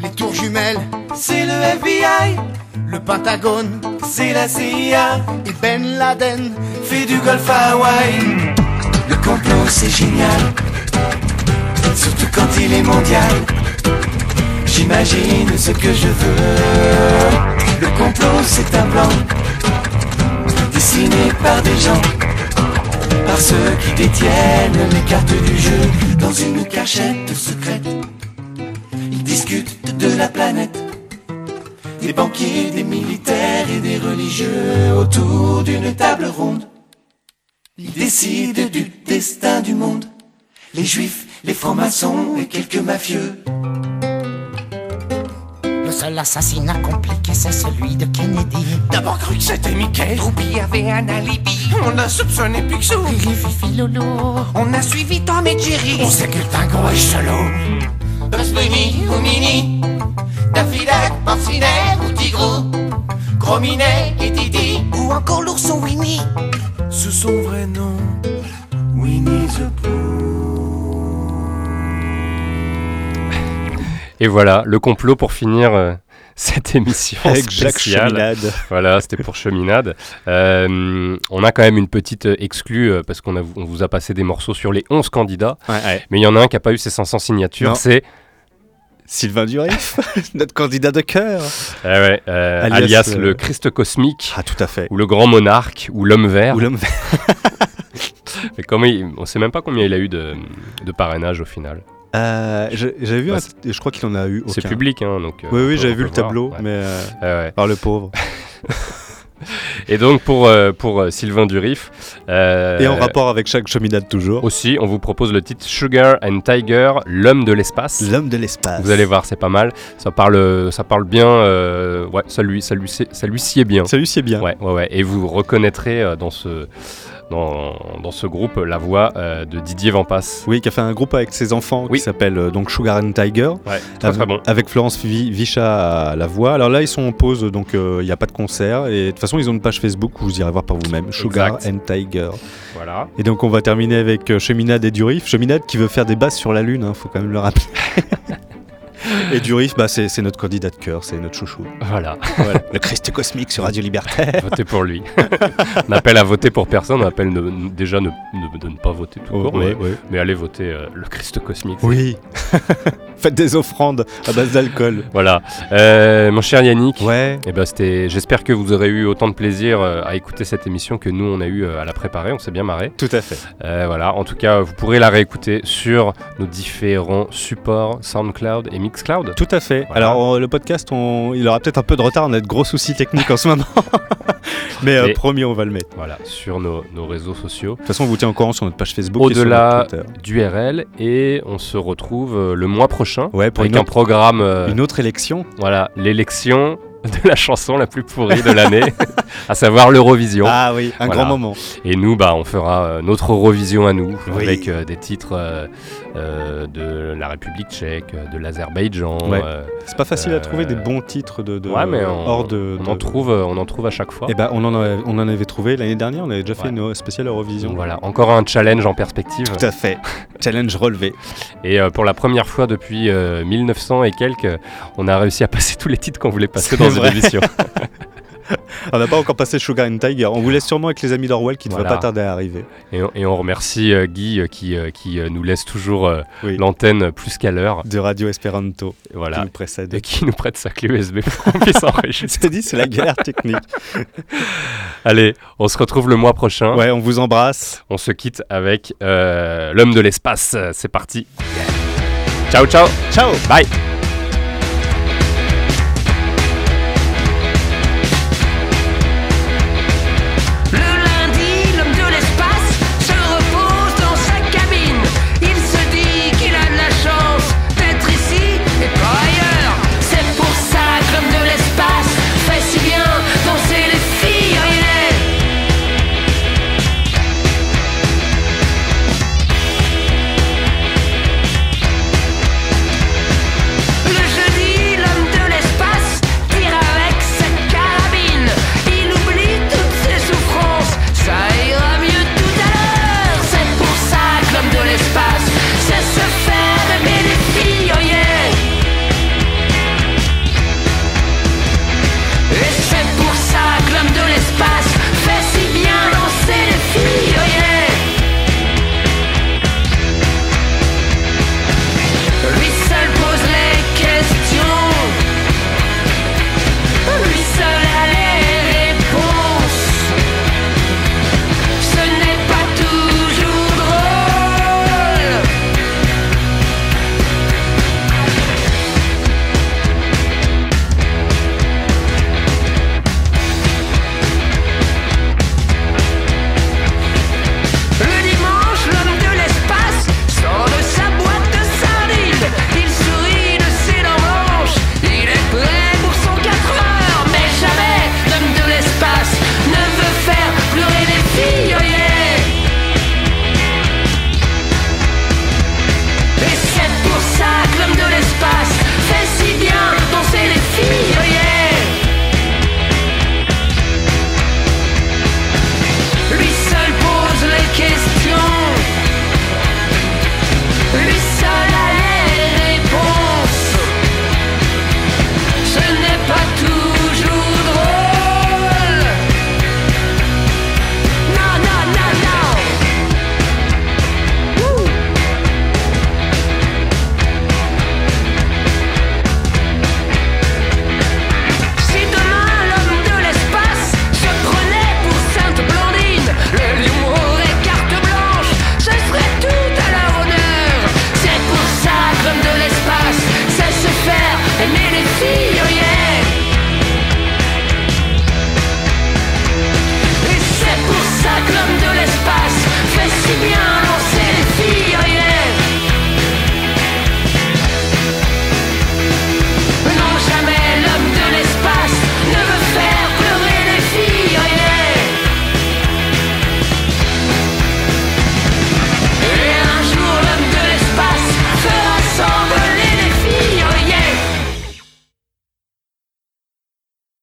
les tours jumelles, c'est le FBI, le Pentagone, c'est la CIA. et Ben Laden. Fait du golf à Hawaï. Le complot c'est génial, surtout quand il est mondial. J'imagine ce que je veux. Le complot, c'est un plan dessiné par des gens, par ceux qui détiennent les cartes du jeu dans une cachette secrète. Ils discutent de la planète, des banquiers, des militaires et des religieux autour d'une table ronde. Ils décident du destin du monde, les juifs, les francs-maçons et quelques mafieux. Le seul assassinat compliqué, c'est celui de Kennedy. D'abord cru que c'était Mickey. Ruby avait un alibi. On a soupçonné Picsou. Fifi, Lolo. On a suivi Tom et Jerry. On sait que Dingo est chelou. Bugs Bunny ou Mini, Daffy Duck, Porcinet ou Tigrou, Gros Minet et Didi, Ou encore l'ourson Winnie. Sous son vrai nom, Winnie the Pooh. Et voilà, le complot pour finir euh, (laughs) cette émission Avec Jacques. Cheminade. Voilà, c'était pour Cheminade. Euh, on a quand même une petite euh, exclue parce qu'on a- on vous a passé des morceaux sur les 11 candidats. Ouais, ouais. Mais il y en a un qui n'a pas eu ses 500 signatures, c'est Sylvain Durif, (laughs) notre candidat de cœur. eh ouais, euh, Alias, alias, le Christ cosmique, Ah, tout à fait. ou le grand monarque, ou l'homme vert. Ou l'homme vert. (laughs) Mais comment il- on sait même pas combien il a eu de, de parrainage au final. Euh, J'avais vu, Bah, un- je crois qu'il en a eu. C'est public, hein, donc. euh, Oui, oui, j'avais vu le tableau, ouais. mais euh, Ah ouais. par le pauvre. (laughs) (laughs) Et donc pour, euh, pour Sylvain Durif. euh, Et en rapport avec chaque cheminade toujours. Aussi, on vous propose le titre Sugar and Tiger, l'homme de l'espace. L'homme de l'espace. Vous allez voir, c'est pas mal. Ça parle, ça parle bien. euh, ouais, ça lui, ça lui, sied- ça lui sied bien. Ça lui sied bien. Ouais, ouais, ouais. Et vous reconnaîtrez dans ce, dans, dans ce groupe la voix euh, de Didier Vampas. Oui, qui a fait un groupe avec ses enfants Oui. qui s'appelle euh, donc Sugar and Tiger. Ouais, très avec, très bon. avec Florence Vi- Vichat à la voix. Alors là, ils sont en pause, donc euh, il n'y a pas de concert. Et de toute façon, ils ont une page Facebook où vous irez voir par vous-même. Sugar Exact. and Tiger. Voilà. Et donc, on va terminer avec Cheminade et Durif. Cheminade qui veut faire des basses sur la Lune, hein, faut quand même le rappeler. (laughs) et Durif, bah, c'est notre candidat de cœur, c'est notre chouchou. Voilà. Voilà. Le Christ cosmique sur Radio Libertaire. Votez pour lui. (laughs) on appelle à voter pour personne. On appelle ne- déjà ne, ne- de ne pas voter tout Oh, court. ouais, mais, ouais. mais allez voter euh, le Christ cosmique. Oui. (laughs) Faites des offrandes à base d'alcool. (laughs) Voilà. Euh, mon cher Yannick, Ouais. eh ben, c'était, j'espère que vous aurez eu autant de plaisir euh, à écouter cette émission que nous, on a eu euh, à la préparer. On s'est bien marré. Tout à fait. Euh, voilà. En tout cas, vous pourrez la réécouter sur nos différents supports SoundCloud et Mixcloud. Tout à fait. Voilà. Alors, le podcast, on- il aura peut-être un peu de retard, on a de gros soucis techniques en ce moment. (laughs) Mais euh, promis, on va le mettre. Voilà, sur nos, nos réseaux sociaux. De toute façon, on vous tient au courant sur notre page Facebook. Au-delà notre Twitter. du RL et on se retrouve le mois prochain Ouais, pour avec une un programme. euh, Une autre élection. Voilà, l'élection de la chanson la plus pourrie de l'année, (laughs) à savoir l'Eurovision. Ah oui, un Voilà. grand moment. Et nous, bah, on fera euh, notre Eurovision à nous, Oui. avec euh, des titres euh, de la République tchèque, de l'Azerbaïdjan. Ouais. euh, C'est pas facile à trouver euh, des bons titres de, de- ouais, mais on, hors de. on de- en trouve, on en trouve à chaque fois. Eh ben, on en, a- on en avait trouvé l'année dernière, on avait déjà fait une spéciale Eurovision. Donc voilà, encore un challenge en perspective. Tout à fait. (laughs) Challenge relevé. Et pour la première fois depuis euh, 1900 et quelques, on a réussi à passer tous les titres qu'on voulait passer dans une émission. (laughs) On n'a pas encore passé Sugar and Tiger. On vous laisse sûrement avec les amis d'Orwell qui ne Voilà. va pas tarder à arriver. Et on, et on remercie euh, Guy euh, qui, euh, qui nous laisse toujours Oui. l'antenne plus qu'à l'heure. De Radio Esperanto. Voilà. Qui nous précède. Et qui nous prête sa clé USB pour qu'on puisse (laughs) enregistrer. Dit, c'est la galère technique. (laughs) Allez, on se retrouve le mois prochain. Ouais, on vous embrasse. On se quitte avec l'homme de l'espace. C'est parti. Ciao, ciao. Ciao. Bye.